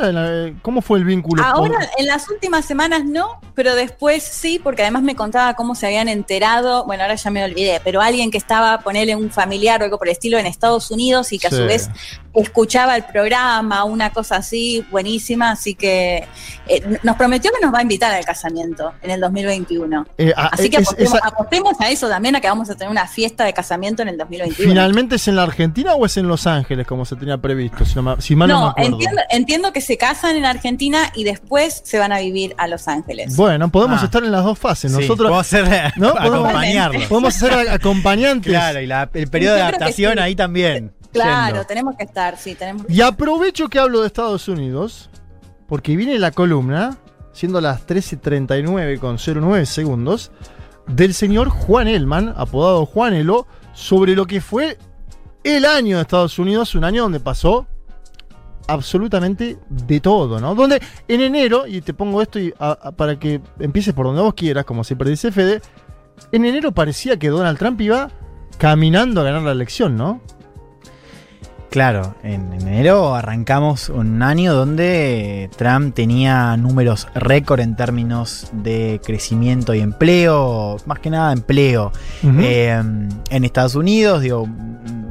Speaker 4: ¿Cómo fue el vínculo?
Speaker 6: Ahora, en las últimas semanas no, pero después sí, porque además me contaba cómo se habían enterado, bueno, ahora ya me olvidé, pero alguien que estaba, ponerle un familiar o algo por el estilo en Estados Unidos y que a su vez escuchaba el programa, una cosa así, buenísima, así que eh, nos prometió que nos va a invitar al casamiento en el 2021.
Speaker 4: Eh, ah,
Speaker 6: así que
Speaker 4: es-
Speaker 6: apostemos,
Speaker 4: esa-
Speaker 6: apostemos a eso también, a que vamos a tener una fiesta de casamiento en el 2021.
Speaker 4: ¿Finalmente es en la Argentina o es en Los Ángeles, como se tenía previsto? Si, no si mal no, me
Speaker 6: No,
Speaker 4: acuerdo.
Speaker 6: entiendo, entiendo que se casan en Argentina y después se van a vivir a Los Ángeles.
Speaker 4: Bueno, podemos
Speaker 5: Ah.
Speaker 4: estar en las dos fases.
Speaker 5: Sí,
Speaker 4: Nosotros
Speaker 5: podemos ser-
Speaker 4: ¿no? Podemos-
Speaker 5: acompañarlos.
Speaker 4: Podemos ser acompañantes.
Speaker 5: Claro, y la- el periodo de
Speaker 6: que
Speaker 5: adaptación
Speaker 6: sí.
Speaker 5: ahí también.
Speaker 6: Claro,
Speaker 5: yendo.
Speaker 6: tenemos que estar, sí, tenemos que
Speaker 4: Y aprovecho que hablo de Estados Unidos, porque viene la columna, siendo las 13.39 con 09 segundos, del señor Juan Elman, apodado Juan Elo, sobre lo que fue el año de Estados Unidos, un año donde pasó absolutamente de todo, ¿no? Donde en enero, y te pongo esto y a- a- para que empieces por donde vos quieras, como siempre dice Fede, en enero parecía que Donald Trump iba caminando a ganar la elección, ¿no?
Speaker 5: Claro, en enero arrancamos un año donde Trump tenía números récord en términos de crecimiento y empleo, más que nada empleo. Eh, en Estados Unidos, digo,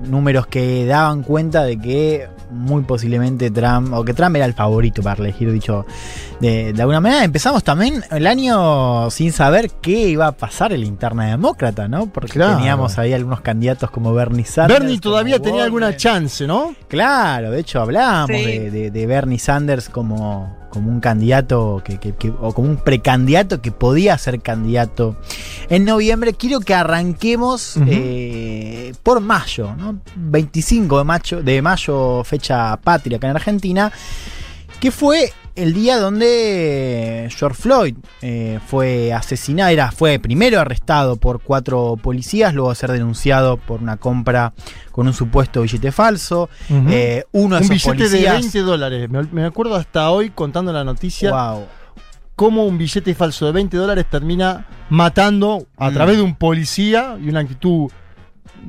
Speaker 5: números que daban cuenta de que muy posiblemente Trump, o que Trump era el favorito para elegir, dicho de, de alguna manera. Empezamos también el año sin saber qué iba a pasar en la interna demócrata, ¿no? Porque
Speaker 4: Claro.
Speaker 5: teníamos ahí algunos candidatos como Bernie Sanders.
Speaker 4: Bernie todavía tenía alguna chance, ¿no?
Speaker 5: Claro, de hecho hablábamos
Speaker 6: Sí.
Speaker 5: de, de- de Bernie Sanders como, como un candidato que, que- que- o como un precandidato que podía ser candidato en noviembre. Quiero que arranquemos eh, por mayo, ¿no? 25 de mayo, de mayo, fecha patria acá en Argentina, que fue el día donde George Floyd eh, fue asesinado, era, fue primero arrestado por cuatro policías, luego de ser denunciado por una compra con un supuesto billete falso. Eh, uno de
Speaker 4: un
Speaker 5: esos
Speaker 4: billete de
Speaker 5: policías.
Speaker 4: 20 dólares. Me, me acuerdo hasta hoy contando la noticia
Speaker 5: Wow.
Speaker 4: cómo un billete falso de 20 dólares termina matando a
Speaker 5: Mm.
Speaker 4: través de un policía y una actitud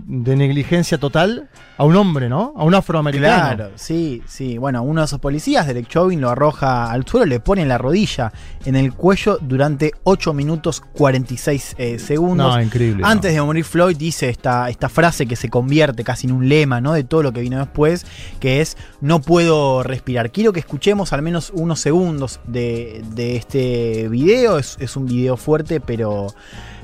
Speaker 4: de negligencia total a un hombre, ¿no? A un afroamericano.
Speaker 5: Claro, sí, sí. Bueno, uno de esos policías, Derek Chauvin, lo arroja al suelo, le pone la rodilla en el cuello durante 8 minutos 46 eh, segundos.
Speaker 4: No, increíble. no.
Speaker 5: Antes de morir Floyd dice esta, esta frase que se convierte casi en un lema, ¿no? De todo lo que vino después, que es no puedo respirar. Quiero que escuchemos al menos unos segundos de, de este video. Es, es un video fuerte, pero...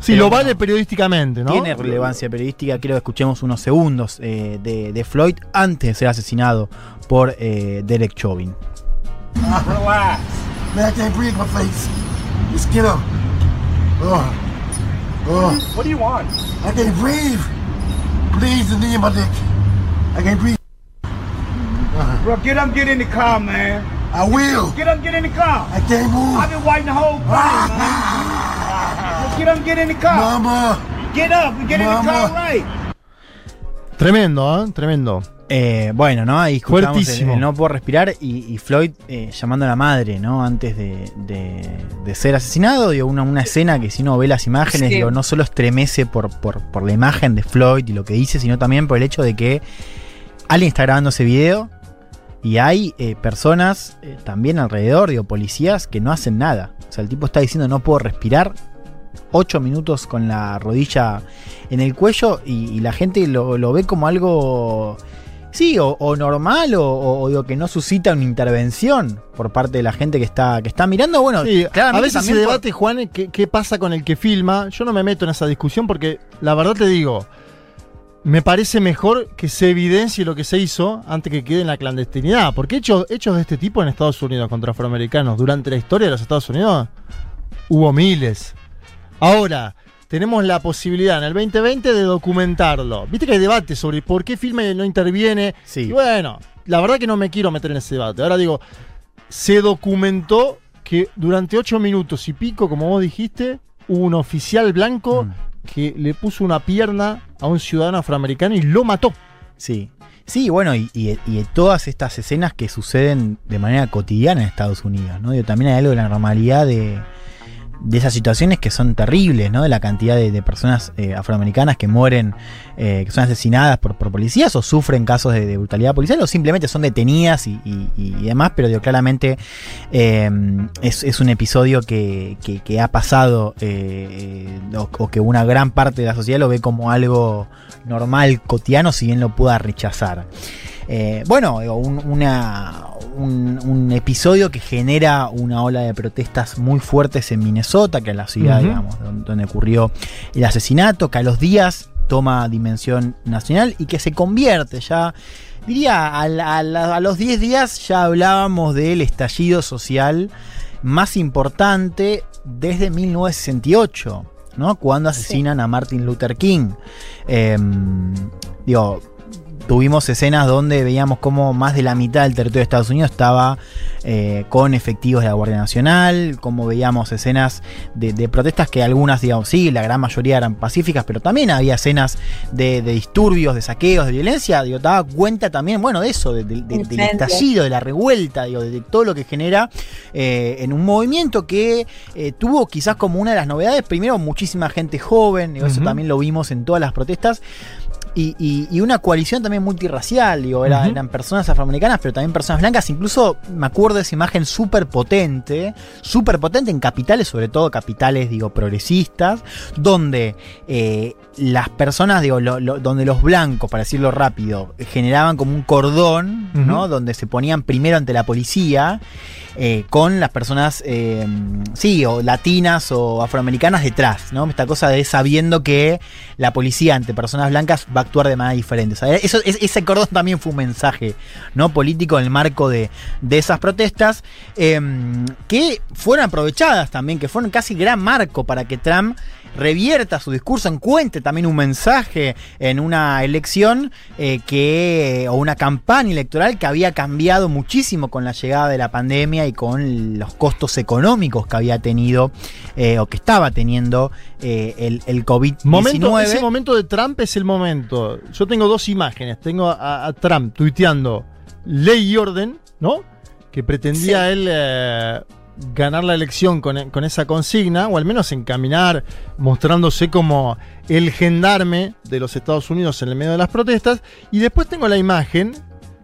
Speaker 4: Sí,
Speaker 5: pero
Speaker 4: lo vale periodísticamente, ¿no?
Speaker 5: Tiene relevancia periodística. Quiero que escuchemos unos segundos eh, de, de Floyd antes de ser asesinado por eh, Derek Chauvin.
Speaker 23: Relax. Man, I can't breathe my face. Just get up. Oh. Oh. What do you want? I can't breathe. Please, the knee in my neck. I can't breathe.
Speaker 24: Bro, get up, get in the car, man.
Speaker 23: I will.
Speaker 24: Get up, get in the car.
Speaker 23: I can't move.
Speaker 24: I've been waiting the whole time, man. Get up, get in the car.
Speaker 23: Mama.
Speaker 24: Get up get in the car right.
Speaker 4: Tremendo, ¿eh? Tremendo.
Speaker 5: Eh, bueno, ¿no? Ahí escuchamos el,
Speaker 4: Fuertísimo.
Speaker 5: el no puedo respirar y, y Floyd eh, llamando a la madre, ¿no? Antes de, de- de ser asesinado, digo, una, una escena que si uno ve las imágenes,
Speaker 6: Sí.
Speaker 5: digo, no solo estremece por, por, por la imagen de Floyd y lo que dice, sino también por el hecho de que alguien está grabando ese video y hay eh, personas eh, también alrededor, digo, policías que no hacen nada. O sea, el tipo está diciendo no puedo respirar. Ocho minutos con la rodilla en el cuello y, y la gente lo, lo ve como algo, sí, o, o normal o, o- o digo, que no suscita una intervención por parte de la gente que está, que está mirando. Bueno,
Speaker 4: Sí, a veces se
Speaker 5: por-
Speaker 4: debate, Juan, qué, qué pasa con el que filma. Yo no me meto en esa discusión porque la verdad te digo, me parece mejor que se evidencie lo que se hizo antes que quede en la clandestinidad. Porque hechos, hechos de este tipo en Estados Unidos contra afroamericanos durante la historia de los Estados Unidos hubo miles. Ahora, tenemos la posibilidad en el 2020 de documentarlo. Viste que hay debate sobre por qué filma y no interviene.
Speaker 5: Sí.
Speaker 4: Y bueno, la verdad que no me quiero meter en ese debate. Ahora digo, se documentó que durante ocho minutos y pico, como vos dijiste, hubo un oficial blanco que le puso una pierna a un ciudadano afroamericano y lo mató.
Speaker 5: Sí. Sí, bueno, y, y- y todas estas escenas que suceden de manera cotidiana en Estados Unidos, ¿no? Digo, también hay algo de la normalidad de, de esas situaciones que son terribles, ¿no? De la cantidad de, personas eh, afroamericanas que mueren, eh, que son asesinadas por, policías o sufren casos de, brutalidad policial o simplemente son detenidas y, demás, pero digo, claramente eh, es, un episodio que ha pasado eh, o, o que una gran parte de la sociedad lo ve como algo normal, cotidiano, si bien lo pueda rechazar. Eh, bueno, un, una- un- un episodio que genera una ola de protestas muy fuertes en Minnesota, que es la ciudad, digamos, don- donde ocurrió el asesinato, que a los días toma dimensión nacional y que se convierte ya, diría, a, los 10 días ya hablábamos del estallido social más importante desde 1968. ¿no? Cuando asesinan a Martin Luther King. Eh, digo, tuvimos escenas donde veíamos cómo más de la mitad del territorio de Estados Unidos estaba eh, con efectivos de la Guardia Nacional, como veíamos escenas de, de protestas que algunas, digamos, sí, la gran mayoría eran pacíficas, pero también había escenas de, de disturbios, de saqueos, de violencia, digo, daba cuenta también, bueno, de eso, de- de- de- del estallido, de la revuelta, digo, de, todo lo que genera eh, en un movimiento que eh, tuvo quizás como una de las novedades, primero muchísima gente joven, digo, eso también lo vimos en todas las protestas, y, y- y una coalición también multirracial, digo, era- eran personas afroamericanas, pero también personas blancas. Incluso me acuerdo de esa imagen súper potente, súper potente en capitales, sobre todo capitales, digo, progresistas, donde eh, las personas, digo, lo- lo- donde los blancos, para decirlo rápido, generaban como un cordón, ¿no? Donde se ponían primero ante la policía. Eh, con las personas, eh, sí, o latinas o afroamericanas detrás, ¿no? Esta cosa de sabiendo que la policía ante personas blancas va a actuar de manera diferente. Eso, es- ese cordón también fue un mensaje ¿no? político en el marco de, de esas protestas eh, que fueron aprovechadas también, que fueron casi gran marco para que Trump revierta su discurso, encuentre también un mensaje en una elección eh, que o una campaña electoral que había cambiado muchísimo con la llegada de la pandemia y con los costos económicos que había tenido eh, o que estaba teniendo eh, el, el COVID-19.
Speaker 4: Momento, ese momento de Trump es el momento. Yo tengo dos imágenes. Tengo a, a Trump tuiteando ley y orden, ¿no? Que pretendía él ganar la elección con, con esa consigna, o al menos encaminar, mostrándose como el gendarme de los Estados Unidos en el medio de las protestas. Y después tengo la imagen,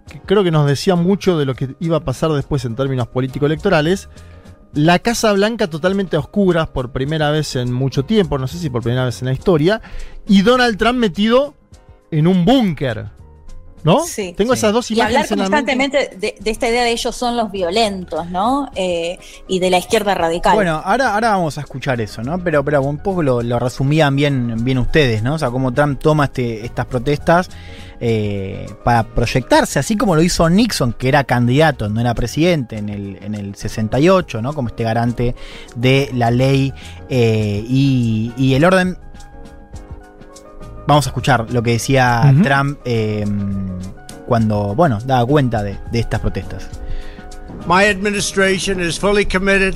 Speaker 4: que creo que nos decía mucho de lo que iba a pasar después en términos político-electorales. La Casa Blanca totalmente a oscuras por primera vez en mucho tiempo, no sé si por primera vez en la historia, y Donald Trump metido en un búnker. ¿No?
Speaker 6: Sí.
Speaker 4: Tengo esas dos
Speaker 6: Y hablar
Speaker 4: en
Speaker 6: constantemente de, de esta idea de ellos son los violentos, ¿no? Eh, y de la izquierda radical.
Speaker 5: Bueno, ahora, ahora vamos a escuchar eso, ¿no? Pero, pero un poco lo, lo resumían bien, bien ustedes, ¿no? O sea, cómo Trump toma este, estas protestas eh, para proyectarse, así como lo hizo Nixon, que era candidato, no era presidente en el, en el 68, ¿no? Como este garante de la ley eh, y, y el orden. Vamos a escuchar lo que decía. Trump eh, cuando, bueno, daba cuenta de, de estas protestas.
Speaker 7: My administration is fully committed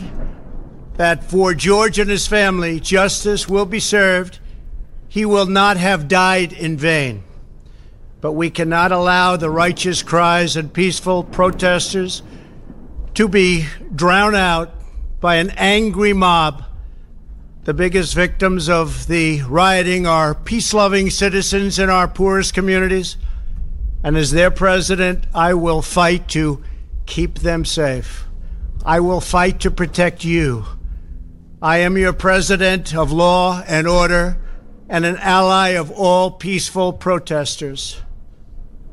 Speaker 7: that for George and his family, justice will be served. He will not have died in vain. But we cannot allow the righteous cries and peaceful protesters to be drowned out by an angry mob. The biggest victims of the rioting are peace loving citizens in our poorest communities. And as their president, I will fight to keep them safe. I will fight to protect you. I am your president of law and order and an ally of all peaceful protesters.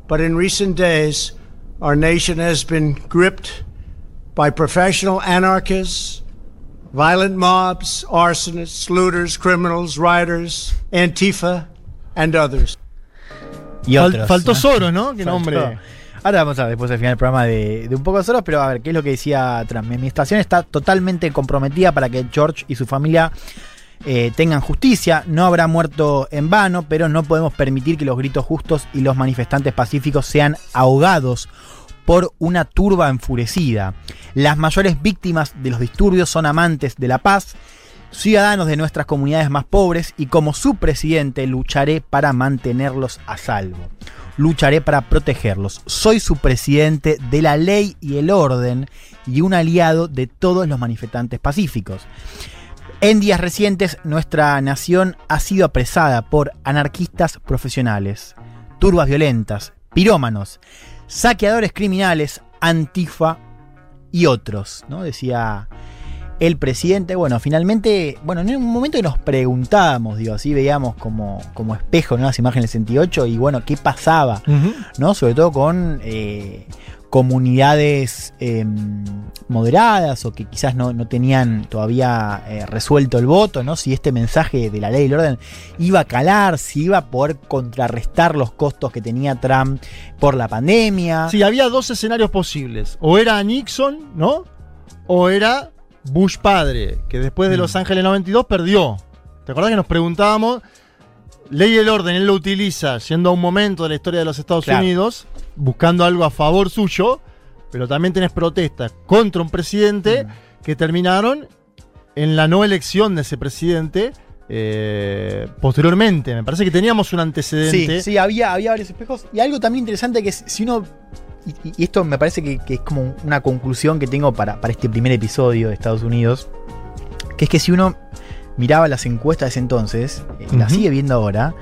Speaker 7: But in recent days, our nation has been gripped by professional anarchists, violent mobs, arsonists, looters, criminals, rioters, Antifa, and others.
Speaker 5: Y
Speaker 4: Fal-
Speaker 5: otros,
Speaker 4: faltó Soros, ¿no? Qué nombre.
Speaker 5: Ahora vamos a ver después al final del programa de, de un poco de Soros, pero a ver, ¿qué es lo que decía Trump? Mi administración está totalmente comprometida para que George y su familia eh, tengan justicia. No habrá muerto en vano, pero no podemos permitir que los gritos justos y los manifestantes pacíficos sean ahogados por una turba enfurecida. Las mayores víctimas de los disturbios son amantes de la paz, ciudadanos de nuestras comunidades más pobres y como su presidente lucharé para mantenerlos a salvo. Lucharé para protegerlos. Soy su presidente de la ley y el orden y un aliado de todos los manifestantes pacíficos. En días recientes, nuestra nación ha sido apresada por anarquistas profesionales, turbas violentas, pirómanos, saqueadores criminales, antifa y otros, ¿no? Decía el presidente. Bueno, finalmente, bueno, en un momento que nos preguntábamos, digo, así veíamos como, como espejo en las imágenes del 68 y bueno, qué pasaba, ¿no? Sobre todo con eh, comunidades eh, moderadas o que quizás no, no tenían todavía eh, resuelto el voto, ¿no? Si este mensaje de la ley del orden iba a calar, si iba a poder contrarrestar los costos que tenía Trump por la pandemia.
Speaker 4: Sí, había dos escenarios posibles. O era Nixon, ¿no? O era Bush padre, que después de Los Ángeles 92 perdió. ¿Te acuerdas que nos preguntábamos? Ley del orden, él lo utiliza yendo a un momento de la historia de los Estados
Speaker 5: Claro.
Speaker 4: Unidos, buscando algo a favor suyo, pero también tenés protestas contra un presidente que terminaron en la no elección de ese presidente eh, posteriormente. Me parece que teníamos un antecedente.
Speaker 5: Sí, sí, había, había varios espejos. Y algo también interesante que es, si uno. Y, y esto me parece que, que es como una conclusión que tengo para, para este primer episodio de Estados Unidos. Que es que si uno miraba las encuestas de ese entonces, eh, las
Speaker 4: Ujú.
Speaker 5: sigue viendo ahora,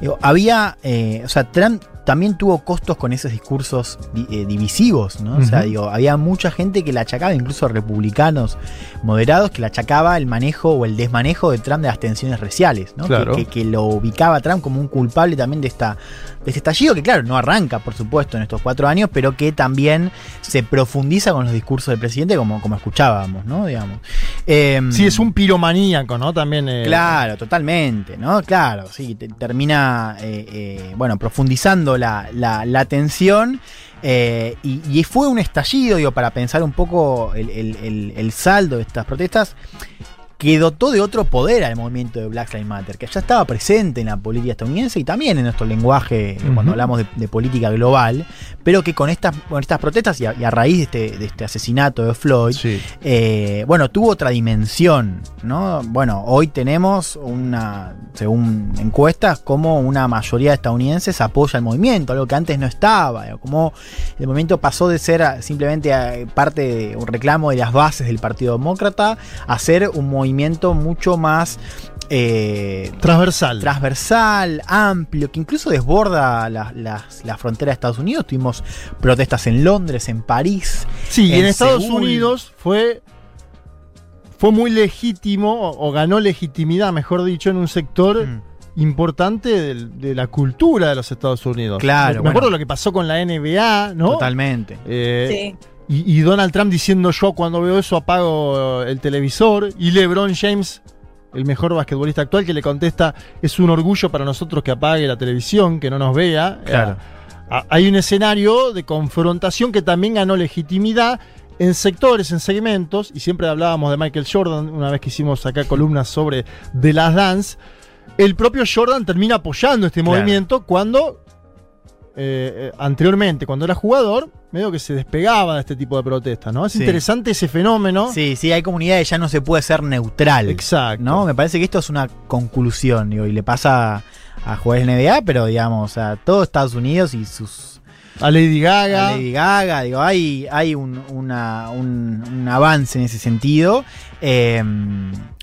Speaker 5: digo, había. eh, o sea, Trump también tuvo costos con esos discursos di- eh, divisivos, ¿no? O sea, digo, había mucha gente que la achacaba, incluso republicanos moderados, que la achacaba el manejo o el desmanejo de Trump de las tensiones raciales, ¿no?
Speaker 4: Claro.
Speaker 5: que, que lo ubicaba a Trump como un culpable también de, esta, de este estallido, que claro, no arranca, por supuesto, en estos cuatro años, pero que también se profundiza con los discursos del presidente, como, como escuchábamos, ¿no? Digamos. Em,
Speaker 4: Sí, es un piromaníaco, ¿no? También. eh,
Speaker 5: Claro, totalmente, ¿no? Claro, sí, te- termina, eh, eh, bueno, profundizando la, la, tensión. eh, y, fue un estallido, digo, para pensar un poco el- el saldo de estas protestas, que dotó de otro poder al movimiento de Black Lives Matter, que ya estaba presente en la política estadounidense y también en nuestro lenguaje eh, cuando hablamos de, de política global, pero que con estas, con estas protestas y a, y a raíz de este, de este asesinato de Floyd, eh, bueno, tuvo otra dimensión, ¿no? Bueno, hoy tenemos una, según encuestas, como una mayoría de estadounidenses apoya el movimiento, algo que antes no estaba, como el movimiento pasó de ser simplemente parte de un reclamo de las bases del Partido Demócrata a ser un movimiento mucho más eh,
Speaker 4: transversal.
Speaker 5: transversal, amplio, que incluso desborda las, las, las fronteras de Estados Unidos. Tuvimos protestas en Londres, en París.
Speaker 4: Sí, y en Estados
Speaker 5: Seúl.
Speaker 4: Unidos fue, fue muy legítimo, o, o ganó legitimidad, mejor dicho, en un sector
Speaker 5: Mm.
Speaker 4: importante de, la cultura de los Estados Unidos.
Speaker 5: Claro,
Speaker 4: Me, me
Speaker 5: bueno.
Speaker 4: acuerdo lo que pasó con la NBA, ¿no?
Speaker 5: Totalmente.
Speaker 4: Eh, y, y Donald Trump diciendo yo cuando veo eso apago el televisor. Y LeBron James, el mejor basquetbolista actual, que le contesta, es un orgullo para nosotros que apague la televisión, que no nos vea.
Speaker 5: Claro.
Speaker 4: Eh, a- hay un escenario de confrontación que también ganó legitimidad en sectores, en segmentos, y siempre hablábamos de Michael Jordan, una vez que hicimos acá columnas sobre The Last Dance, el propio Jordan termina apoyando este
Speaker 5: Claro.
Speaker 4: movimiento cuando eh, eh, anteriormente, cuando era jugador, medio que se despegaba de este tipo de protestas, ¿no? Es
Speaker 5: Sí.
Speaker 4: interesante ese fenómeno.
Speaker 5: Sí, sí, hay comunidades ya no se puede ser neutral.
Speaker 4: Exacto.
Speaker 5: ¿No? Me parece que esto es una conclusión, digo, y le pasa a jugadores NBA, pero digamos, a todo Estados Unidos y sus.
Speaker 4: A Lady Gaga.
Speaker 5: A Lady Gaga, digo, hay, hay un, una- un- un avance en ese sentido. Eh,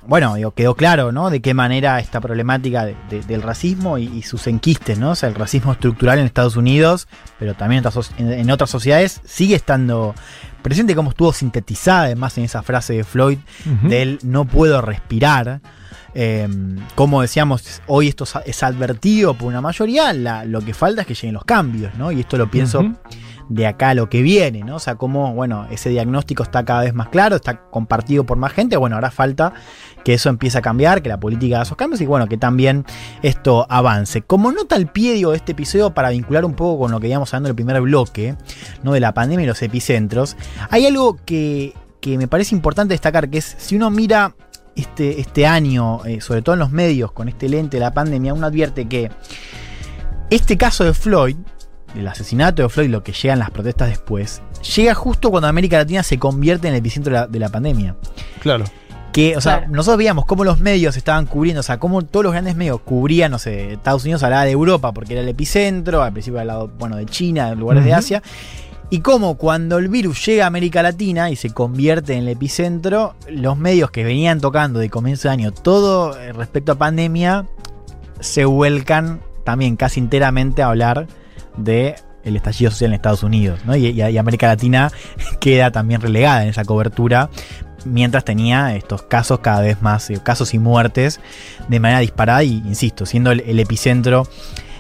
Speaker 5: bueno, digo, quedó claro, ¿no? De qué manera esta problemática de- de- del racismo y, y sus enquistes, ¿no? O sea, el racismo estructural en Estados Unidos, pero también en otras, en- sociedades, sigue estando presente como estuvo sintetizada además en esa frase de Floyd del no puedo respirar. Eh, como decíamos, hoy esto es- advertido por una mayoría, la- lo que falta es que lleguen los cambios, ¿no? Y esto lo pienso de acá a lo que viene, ¿no? O sea, como, bueno, ese diagnóstico está cada vez más claro, está compartido por más gente, bueno, ahora falta que eso empiece a cambiar, que la política haga esos cambios y bueno, que también esto avance. Como nota al pie, de este episodio, para vincular un poco con lo que íbamos hablando en el primer bloque, ¿no? De la pandemia y los epicentros, hay algo que, que me parece importante destacar, que es, si uno mira este, este año, eh, sobre todo en los medios, con este lente de la pandemia, uno advierte que este caso de Floyd del asesinato de Floyd, lo que llegan las protestas después, llega justo cuando América Latina se convierte en el epicentro de la pandemia.
Speaker 4: Claro.
Speaker 5: Que, o sea,
Speaker 6: Claro.
Speaker 5: nosotros veíamos cómo los medios estaban cubriendo, o sea, cómo todos los grandes medios cubrían, no sé, Estados Unidos hablaba de Europa porque era el epicentro, al principio hablaba, bueno, de China, de lugares de. Asia, y cómo cuando el virus llega a América Latina y se convierte en el epicentro, los medios que venían tocando de comienzo de año todo eh, respecto a pandemia, se vuelcan también casi enteramente a hablar de el estallido social en Estados Unidos, ¿no? Y, y- y América Latina queda también relegada en esa cobertura, mientras tenía estos casos cada vez más, eh, casos y muertes de manera disparada y, insisto, siendo el, epicentro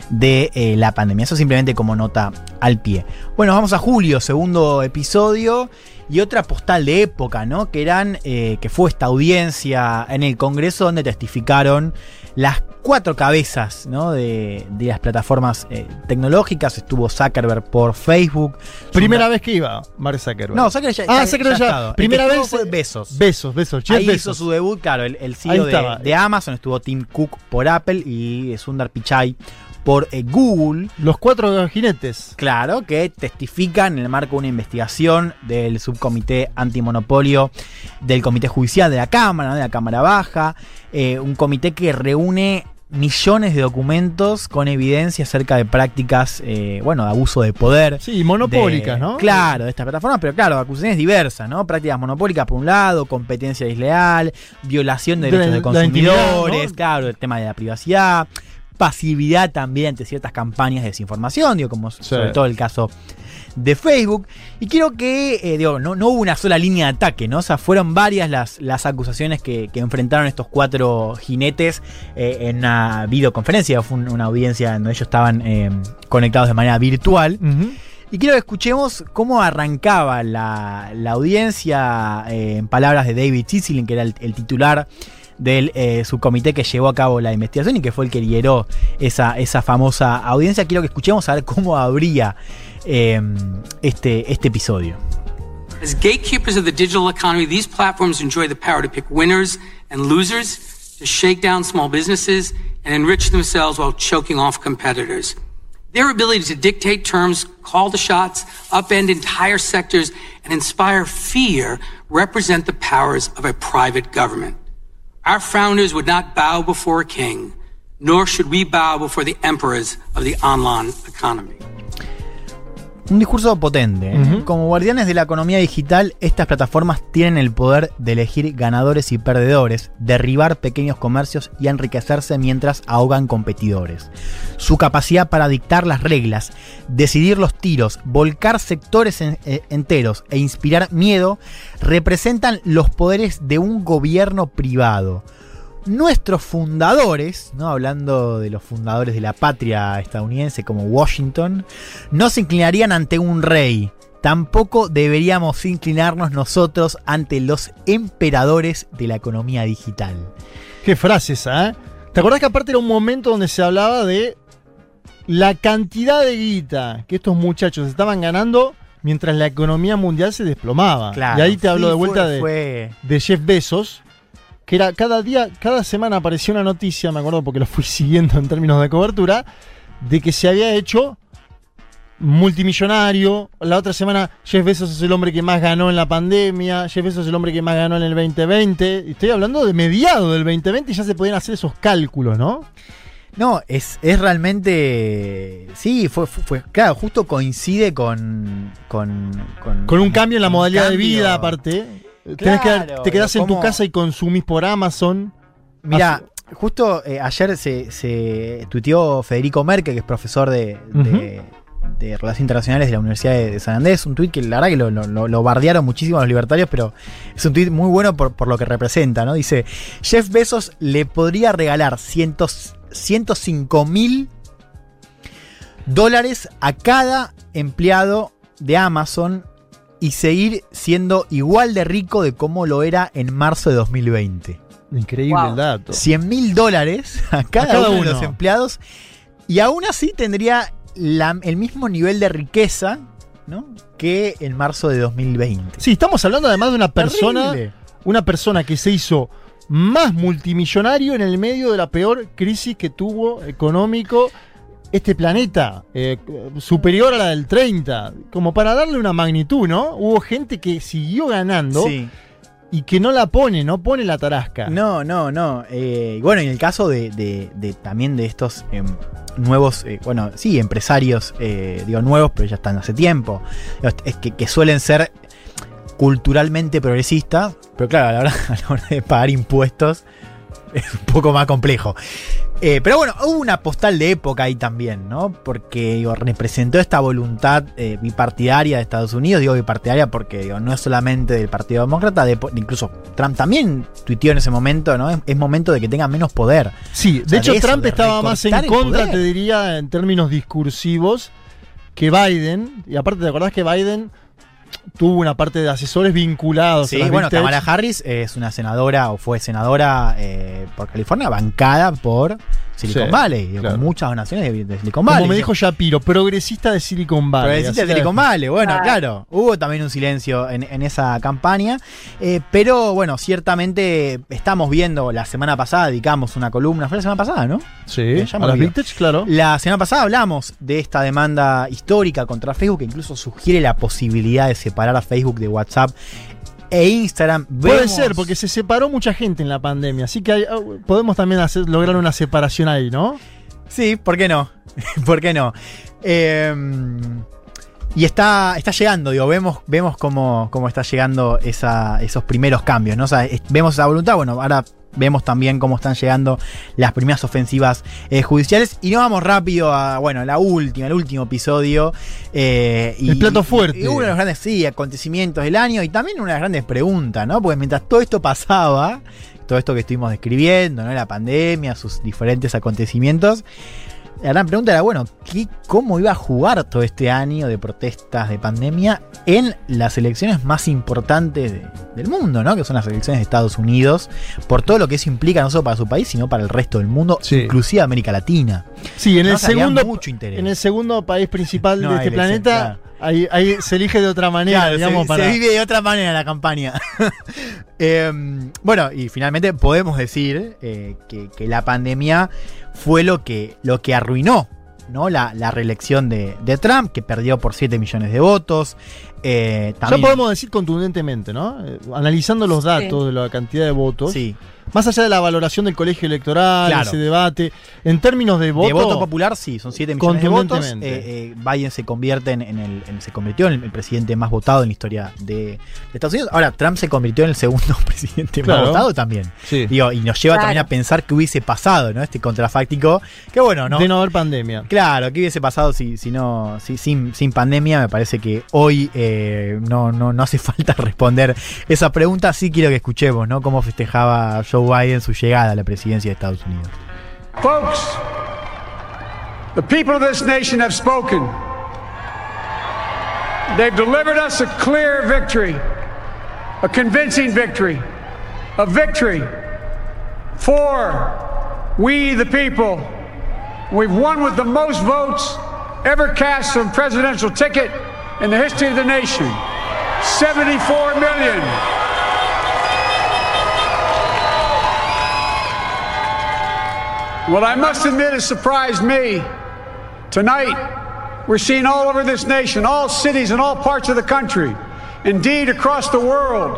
Speaker 5: de eh, la pandemia. Eso simplemente como nota al pie. Bueno, vamos a julio, segundo episodio. Y otra postal de época, ¿no? Que eran. eh, que fue esta audiencia en el Congreso donde testificaron las cuatro cabezas ¿no? de, de las plataformas eh, tecnológicas. Estuvo Zuckerberg por Facebook.
Speaker 4: Primera vez que iba, Mark Zuckerberg.
Speaker 5: No, Zuckerberg ya,
Speaker 4: Ah, Zuckerberg
Speaker 5: ya
Speaker 4: ya.
Speaker 5: El
Speaker 4: Primera vez.
Speaker 5: fue Besos.
Speaker 4: Besos, besos.
Speaker 5: Ahí hizo su debut, claro, el, el CEO de, de Amazon, estuvo Tim Cook por Apple y Sundar Pichai por eh, Google.
Speaker 4: Los cuatro jinetes.
Speaker 5: Claro, que testifican en el marco de una investigación del subcomité antimonopolio del Comité Judicial de la Cámara, ¿no? de la Cámara Baja, eh, un comité que reúne millones de documentos con evidencia acerca de prácticas, eh, bueno, de abuso de poder.
Speaker 4: Sí, monopólicas,
Speaker 5: de-
Speaker 4: ¿no?
Speaker 5: Claro, de estas plataformas, pero claro, acusaciones diversas, ¿no? Prácticas monopólicas por un lado, competencia desleal, violación de
Speaker 4: De
Speaker 5: derechos de consumidores,
Speaker 4: ¿no?
Speaker 5: claro, el tema de la privacidad, pasividad también ante ciertas campañas de desinformación, digo, como sobre todo el caso de Facebook. Y creo que, eh, digo, no, no hubo una sola línea de ataque, ¿no? O sea, fueron varias las, las acusaciones que, que enfrentaron estos cuatro jinetes eh, en una videoconferencia. Fue un- una audiencia donde ellos estaban eh, conectados de manera virtual. Y quiero que escuchemos cómo arrancaba la, la audiencia en palabras de David Cicilin, que era el, el titular del eh, subcomité que llevó a cabo la investigación y que fue el que lideró esa, famosa audiencia. Quiero que escuchemos a ver cómo abría eh, este, este episodio.
Speaker 25: As gatekeepers of the digital economy, these platforms enjoy the power to pick winners and losers, to shake down small businesses, and enrich themselves while choking off competitors. Their ability to dictate terms, call the shots, upend entire sectors, and inspire fear represent the powers of a private government. Our founders would not bow before a king, nor should we bow before the emperors of the online economy.
Speaker 5: Un discurso potente. ¿eh? Como guardianes de la economía digital, estas plataformas tienen el poder de elegir ganadores y perdedores, derribar pequeños comercios y enriquecerse mientras ahogan competidores. Su capacidad para dictar las reglas, decidir los tiros, volcar sectores en- eh, enteros e inspirar miedo representan los poderes de un gobierno privado. Nuestros fundadores, ¿no? hablando de los fundadores de la patria estadounidense como Washington, no se inclinarían ante un rey. Tampoco deberíamos inclinarnos nosotros ante los emperadores de la economía digital.
Speaker 4: Qué frase esa, ¿eh? ¿Te acordás que aparte era un momento donde se hablaba de la cantidad de guita que estos muchachos estaban ganando mientras la economía mundial se desplomaba?
Speaker 5: Claro,
Speaker 4: y ahí te hablo
Speaker 5: sí,
Speaker 4: de vuelta
Speaker 5: fue-
Speaker 4: de,
Speaker 5: fue-
Speaker 4: de Jeff Bezos, que era cada día, cada semana aparecía una noticia, me acuerdo porque lo fui siguiendo en términos de cobertura, de que se había hecho multimillonario. La otra semana, Jeff Bezos es el hombre que más ganó en la pandemia. Jeff Bezos es el hombre que más ganó en el 2020. Y Estoy hablando de mediado del 2020 y ya se podían hacer esos cálculos, ¿no?
Speaker 5: No, es, es realmente. Sí, fue, fue, fue- Claro, justo coincide con. Con,
Speaker 4: Con un cambio en la modalidad de vida, aparte. Tenés que-
Speaker 5: Claro,
Speaker 4: te quedás en tu casa y consumís por Amazon.
Speaker 5: Mira, justo eh, ayer se, se tuiteó Federico Merkel, que es profesor de, de- de Relaciones Internacionales de la Universidad de, de San Andrés. Un tuit que la verdad que lo, lo- lo- lo bardearon muchísimo a los libertarios, pero es un tuit muy bueno por, por lo que representa, ¿no? Dice, Jeff Bezos le podría regalar cientos, 105 mil dólares a cada empleado de Amazon y seguir siendo igual de rico de como lo era en marzo de 2020.
Speaker 4: Increíble el dato.
Speaker 5: 100 mil dólares a cada,
Speaker 4: cada
Speaker 5: uno, de los empleados y aún así tendría la- el mismo nivel de riqueza ¿no? que en marzo de 2020.
Speaker 4: Sí, estamos hablando además de una persona,
Speaker 5: Terrible.
Speaker 4: una persona que se hizo más multimillonario en el medio de la peor crisis que tuvo económico este planeta eh, superior a la del 30, como para darle una magnitud, ¿no? Hubo gente que siguió ganando
Speaker 5: Sí.
Speaker 4: y que no la pone, no pone la tarasca.
Speaker 5: No, no, no. Eh, bueno, en el caso de, de- de también de estos em, nuevos, eh, bueno, sí, empresarios, eh, digo nuevos, pero ya están hace tiempo, es que, que suelen ser culturalmente progresistas, pero claro, a la hora, a la hora de pagar impuestos es un poco más complejo. Eh, pero bueno, hubo una postal de época ahí también, ¿no? Porque digo, representó esta voluntad eh, bipartidaria de Estados Unidos. Digo bipartidaria porque digo, no es solamente del Partido Demócrata, de- incluso Trump también tuiteó en ese momento, ¿no? Es, es momento de que tenga menos poder.
Speaker 4: Sí,
Speaker 5: O sea,
Speaker 4: de hecho
Speaker 5: eso,
Speaker 4: Trump
Speaker 5: de
Speaker 4: estaba más en contra, te diría, en términos discursivos, que Biden. Y aparte, ¿te acordás que Biden tuvo una parte de asesores vinculados? a
Speaker 5: Sí,
Speaker 4: las
Speaker 5: bueno,
Speaker 4: Tech?
Speaker 5: Kamala Harris es una senadora o fue senadora eh, por California, bancada por Silicon
Speaker 4: Sí,
Speaker 5: Valley,
Speaker 4: claro.
Speaker 5: con muchas donaciones de, de Silicon Valley.
Speaker 4: Como me dijo Shapiro, progresista de Silicon Valley.
Speaker 5: Progresista de Silicon Valley, bueno,
Speaker 4: Ah.
Speaker 5: claro. Hubo también un silencio en, en esa campaña. eh, pero bueno, ciertamente estamos viendo, la semana pasada dedicamos una columna, fue la semana pasada, ¿no?
Speaker 4: Sí,
Speaker 5: Eh,
Speaker 4: a las Tech, claro.
Speaker 5: La semana pasada hablamos de esta demanda histórica contra Facebook que incluso sugiere la posibilidad de separar a Facebook de WhatsApp e Instagram.
Speaker 4: Puede
Speaker 5: Vemos-
Speaker 4: ser, porque se separó mucha gente en la pandemia, así que hay- ah, podemos también hacer, lograr una separación ahí, ¿no?
Speaker 5: Sí, ¿por qué no? ¿Por qué no? Eh, y está, está llegando, digo, vemos, vemos cómo, cómo está llegando esa- esos primeros cambios, ¿no? O sea, vemos esa voluntad, bueno, ahora vemos también cómo están llegando las primeras ofensivas eh, judiciales. Y nos vamos rápido a, bueno, la última, el último episodio. eh, y,
Speaker 4: El plato fuerte.
Speaker 5: y uno de los grandes, sí, acontecimientos del año y también una de las grandes preguntas, ¿no? Porque mientras todo esto pasaba, todo esto que estuvimos describiendo, ¿no? La pandemia, sus diferentes acontecimientos. La gran pregunta era, bueno, ¿qué, ¿cómo iba a jugar todo este año de protestas de pandemia en las elecciones más importantes de- del mundo, ¿no? Que son las elecciones de Estados Unidos, por todo lo que eso implica no solo para su país, sino para el resto del mundo, inclusive América Latina.
Speaker 4: Sí, en
Speaker 5: No,
Speaker 4: el segundo
Speaker 5: mucho interés.
Speaker 4: en el segundo país principal
Speaker 5: No
Speaker 4: de este
Speaker 5: elección,
Speaker 4: planeta, ahí, ahí se elige de otra manera,
Speaker 5: Claro,
Speaker 4: digamos,
Speaker 5: se,
Speaker 4: para
Speaker 5: se vive de otra manera la campaña. Eh, bueno, y finalmente podemos decir eh, que, que la pandemia fue lo que, lo que arruinó ¿no? la, la reelección de, de Trump, que perdió por 7 millones de votos. Eh, también-
Speaker 4: Ya podemos decir contundentemente, ¿no? Eh, analizando los datos de la cantidad de votos.
Speaker 5: Sí.
Speaker 4: Más allá de la valoración del colegio electoral,
Speaker 5: Claro.
Speaker 4: ese debate, en términos de voto.
Speaker 5: de voto popular, sí, son 7 millones de votos.
Speaker 4: Contundentemente.
Speaker 5: Eh, eh, Biden se convierte en, en el, en- se convirtió en el, el presidente más votado en la historia de, de Estados Unidos. Ahora, Trump se convirtió en el segundo presidente
Speaker 4: Claro.
Speaker 5: más votado también.
Speaker 4: Sí.
Speaker 5: Digo, y nos lleva
Speaker 4: Claro.
Speaker 5: también a pensar que hubiese pasado, ¿no? Este contrafáctico. Que bueno, ¿no?
Speaker 4: De no haber pandemia.
Speaker 5: Claro, ¿qué hubiese pasado si, si no, si, sin, sin pandemia? Me parece que hoy eh, no, no, no hace falta responder esa pregunta. Sí quiero que escuchemos, ¿no? Cómo festejaba Joe Biden su llegada a la presidencia de Estados Unidos.
Speaker 26: Folks, the people of this nation have spoken. They've delivered us a clear victory, a convincing victory, a victory for we the people. We've won with the most votes ever cast on presidential ticket in the history of the nation 74 million. What I must admit has surprised me. Tonight, we're seeing all over this nation, all cities and all parts of the country, indeed across the world,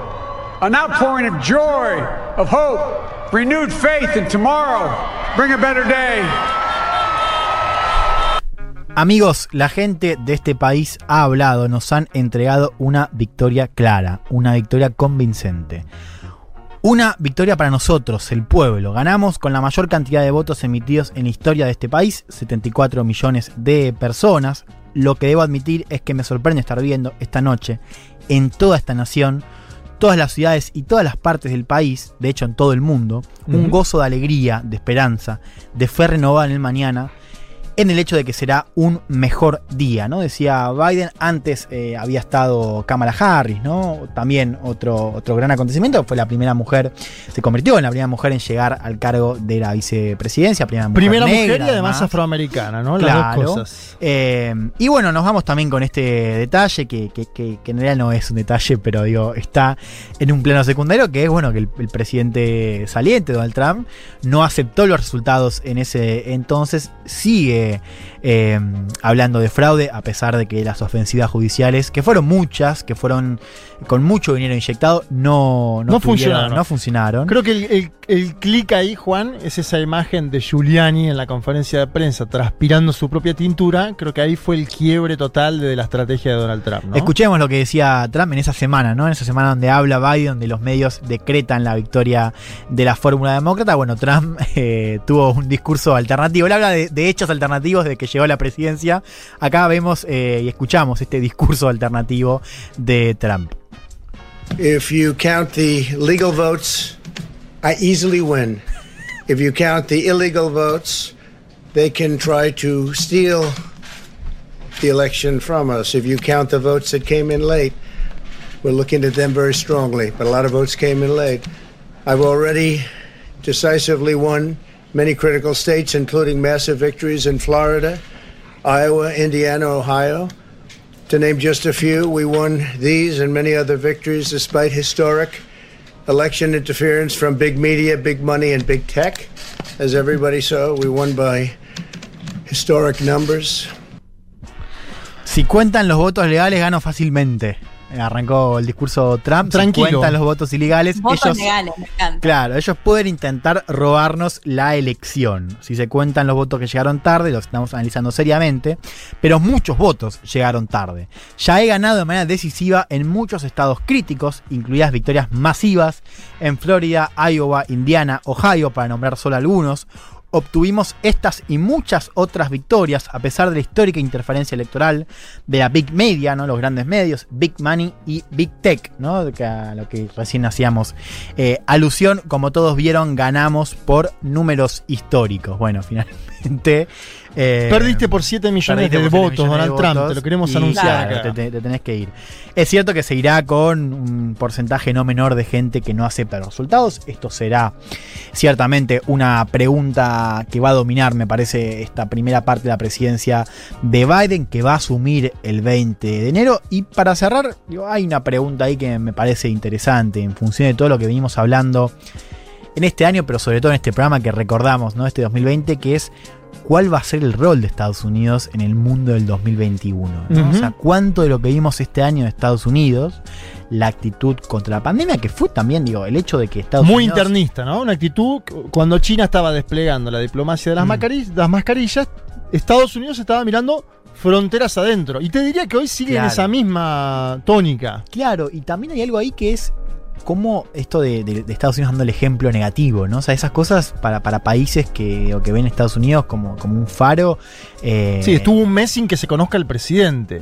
Speaker 26: an outpouring of joy, of hope, renewed faith in tomorrow. Bring a better day.
Speaker 5: Amigos, la gente de este país ha hablado, nos han entregado una victoria clara, una victoria convincente. Una victoria para nosotros, el pueblo. Ganamos con la mayor cantidad de votos emitidos en la historia de este país, 74 millones de personas. Lo que debo admitir es que me sorprende estar viendo esta noche en toda esta nación, todas las ciudades y todas las partes del país, de hecho en todo el mundo, un gozo de alegría, de esperanza, de fe renovada en el mañana, en el hecho de que será un mejor día, ¿no? Decía Biden, antes eh, había estado Kamala Harris, ¿no? También otro, otro gran acontecimiento, fue la primera mujer, se convirtió en la primera mujer en llegar al cargo de la vicepresidencia, primera mujer
Speaker 4: Primera
Speaker 5: negra,
Speaker 4: mujer y además afroamericana, ¿no? Las
Speaker 5: Claro.
Speaker 4: dos cosas.
Speaker 5: Eh, y bueno, nos vamos también con este detalle, que, que- que- que en realidad no es un detalle, pero digo, está en un plano secundario, que es bueno que el, el presidente saliente, Donald Trump, no aceptó los resultados en ese entonces, sigue sigue eh, hablando de fraude, a pesar de que las ofensivas judiciales, que fueron muchas, que fueron con mucho dinero inyectado, no, no,
Speaker 4: funcionaron.
Speaker 5: No funcionaron.
Speaker 4: Creo que el, el- el clic ahí, Juan, es esa imagen de Giuliani en la conferencia de prensa transpirando su propia tintura. Creo que ahí fue el quiebre total de la estrategia de Donald Trump. ¿no?
Speaker 5: Escuchemos lo que decía Trump en esa semana, ¿no? En esa semana donde habla Biden, donde los medios decretan la victoria de la fórmula demócrata. Bueno, Trump eh, tuvo un discurso alternativo. Él habla de, de hechos alternativos de que llegó a la presidencia. Acá vemos eh, y escuchamos este discurso alternativo de Trump.
Speaker 7: If you count the legal votes, I easily win. If you count the illegal votes, they can try to steal the election from us. If you count the votes that came in late, we're looking at them very strongly, but a lot of votes came in late. I've already decisively won many critical states, including massive victories in Florida, Iowa, Indiana, Ohio. To name just a few, we won these and many other victories despite historic election interference from big media, big money, and big tech. As everybody saw, we won by historic numbers.
Speaker 5: Si cuentan los votos legales, gano fácilmente. Arrancó el discurso Trump.
Speaker 4: Tranquilo.
Speaker 5: Si cuentan los votos ilegales,
Speaker 6: Votos
Speaker 5: ellos
Speaker 6: legales, me encanta.
Speaker 5: Claro, ellos pueden intentar robarnos la elección. Si se cuentan los votos que llegaron tarde, los estamos analizando seriamente, pero muchos votos llegaron tarde. Ya he ganado de manera decisiva en muchos estados críticos, incluidas victorias masivas en Florida, Iowa, Indiana, Ohio, para nombrar solo algunos. Obtuvimos estas y muchas otras victorias a pesar de la histórica interferencia electoral de la Big Media, ¿no? los grandes medios, Big Money y Big Tech, ¿no? a lo que recién hacíamos eh, alusión. Como todos vieron, ganamos por números históricos. Bueno, finalmente. Eh,
Speaker 4: Perdiste por 7 millones de
Speaker 5: por
Speaker 4: votos,
Speaker 5: millones de
Speaker 4: Donald Trump.
Speaker 5: votos
Speaker 4: Te lo queremos
Speaker 5: y,
Speaker 4: anunciar
Speaker 5: claro,
Speaker 4: acá.
Speaker 5: te, te- te tenés que ir. Es cierto que se irá con un porcentaje no menor de gente que no acepta los resultados. Esto será ciertamente una pregunta que va a dominar, me parece, esta primera parte de la presidencia de Biden, que va a asumir el 20 de enero. Y para cerrar, digo, hay una pregunta ahí que me parece interesante en función de todo lo que venimos hablando en este año, pero sobre todo en este programa que recordamos, ¿no? Este 2020, que es cuál va a ser el rol de Estados Unidos en el mundo del 2021. ¿no?
Speaker 4: Ujú.
Speaker 5: O sea, cuánto de lo que vimos este año de Estados Unidos, la actitud contra la pandemia, que fue también, digo, el hecho de que Estados
Speaker 4: Muy
Speaker 5: Unidos.
Speaker 4: internista, ¿no? Una actitud, cuando China estaba desplegando la diplomacia de las,
Speaker 5: Mm.
Speaker 4: las mascarillas, Estados Unidos estaba mirando fronteras adentro. Y te diría que hoy sigue en esa misma tónica.
Speaker 5: Claro, y también hay algo ahí que es como esto de, Estados Unidos dando el ejemplo negativo, ¿no? O sea, esas cosas para, para países que, o que ven Estados Unidos como, como un faro. eh,
Speaker 4: Sí, estuvo un mes sin que se conozca el presidente.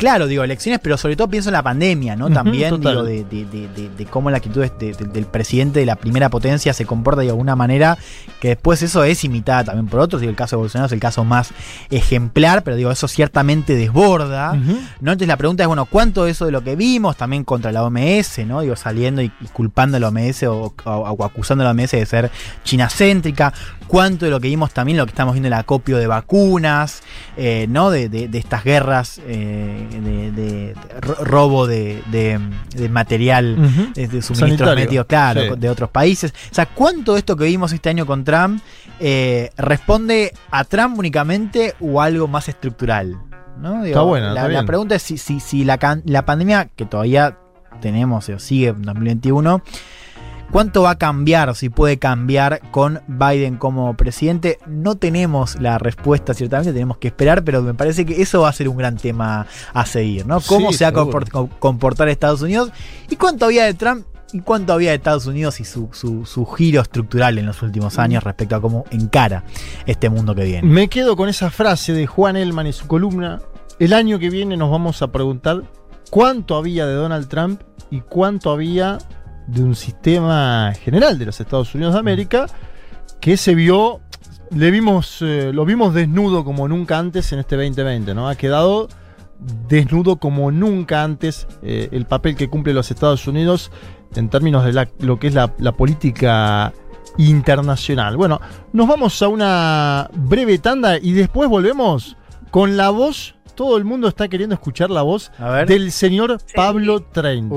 Speaker 5: Claro, digo, elecciones, pero sobre todo pienso en la pandemia, ¿no? También, digo, de, de- de- de- de cómo la actitud de- de- del presidente de la primera potencia se comporta de alguna manera, que después eso es imitada también por otros. Digo, el caso de Bolsonaro es el caso más ejemplar, pero digo, eso ciertamente desborda, ¿no? Entonces la pregunta es, bueno, ¿cuánto de eso de lo que vimos también contra la OMS, ¿no? Digo, saliendo y, y culpando a la OMS o, o- o acusando a la OMS de ser chinacéntrica, cuánto de lo que vimos también, lo que estamos viendo el acopio de vacunas, eh, ¿no? De, de- de estas guerras eh, de, de- de ro- robo de, de- de material, de, de suministros médicos, claro,
Speaker 4: sí.
Speaker 5: de otros países. O sea, ¿cuánto de esto que vimos este año con Trump eh, responde a Trump únicamente o algo más estructural? ¿no?
Speaker 4: Está bueno,
Speaker 5: la,
Speaker 4: está
Speaker 5: la
Speaker 4: bien.
Speaker 5: pregunta es si, si, si la, can- la pandemia, que todavía tenemos o sigue en 2021, ¿Cuánto va a cambiar, si puede cambiar con Biden como presidente? No tenemos la respuesta, ciertamente tenemos que esperar, pero me parece que eso va a ser un gran tema a seguir, ¿no? ¿Cómo
Speaker 4: Sí,
Speaker 5: se va a comportar Estados Unidos? ¿Y cuánto había de Trump? ¿Y cuánto había de Estados Unidos y su, su- su giro estructural en los últimos años respecto a cómo encara este mundo que viene?
Speaker 4: Me quedo con esa frase de Juan Elman y su columna. El año que viene nos vamos a preguntar cuánto había de Donald Trump y cuánto había de un sistema general de los Estados Unidos de América que se vio, le vimos, eh, lo vimos desnudo como nunca antes en este 2020, ¿no? Ha quedado desnudo como nunca antes eh, el papel que cumple los Estados Unidos en términos de la- lo que es la, la política internacional. Bueno, nos vamos a una breve tanda y después volvemos con la voz. Todo el mundo está queriendo escuchar la voz del señor Pablo 30.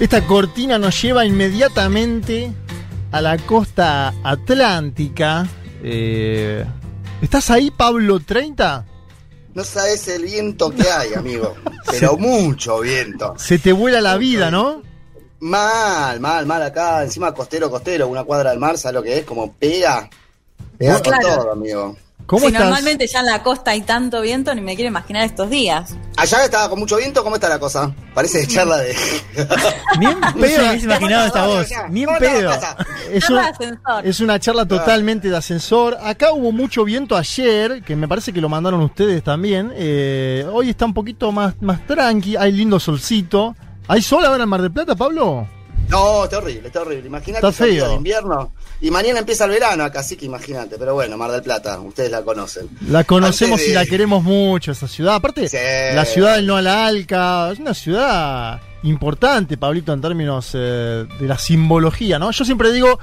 Speaker 4: Esta cortina nos lleva inmediatamente a la costa atlántica. Eh, ¿Estás ahí, Pablo 30?
Speaker 27: No sabes el viento que hay, amigo. Pero mucho viento.
Speaker 4: Se te vuela la vida, ¿no?
Speaker 27: Mal, mal, mal acá. Encima costero, costero, una cuadra del mar, ¿sabes lo que es? Como pega. Pega con
Speaker 6: Claro.
Speaker 27: todo, amigo.
Speaker 4: ¿Cómo
Speaker 6: si
Speaker 27: estás?
Speaker 6: normalmente ya en la costa hay tanto viento, ni me quiero imaginar estos días.
Speaker 27: Allá estaba con mucho viento, ¿cómo está la cosa? Parece de charla de.
Speaker 5: Ni en pedo me hubiese imaginado esta voz. Ni en pedo.
Speaker 4: Es, un- es una charla totalmente de ascensor. Acá hubo mucho viento ayer, que me parece que lo mandaron ustedes también. Eh, hoy está un poquito más, más tranqui, hay lindo solcito. ¿Hay sol ahora en Mar del Plata, Pablo?
Speaker 27: No, está horrible, está horrible. Imagínate
Speaker 4: Está feo.
Speaker 27: de invierno. Y mañana empieza el verano acá, así que imagínate. Pero bueno, Mar del Plata, ustedes la conocen.
Speaker 4: La conocemos y la queremos mucho, esa ciudad. Aparte, la ciudad del No a la Alca, es una ciudad importante, Pablito, en términos eh, de la simbología, ¿no? Yo siempre digo,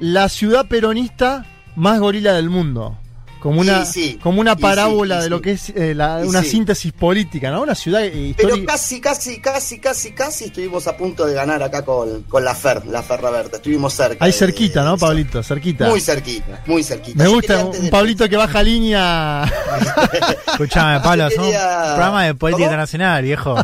Speaker 4: la ciudad peronista más gorila del mundo. Como una,
Speaker 27: sí,
Speaker 4: como una
Speaker 27: sí,
Speaker 4: parábola de
Speaker 27: sí.
Speaker 4: lo que es eh, la- una
Speaker 27: sí.
Speaker 4: síntesis política, ¿no? Una ciudad eh,
Speaker 27: Pero
Speaker 4: histórica.
Speaker 27: casi, casi, casi, casi, casi estuvimos a punto de ganar acá con, con la Fer, la Ferra Verde. Estuvimos cerca.
Speaker 4: Ahí
Speaker 27: de-
Speaker 4: cerquita, ¿no, Pablito? Cerquita.
Speaker 27: Muy cerquita, muy cerquita.
Speaker 4: Me
Speaker 27: Yo
Speaker 4: gusta un
Speaker 27: de-
Speaker 4: Pablito que baja línea.
Speaker 5: Escuchame, Pablo, un programa de política
Speaker 27: ¿Cómo?
Speaker 5: internacional, viejo.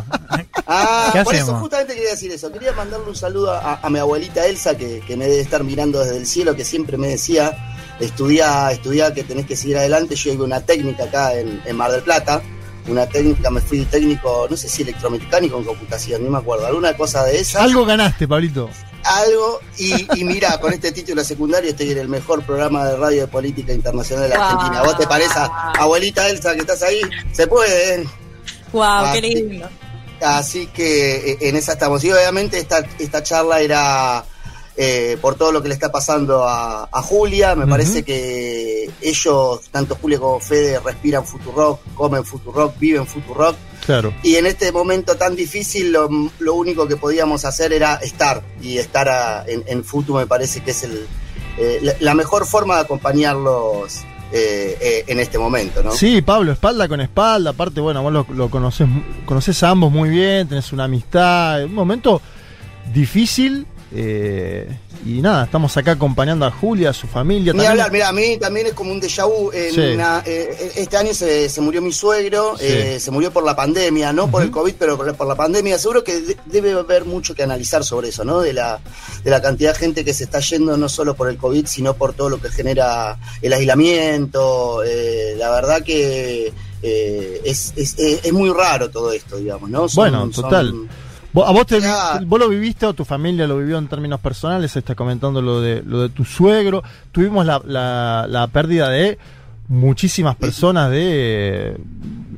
Speaker 27: Ah,
Speaker 5: ¿Qué
Speaker 27: por eso
Speaker 5: hacemos?
Speaker 27: justamente quería decir eso. Quería mandarle un saludo a, a mi abuelita Elsa, que, que me debe estar mirando desde el cielo, que siempre me decía, estudia, estudia que tenés que seguir adelante. Yo llevo una técnica acá en, en Mar del Plata, una técnica, me fui técnico, no sé si electromecánico en computación, no me acuerdo, alguna cosa de esa.
Speaker 4: Algo ganaste, Pablito.
Speaker 27: Algo, y, y mira, con este título secundario estoy en el mejor programa de radio de política internacional de la. Argentina. ¿Vos te parece, abuelita Elsa, que estás ahí? Se puede, ¿eh?
Speaker 6: Wow,
Speaker 27: Ah,
Speaker 6: qué lindo.
Speaker 27: Así que eh, en esa estamos. Y obviamente esta, esta charla era eh, por todo lo que le está pasando a, a Julia. Me parece que ellos, tanto Julia como Fede, respiran Futurock, comen Futurock, viven Futurock.
Speaker 4: Claro.
Speaker 27: Y en este momento tan difícil, lo, lo único que podíamos hacer era estar. Y estar a- en, en Futu me parece que es el, eh, la, la mejor forma de acompañarlos eh, en este momento, ¿no?
Speaker 4: Sí, Pablo, espalda con espalda. Aparte, bueno, vos lo, lo conoces, conoces a ambos muy bien, tenés una amistad. Un momento difícil. Eh, y nada, estamos acá acompañando a Julia, a su familia.
Speaker 27: Ni hablar, mira, a mí también es como un déjà vu. En
Speaker 4: Sí.
Speaker 27: una- eh, este año se, se murió mi suegro,
Speaker 4: Sí.
Speaker 27: eh, se murió por la pandemia, no por el COVID, pero por la, por la pandemia. Seguro que de- debe haber mucho que analizar sobre eso, ¿no? De la, de la cantidad de gente que se está yendo no solo por el COVID, sino por todo lo que genera el aislamiento. eh, la verdad que eh, es, es, es- muy raro todo esto, digamos, ¿no? Son-
Speaker 4: Bueno,
Speaker 27: son-
Speaker 4: total. Vos- ¿A vos, te, vos lo viviste o tu familia lo vivió en términos personales? Está comentando lo de, lo de tu suegro. Tuvimos la, la, la pérdida de muchísimas personas de...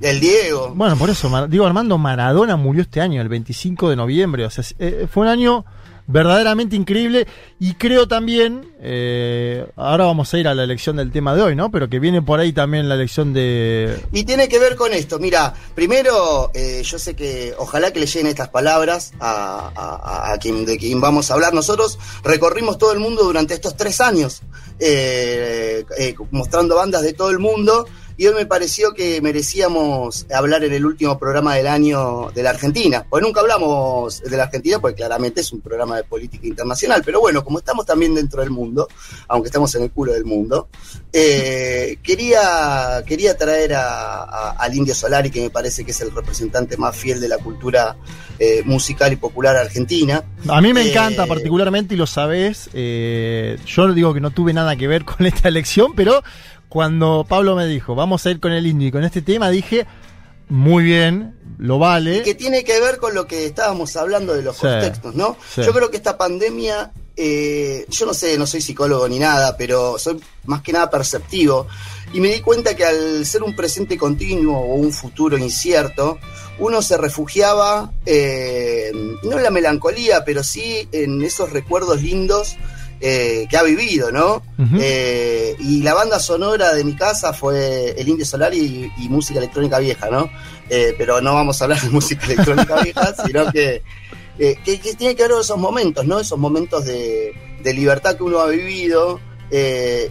Speaker 27: El Diego.
Speaker 4: Bueno, por eso, Mar- digo, Armando Maradona murió este año, el 25 de noviembre. O sea, eh, fue un año verdaderamente increíble y creo también, eh, ahora vamos a ir a la elección del tema de hoy, ¿no? Pero que viene por ahí también la elección de...
Speaker 27: Y tiene que ver con esto. Mira, primero, eh, yo sé que ojalá que le lleguen estas palabras a, a- quien, de quien vamos a hablar. Nosotros recorrimos todo el mundo durante estos tres años, eh, eh, mostrando bandas de todo el mundo. Y hoy me pareció que merecíamos hablar en el último programa del año de la Argentina. Porque nunca hablamos de la Argentina, porque claramente es un programa de política internacional. Pero bueno, como estamos también dentro del mundo, aunque estamos en el culo del mundo, eh, quería, quería traer a, a- al Indio Solari, que me parece que es el representante más fiel de la cultura eh, musical y popular argentina.
Speaker 4: A mí me
Speaker 27: Eh,
Speaker 4: encanta particularmente y lo sabés. yo digo que no tuve nada que ver con esta elección, pero cuando Pablo me dijo, vamos a ir con el indio y con este tema, dije, muy bien, lo vale.
Speaker 27: que tiene que ver con lo que estábamos hablando de los
Speaker 4: Sí,
Speaker 27: contextos, ¿no?
Speaker 4: sí.
Speaker 27: Yo creo que esta pandemia, eh, yo no sé, no soy psicólogo ni nada, pero soy más que nada perceptivo. Y me di cuenta que al ser un presente continuo o un futuro incierto, uno se refugiaba, eh, no en la melancolía, pero sí en esos recuerdos lindos eh, que ha vivido, ¿no? Eh, y la banda sonora de mi casa fue El Indio Solar y, y música electrónica vieja, ¿no? Eh, pero no vamos a hablar de música electrónica vieja, sino que, que, que tiene que ver con esos momentos, ¿no? Esos momentos de, de libertad que uno ha vivido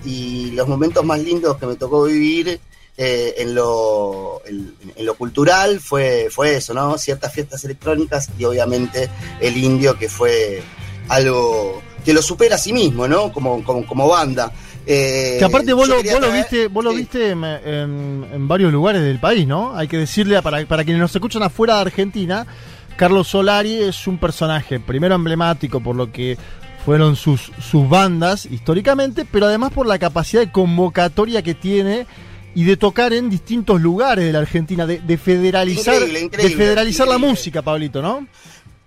Speaker 27: y los momentos más lindos que me tocó vivir en, lo, en, en lo cultural fue, fue eso, ¿no? Ciertas fiestas electrónicas y obviamente el indio que fue algo que lo supera a sí mismo, ¿no? Como, como, como banda. Eh,
Speaker 4: Que aparte vos lo, vos lo viste, vos lo viste en, en- en varios lugares del país, ¿no? Hay que decirle, para, para quienes nos escuchan afuera de Argentina, Carlos Solari es un personaje, primero emblemático por lo que fueron sus, sus bandas históricamente, pero además por la capacidad de convocatoria que tiene y de tocar en distintos lugares de la Argentina, de, de federalizar,
Speaker 27: Increíble, increíble,
Speaker 4: de federalizar la música, Pablito, ¿no?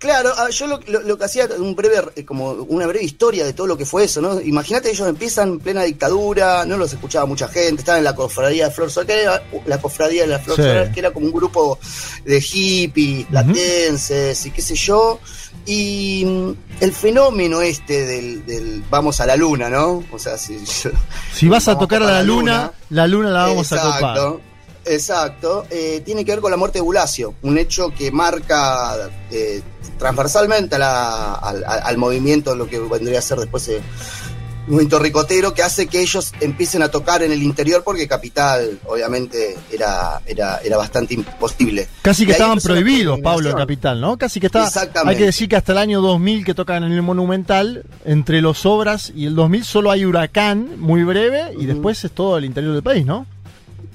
Speaker 27: Claro, ah, yo lo, lo- lo que hacía un breve, eh, como una breve historia de todo lo que fue eso, ¿no? Imagínate ellos empiezan en plena dictadura, no los escuchaba mucha gente, estaban en la cofradía de Flor Solar, que era la cofradía de la Flor
Speaker 4: Sí.
Speaker 27: Que era como un grupo de hippies, latenses y qué sé yo. Y mm, el fenómeno este del, del vamos a la luna, ¿no? O sea, si,
Speaker 4: Si vas a tocar a la
Speaker 27: la
Speaker 4: luna,
Speaker 27: luna.
Speaker 4: la luna la vamos a
Speaker 27: Exacto,
Speaker 4: copar.
Speaker 27: Exacto, eh, tiene que ver con la muerte de Bulacio, un hecho que marca eh, transversalmente a la- al, movimiento, lo que vendría a ser después el movimiento ricotero, que hace que ellos empiecen a tocar en el interior porque Capital, obviamente, era, era, era bastante imposible.
Speaker 4: Casi que estaban prohibidos, Pablo, en. Capital, ¿no? Casi que.
Speaker 27: Exactamente.
Speaker 4: Hay que decir que hasta el año 2000 que tocan en el Monumental, entre los obras y el 2000 solo hay Huracán, muy breve, y después es todo el interior del país, ¿no?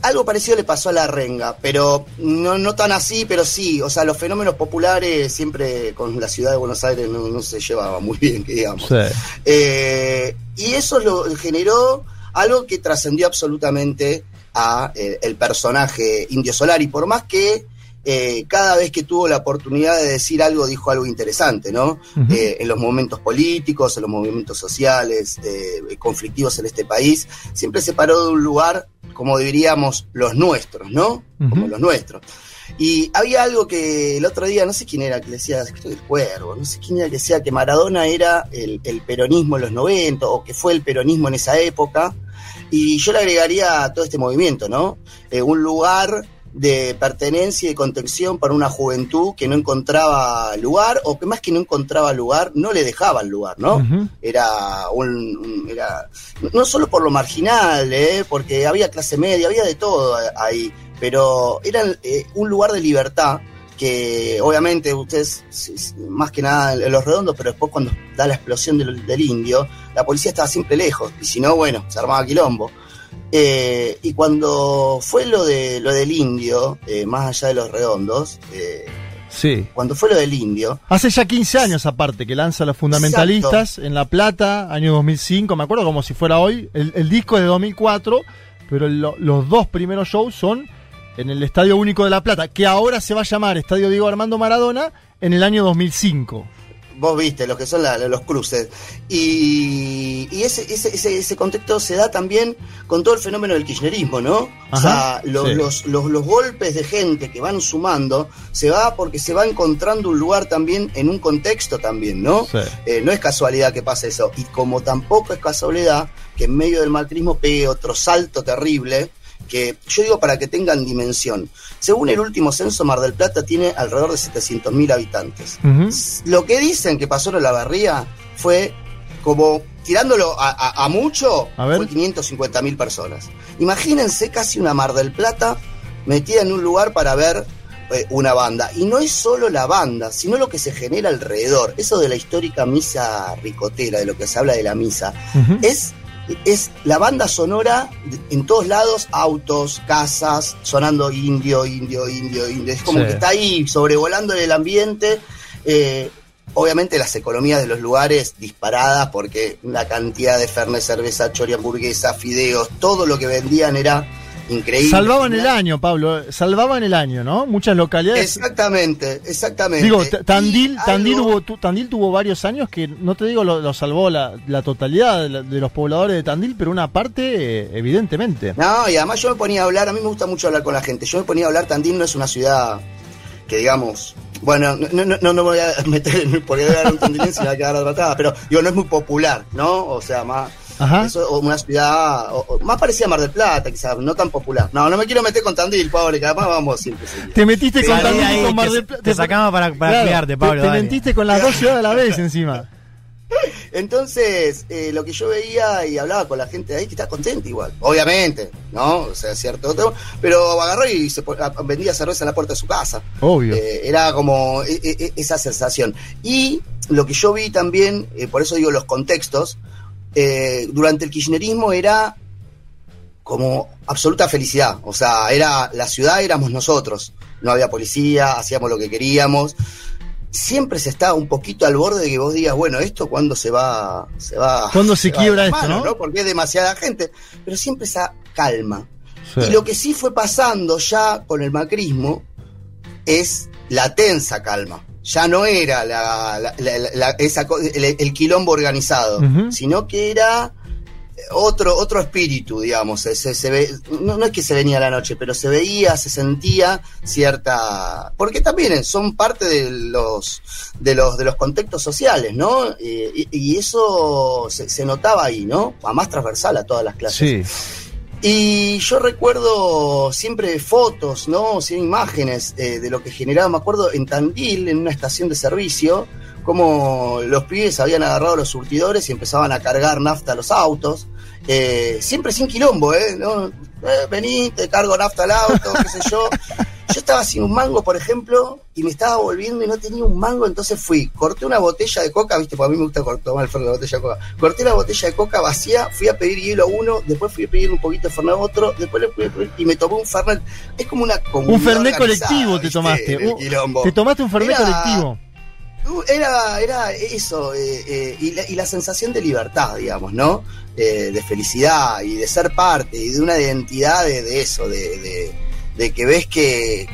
Speaker 27: Algo parecido le pasó a la renga, pero no, no tan así, pero sí. O sea, los fenómenos populares siempre con la ciudad de Buenos Aires no, no se llevaba muy bien, que digamos. Eh, y eso lo generó algo que trascendió absolutamente a eh, el personaje Indio Solar. Y por más que eh, cada vez que tuvo la oportunidad de decir algo, dijo algo interesante, ¿no? Eh, en los momentos políticos, en los movimientos sociales, eh, conflictivos en este país, siempre se paró de un lugar, como diríamos, los nuestros, ¿no? Como los nuestros. Y había algo que el otro día, no sé quién era, que decía, creo que el cuervo, no sé quién era que decía que Maradona era el, el peronismo en los 90 o que fue el peronismo en esa época. Y yo le agregaría a todo este movimiento, ¿no? Eh, un lugar de pertenencia y de contención para una juventud que no encontraba lugar o que más que no encontraba lugar, no le dejaban lugar, ¿no? Era un, un- era no solo por lo marginal, ¿eh? porque había clase media, había de todo ahí, pero era eh, un lugar de libertad que obviamente ustedes, más que nada en los redondos, pero después cuando da la explosión del, del indio, la policía estaba siempre lejos, y si no, bueno, se armaba quilombo. Eh, y cuando fue lo de lo del indio, eh, más allá de los redondos, eh,
Speaker 4: Sí.
Speaker 27: cuando fue lo del indio,
Speaker 4: Hace ya 15 años aparte que lanza Los Fundamentalistas en La Plata, año 2005, me acuerdo como si fuera hoy. El, el disco es de 2004, pero lo- los dos primeros shows son en el Estadio Único de La Plata, que ahora se va a llamar Estadio Diego Armando Maradona, en el año 2005.
Speaker 27: Vos viste lo que son la- los cruces. Y, y ese, ese, ese, ese contexto se da también con todo el fenómeno del kirchnerismo, ¿no? o sea, los,
Speaker 4: sí.
Speaker 27: los, los, los golpes de gente que van sumando, se va porque se va encontrando un lugar también en un contexto también, ¿no?
Speaker 4: Sí.
Speaker 27: Eh, no es casualidad que pase eso. Y como tampoco es casualidad que en medio del macrismo pegue otro salto terrible, que yo digo para que tengan dimensión. Según el último censo, Mar del Plata tiene alrededor de 700.000 habitantes. Lo que dicen que pasó en la barría fue como tirándolo a, a- a mucho,
Speaker 4: A ver.
Speaker 27: fue 550.000 personas. Imagínense casi una Mar del Plata metida en un lugar para ver eh, una banda. Y no es solo la banda, sino lo que se genera alrededor. Eso de la histórica misa ricotera, de lo que se habla de la misa, es, es la banda sonora en todos lados, autos, casas, sonando indio, indio, indio, indio. Es como
Speaker 28: Sí.
Speaker 27: que está ahí sobrevolando el ambiente. eh, obviamente las economías de los lugares disparadas porque la cantidad de fernet, cerveza, chori, hamburguesa, fideos, todo lo que vendían era increíble.
Speaker 4: Salvaban el año, Pablo, eh, salvaban el año, ¿no? Muchas localidades.
Speaker 27: Exactamente, exactamente.
Speaker 4: Digo, Tandil,
Speaker 27: Y
Speaker 4: Tandil,
Speaker 27: algo-
Speaker 4: hubo, Tandil tuvo varios años que, no te digo, lo, lo salvó la, la totalidad de, la- de los pobladores de Tandil, pero una parte, eh, evidentemente.
Speaker 27: No, y además yo me ponía a hablar, a mí me gusta mucho hablar con la gente, yo me ponía a hablar, Tandil no es una ciudad que digamos, bueno, no, no, no, no voy a meter en porque voy a dar un tendilín si me va a quedar atrapada, pero digo, no es muy popular, ¿no? O sea, más. O una ciudad o- o más parecida a Mar del Plata, quizás, no tan popular. No, no me quiero meter con Tandil, pobre, que además vamos siempre. siempre.
Speaker 4: Te metiste con
Speaker 27: Sí,
Speaker 4: Tandil
Speaker 27: ahí,
Speaker 4: y con Mar
Speaker 27: te-
Speaker 4: del Plata.
Speaker 27: te sacamos para- para cuidarte, Pablo,
Speaker 4: Te, te
Speaker 27: dale.
Speaker 4: mentiste con las dos ciudades a la vez encima.
Speaker 27: Entonces, eh, lo que yo veía y hablaba con la gente de ahí que está contenta igual, obviamente, ¿no? O sea, cierto, otro, pero agarró y se vendía cerveza en la puerta de su casa.
Speaker 4: Obvio.
Speaker 27: Eh, era como e- e- esa sensación. Y lo que yo vi también, eh, por eso digo los contextos, eh, durante el kirchnerismo era como absoluta felicidad. O sea, era la ciudad éramos nosotros. No había policía, hacíamos lo que queríamos. Siempre se está un poquito al borde de que vos digas, bueno, esto cuándo se va, se va.
Speaker 4: ¿Cuándo se quiebra esto, no?
Speaker 27: Porque es demasiada gente. Pero siempre esa calma.
Speaker 4: Sí.
Speaker 27: Y lo que sí fue pasando ya con el macrismo es la tensa calma. Ya no era la, la- la- la- esa el, el quilombo organizado, sino que era otro, otro espíritu, digamos. Se, se- se ve, no, no es que se venía la noche, pero se veía, se sentía cierta. Porque también son parte de los de los de los contextos sociales, ¿no? Eh, y, y eso se, se notaba ahí, ¿no? A más transversal a todas las clases.
Speaker 4: Sí.
Speaker 27: Y yo recuerdo siempre fotos, ¿no? Sí, imágenes eh, de lo que generaba. Me acuerdo en Tandil, en una estación de servicio, como los pibes habían agarrado los surtidores y empezaban a cargar nafta a los autos. Eh, siempre sin quilombo, ¿eh? ¿No? Eh, vení, te cargo nafta al auto, qué sé yo. Yo estaba sin un mango, por ejemplo, y me estaba volviendo y no tenía un mango, entonces fui, corté una botella de coca, viste, porque a mí me gusta tomar el fernet de botella de coca. Corté la botella de coca vacía, fui a pedir hielo a uno, después fui a pedir un poquito de fernet a otro, después le fui a pedir- y me tomé un fernet. Es como una comunidad
Speaker 4: Un fernet colectivo te tomaste. te tomaste un fernet
Speaker 27: Era-
Speaker 4: colectivo.
Speaker 27: Uh, Era, era eso, eh, eh, y, la, y la sensación de libertad, digamos, ¿no? Eh, de felicidad y de ser parte y de una identidad de, de eso, de, de- de que ves que,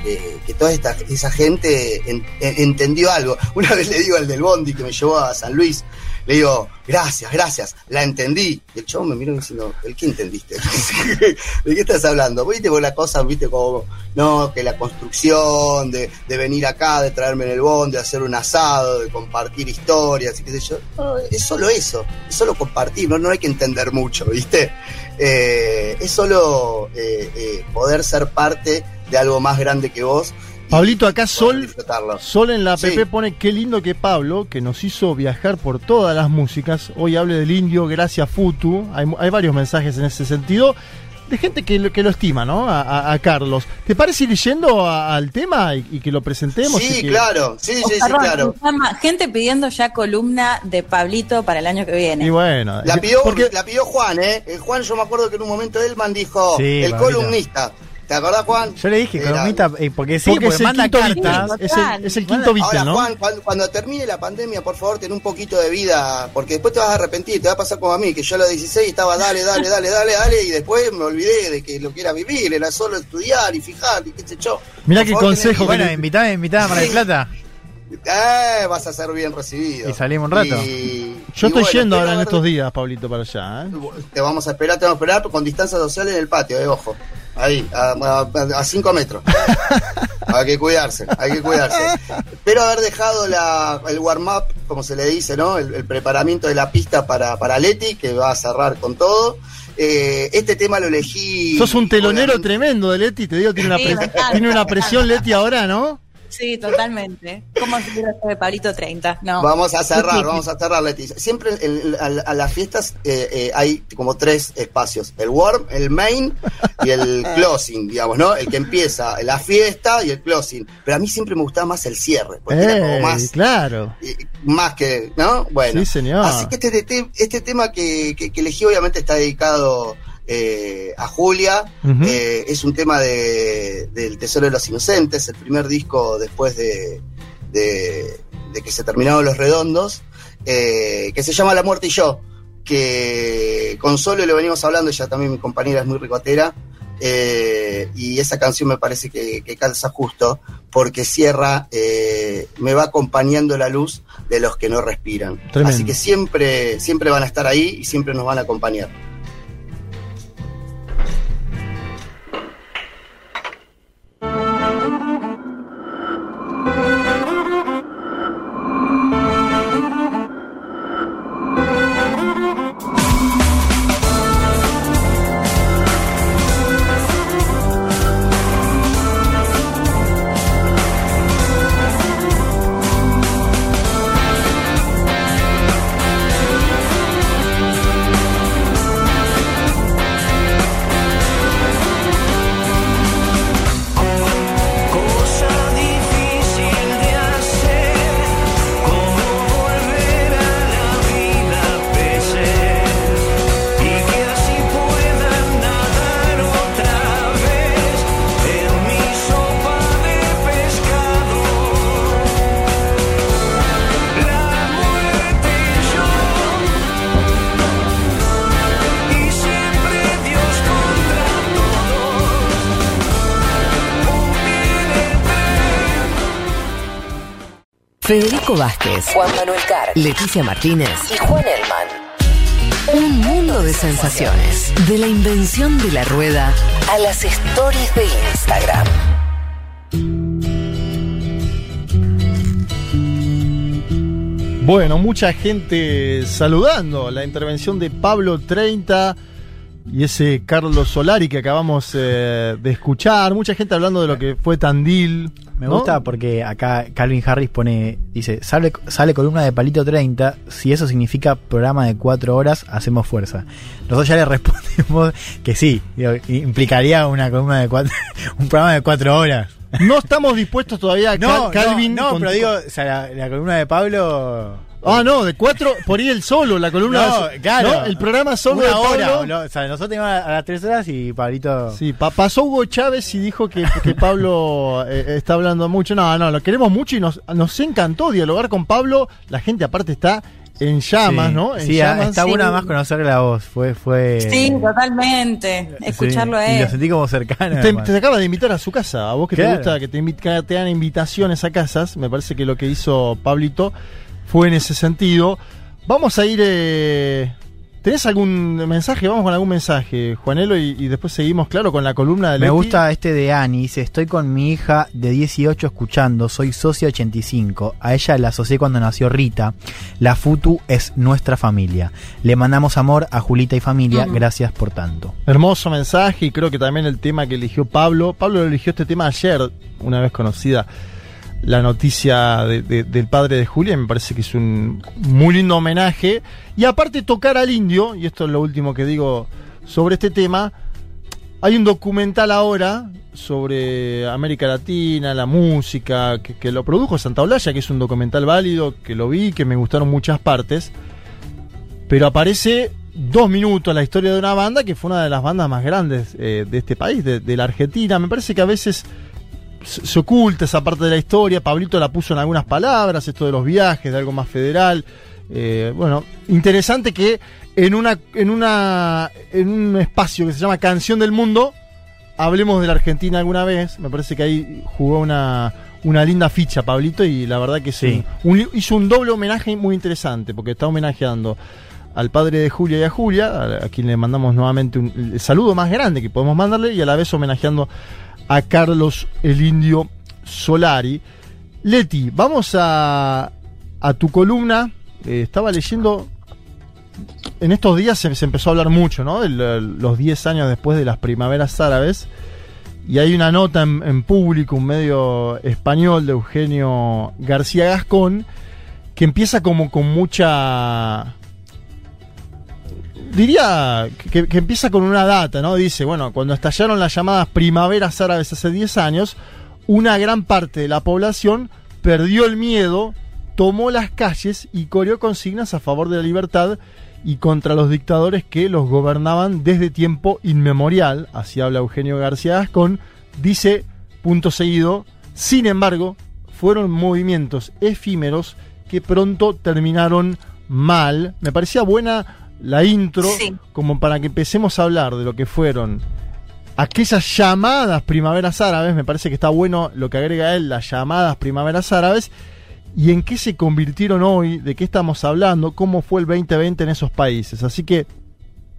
Speaker 27: que- toda esta, esa gente en- en- entendió algo. Una vez le digo al del Bondi que me llevó a San Luis, le digo, gracias, gracias, la entendí. Y el chavo me miró diciendo, ¿el qué entendiste? ¿De qué estás hablando? Viste vos la cosa, viste como, no, que la construcción, de, de venir acá, de traerme en el bondi, de hacer un asado, de compartir historias y qué sé yo. No, es solo eso, es solo compartir, no, no hay que entender mucho, ¿viste? Eh, es solo eh, eh, poder ser parte de algo más grande que vos.
Speaker 4: Pablito, acá Sol. Sol en la
Speaker 27: Sí.
Speaker 4: PP pone qué lindo que Pablo, que nos hizo viajar por todas las músicas, hoy hable del indio, gracias Futu. Hay, hay varios mensajes en ese sentido, de gente que lo, que lo estima, ¿no? A, a- a Carlos. ¿Te parece ir yendo a- al tema y, y que lo presentemos?
Speaker 27: Sí,
Speaker 4: que-
Speaker 27: claro, sí, sí, sí, claro.
Speaker 6: Gente pidiendo ya columna de Pablito para el año que viene.
Speaker 4: Y bueno,
Speaker 27: La pidió,
Speaker 4: porque-
Speaker 27: la pidió Juan, ¿eh? El Juan, yo me acuerdo que en un momento Elman dijo,
Speaker 5: Sí,
Speaker 27: el
Speaker 5: Pablito.
Speaker 27: columnista. ¿Te acordás, Juan?
Speaker 5: Yo le dije, columnista, eh, porque sí,
Speaker 4: porque
Speaker 5: porque,
Speaker 4: es el
Speaker 5: manda
Speaker 4: quinto
Speaker 5: cartas.
Speaker 4: Es el, es el quinto Beatle,
Speaker 27: Ahora,
Speaker 4: ¿no?
Speaker 27: Juan, cuando, cuando termine la pandemia, por favor, ten un poquito de vida, porque después te vas a arrepentir, te va a pasar como a mí, que yo a los 16 estaba dale, dale, dale, dale, dale, y después me olvidé de que lo que era vivir, era solo estudiar y fijar, y qué sé yo.
Speaker 4: Mirá
Speaker 27: Por
Speaker 4: qué
Speaker 27: favor,
Speaker 4: consejo
Speaker 5: Bueno, invitame, invitame a Mar del Plata.
Speaker 27: Eh, vas a ser bien recibido.
Speaker 5: Y salimos un rato.
Speaker 27: Y-
Speaker 4: Yo
Speaker 27: y
Speaker 4: estoy
Speaker 27: bueno,
Speaker 4: yendo ahora en estos días, Pablito, para allá. ¿eh?
Speaker 27: Te vamos a esperar, te vamos a esperar con distancia social en el patio, eh, ojo. Ahí, a, a, a cinco metros. hay que cuidarse, hay que cuidarse. Espero haber dejado la, el warm-up, como se le dice, ¿no? El, el preparamiento de la pista para, para Leti, que va a cerrar con todo. Eh, este tema lo elegí.
Speaker 4: Sos un telonero tremendo de Leti, te digo, tiene una, tiene una presión. Leti ahora, ¿no?
Speaker 6: Sí, totalmente. ¿Cómo se quiere hacer de Pablito 30? No.
Speaker 27: Vamos a cerrar, vamos a cerrar, Leti. Siempre en- a, a las fiestas eh, eh, hay como tres espacios: el warm, el main y el closing, digamos, ¿no? El que empieza la fiesta y el closing. Pero a mí siempre me gustaba más el cierre, porque era como
Speaker 4: Ey,
Speaker 27: más,
Speaker 4: claro.
Speaker 27: más que, ¿no? Bueno.
Speaker 4: Sí, señor.
Speaker 27: Así que este, este, este tema que, que- que elegí obviamente está dedicado eh, a Julia. Eh, es un tema de, del Tesoro de los Inocentes, el primer disco después de, de, de que se terminaron Los Redondos, eh, que se llama La Muerte y Yo, que con Solo lo venimos hablando, ella también mi compañera es muy ricotera. y esa canción me parece que, que calza justo porque cierra, me va acompañando la luz de los que no respiran.
Speaker 4: Tremendo.
Speaker 27: Así que siempre, siempre van a estar ahí y siempre nos van a acompañar.
Speaker 1: Juan Manuel Carr, Leticia Martínez y Juan Elman. Un mundo de sensaciones. De la invención de la rueda a las stories de Instagram.
Speaker 4: Bueno, mucha gente saludando la intervención de Pablo 30 y ese Carlos Solari que acabamos eh, de escuchar. Mucha gente hablando de lo que fue Tandil.
Speaker 5: Me
Speaker 4: ¿no?
Speaker 5: gusta porque acá Calvin Harris pone, dice, sale, sale columna de Palito 30, si eso significa programa de cuatro horas, hacemos fuerza. Nosotros ya le respondimos que sí, digo, implicaría una columna de cuatro, un programa de cuatro horas.
Speaker 4: No estamos dispuestos todavía,
Speaker 5: No,
Speaker 4: Cal- Calvin.
Speaker 5: no, no,
Speaker 4: con-
Speaker 5: pero digo, o sea, la, la columna de Pablo...
Speaker 4: Ah, no, de cuatro, por ahí el solo, la columna.
Speaker 5: No, claro.
Speaker 4: ¿no? El programa solo
Speaker 5: Una
Speaker 4: de
Speaker 5: hora.
Speaker 4: Pablo.
Speaker 5: O sea, nosotros teníamos a, a las tres horas y Pablito...
Speaker 4: Sí, pa- pasó Hugo Chávez y dijo que, que Pablo eh, está hablando mucho. No, no, lo queremos mucho y nos, nos encantó dialogar con Pablo. La gente aparte está en llamas,
Speaker 5: Sí,
Speaker 4: ¿no? En
Speaker 5: Sí,
Speaker 4: llamas.
Speaker 5: está bueno además conocer la voz. Fue, fue.
Speaker 6: Sí, totalmente. Escucharlo a
Speaker 5: Y lo
Speaker 6: él.
Speaker 5: sentí como cercano.
Speaker 4: Te, te acaba de invitar a su casa. A vos que te gusta que te, te dan invitaciones a casas. Me parece que lo que hizo Pablito fue en ese sentido. Vamos a ir. eh, ¿Tenés algún mensaje? Vamos con algún mensaje, Juanelo, y, y después seguimos, claro, con la columna de
Speaker 5: Me
Speaker 4: Leti.
Speaker 5: gusta este de Ani. Dice: Estoy con mi hija de 18 escuchando. Soy socia 85. A ella la asocié cuando nació Rita. La Futu es nuestra familia. Le mandamos amor a Julita y familia. Gracias por tanto.
Speaker 4: Hermoso mensaje y creo que también el tema que eligió Pablo. Pablo eligió este tema ayer, una vez conocida la noticia de- de- del padre de Julia, me parece que es un muy lindo homenaje. Y aparte tocar al indio, y esto es lo último que digo sobre este tema, hay un documental ahora sobre América Latina, la música, que, lo produjo Santa Olalla, que es un documental válido, que lo vi, que me gustaron muchas partes pero aparece dos minutos la historia de una banda que fue una de las bandas más grandes eh, de este país, de la Argentina. Me parece que a veces se oculta esa parte de la historia. Pablito la puso en algunas palabras, esto de los viajes, de algo más federal. Eh, bueno, interesante que en una, en una, en un espacio que se llama Canción del Mundo, hablemos de la Argentina alguna vez. Me parece que ahí jugó una, una linda ficha Pablito y la verdad que
Speaker 5: Sí.
Speaker 4: un- un li- hizo un doble homenaje muy interesante porque está homenajeando al padre de Julia y a Julia, a, a quien le mandamos nuevamente un, el saludo más grande que podemos mandarle y a la vez homenajeando a Carlos el Indio Solari. Leti, vamos a, a tu columna. Eh, estaba leyendo. En estos días se, empezó a hablar mucho, ¿no? Los 10 años después de las primaveras árabes. Y hay una nota en, en público, un medio español de Eugenio García Gascón, que empieza como con mucha. Diría que, que empieza con una data, ¿no? Dice, bueno, cuando estallaron las llamadas primaveras árabes hace 10 años, una gran parte de la población perdió el miedo, tomó las calles y coreó consignas a favor de la libertad y contra los dictadores que los gobernaban desde tiempo inmemorial. Así habla Eugenio García Gascón. Dice, punto seguido, sin embargo, fueron movimientos efímeros que pronto terminaron mal. Me parecía buena la intro
Speaker 6: Sí.
Speaker 4: como para que empecemos a hablar de lo que fueron aquellas llamadas primaveras árabes, me parece que está bueno lo que agrega él, las llamadas primaveras árabes, y en qué se convirtieron hoy, de qué estamos hablando, cómo fue el 2020 en esos países. Así que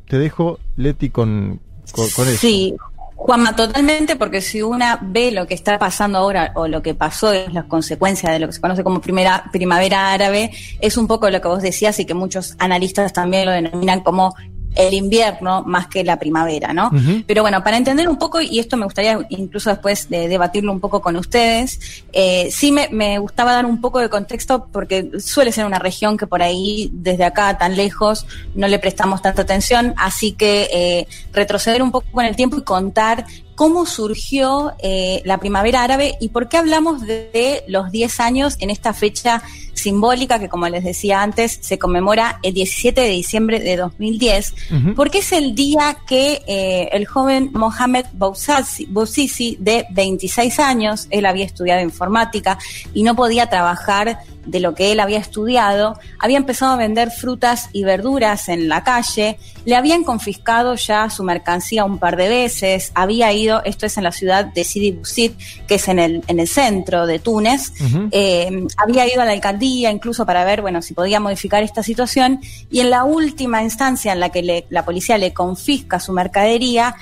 Speaker 4: te dejo, Leti, con, con, con eso.
Speaker 6: Sí, Juanma, totalmente, porque si una ve lo que está pasando ahora o lo que pasó es las consecuencias de lo que se conoce como primera, primavera árabe, es un poco lo que vos decías y que muchos analistas también lo denominan como el invierno más que la primavera, ¿no? Pero bueno, para entender un poco, y esto me gustaría incluso después de debatirlo un poco con ustedes, eh, sí me, me gustaba dar un poco de contexto porque suele ser una región que por ahí, desde acá tan lejos, no le prestamos tanta atención, así que eh, retroceder un poco en el tiempo y contar cómo surgió eh, la primavera árabe y por qué hablamos de, de los 10 años en esta fecha simbólica que, como les decía antes, se conmemora el 17 de diciembre de 2010,
Speaker 28: Ujú.
Speaker 6: porque es el día que eh, el joven Mohamed Bouazizi, de 26 años, él había estudiado informática y no podía trabajar de lo que él había estudiado, había empezado a vender frutas y verduras en la calle, le habían confiscado ya su mercancía un par de veces, había ido, esto es en la ciudad de Sidi Bouzid, que es en el, en el centro de Túnez, eh, había ido a la alcaldía incluso para ver, bueno, si podía modificar esta situación, y en la última instancia en la que le- la policía le confisca su mercadería,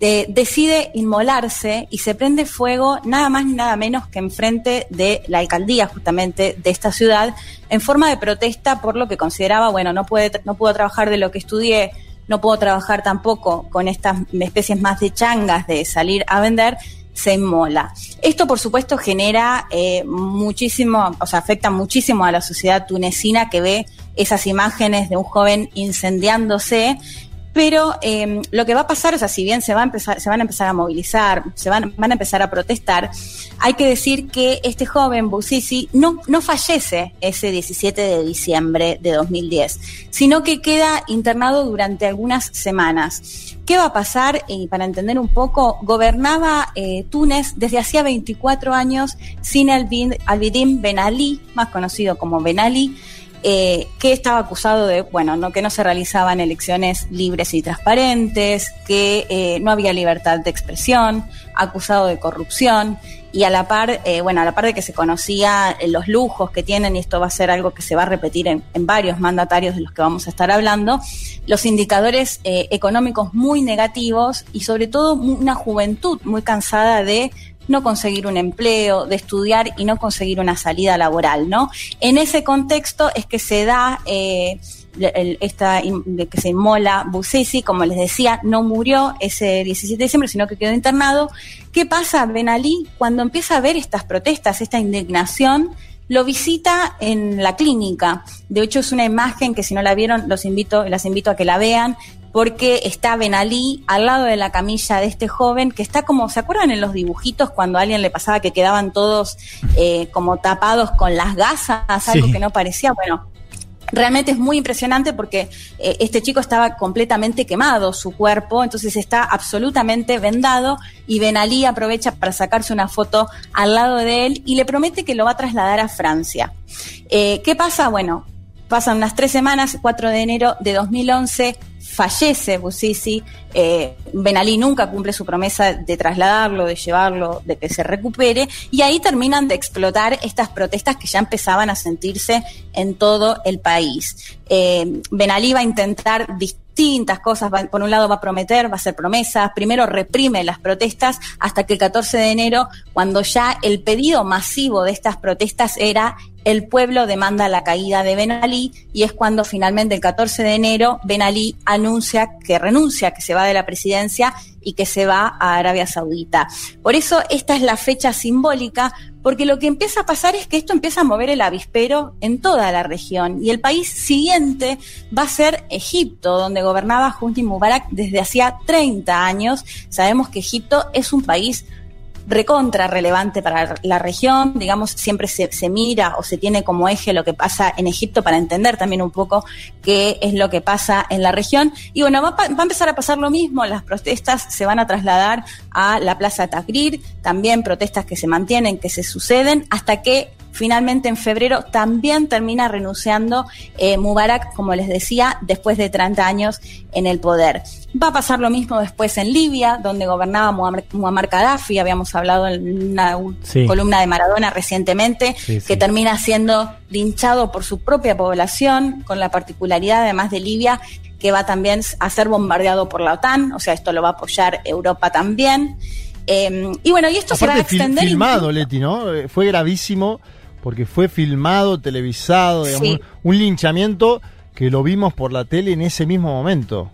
Speaker 6: decide inmolarse y se prende fuego nada más ni nada menos que enfrente de la alcaldía justamente de esta ciudad en forma de protesta por lo que consideraba, bueno, no, puede, no puedo trabajar de lo que estudié, no puedo trabajar tampoco con estas especies más de changas de salir a vender, se inmola. Esto, por supuesto, genera eh, muchísimo, o sea, afecta muchísimo a la sociedad tunecina que ve esas imágenes de un joven incendiándose. Pero eh, lo que va a pasar, o sea, si bien se, va a empezar, se van a empezar a movilizar, se van, van a empezar a protestar, hay que decir que este joven, Bouzizi, no, no fallece ese 17 de diciembre de 2010, sino que queda internado durante algunas semanas. ¿Qué va a pasar? Y para entender un poco, gobernaba eh, Túnez desde hacía 24 años sin Albidín Ben Ali, más conocido como Ben Ali, eh, que estaba acusado de, bueno, no, que no se realizaban elecciones libres y transparentes, que eh, no había libertad de expresión, acusado de corrupción y a la par, eh, bueno, a la par de que se conocía eh, los lujos que tienen, y esto va a ser algo que se va a repetir en, varios mandatarios de los que vamos a estar hablando, los indicadores eh, económicos muy negativos y sobre todo una juventud muy cansada de no conseguir un empleo, de estudiar y no conseguir una salida laboral, ¿no? En ese contexto es que se da eh, esta que se inmola Bouzizi, como les decía, no murió ese 17 de diciembre, sino que quedó internado. ¿Qué pasa? Ben Ali, cuando empieza a ver estas protestas, esta indignación, lo visita en la clínica. De hecho, es una imagen que si no la vieron, los invito, las invito a que la vean, porque está Ben Ali al lado de la camilla de este joven, que está como, ¿se acuerdan en los dibujitos cuando a alguien le pasaba que quedaban todos eh, como tapados con las gasas, algo
Speaker 28: Sí.
Speaker 6: que no parecía? Bueno, Realmente es muy impresionante porque eh, este chico estaba completamente quemado, su cuerpo, entonces está absolutamente vendado y Ben Ali aprovecha para sacarse una foto al lado de él y le promete que lo va a trasladar a Francia. Eh, ¿Qué pasa? Bueno, pasan unas tres semanas, 4 de enero de 2011, fallece Bouzizi, eh, Ben Ali nunca cumple su promesa de trasladarlo, de llevarlo, de que se recupere, y ahí terminan de explotar estas protestas que ya empezaban a sentirse en todo el país. Eh, ben Ali va a intentar distintas cosas, por un lado va a prometer, va a hacer promesas, primero reprime las protestas hasta que el 14 de enero, cuando ya el pedido masivo de estas protestas era el pueblo demanda la caída de Ben Ali y es cuando finalmente el 14 de enero Ben Ali anuncia que renuncia, que se va de la presidencia y que se va a Arabia Saudita. Por eso esta es la fecha simbólica, porque lo que empieza a pasar es que esto empieza a mover el avispero en toda la región y el país siguiente va a ser Egipto, donde gobernaba Hosni Mubarak desde hacía 30 años. Sabemos que Egipto es un país recontra relevante para la región, digamos, siempre se, se mira o se tiene como eje lo que pasa en Egipto para entender también un poco qué es lo que pasa en la región. Y bueno, va, va a empezar a pasar lo mismo, las protestas se van a trasladar a la Plaza Tahrir, también protestas que se mantienen, que se suceden, hasta que finalmente en febrero también termina renunciando eh, Mubarak, como les decía, después de 30 años en el poder. Va a pasar lo mismo después en Libia, donde gobernaba Muammar, Muammar Gaddafi, habíamos hablado en una
Speaker 28: Sí.
Speaker 6: columna de Maradona recientemente,
Speaker 28: Sí, sí.
Speaker 6: que termina siendo linchado por su propia población, con la particularidad además de Libia, que va también a ser bombardeado por la OTAN, o sea, esto lo va a apoyar Europa también. Eh, y bueno, y esto se va a
Speaker 4: fil-
Speaker 6: extender.
Speaker 4: Leti, ¿no? Eh, Fue gravísimo porque fue filmado, televisado, digamos,
Speaker 6: Sí.
Speaker 4: un, un linchamiento que lo vimos por la tele en ese mismo momento.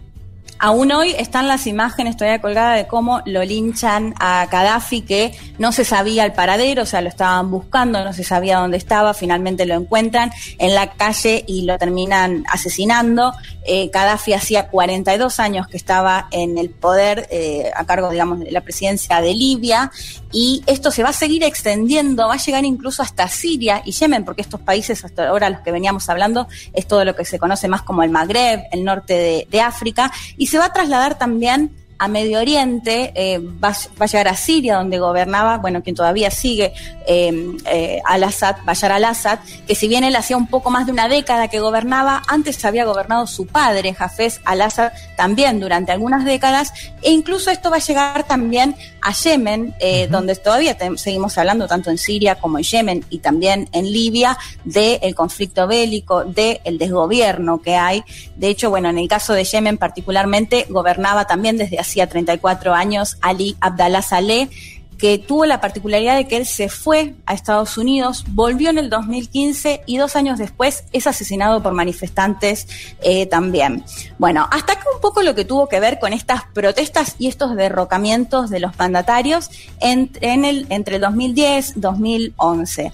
Speaker 6: Aún hoy están las imágenes todavía colgadas de cómo lo linchan a Gaddafi, que no se sabía el paradero, o sea, lo estaban buscando, no se sabía dónde estaba, finalmente lo encuentran en la calle y lo terminan asesinando. Eh, Gaddafi hacía 42 años que estaba en el poder, eh, a cargo, digamos, de la presidencia de Libia, y esto se va a seguir extendiendo, va a llegar incluso hasta Siria y Yemen, porque estos países hasta ahora los que veníamos hablando es todo lo que se conoce más como el Magreb, el norte de, de África, y se va a trasladar también a Medio Oriente, eh, va, va, a llegar a Siria, donde gobernaba, bueno, quien todavía sigue eh, eh, al-Assad, Bashar al-Assad, que si bien él hacía un poco más de una década que gobernaba, antes había gobernado su padre, Hafez al-Assad, también durante algunas décadas, e incluso esto va a llegar también a Yemen, donde todavía seguimos hablando tanto en Siria como en Yemen y también en Libia del conflicto bélico, del desgobierno que hay. De hecho, bueno, en el caso de Yemen particularmente, gobernaba también desde hacía 34 años Ali Abdallah Saleh, que tuvo la particularidad de que él se fue a Estados Unidos, volvió en el 2015 y dos años después es asesinado por manifestantes eh, también. Bueno, hasta acá un poco lo que tuvo que ver con estas protestas y estos derrocamientos de los mandatarios en el, entre el 2010 y 2011.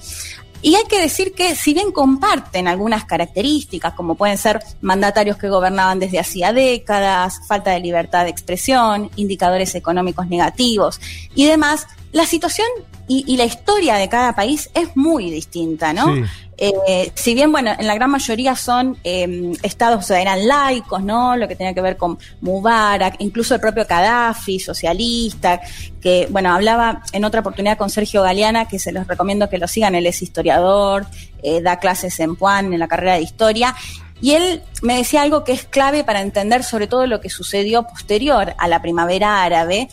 Speaker 6: Y hay que decir que si bien comparten algunas características, como pueden ser mandatarios que gobernaban desde hacía décadas, falta de libertad de expresión, indicadores económicos negativos y demás, la situación y, y, la historia de cada país es muy distinta, ¿no? Sí. Eh, si bien, bueno, en la gran mayoría son eh, estados, o sea, eran laicos, ¿no? Lo que tenía que ver con Mubarak, incluso el propio Gaddafi, socialista, que, bueno, hablaba en otra oportunidad con Sergio Galeana, que se los recomiendo que lo sigan, él es historiador, eh, da clases en Puan, en la carrera de historia, y él me decía algo que es clave para entender sobre todo lo que sucedió posterior a la primavera árabe,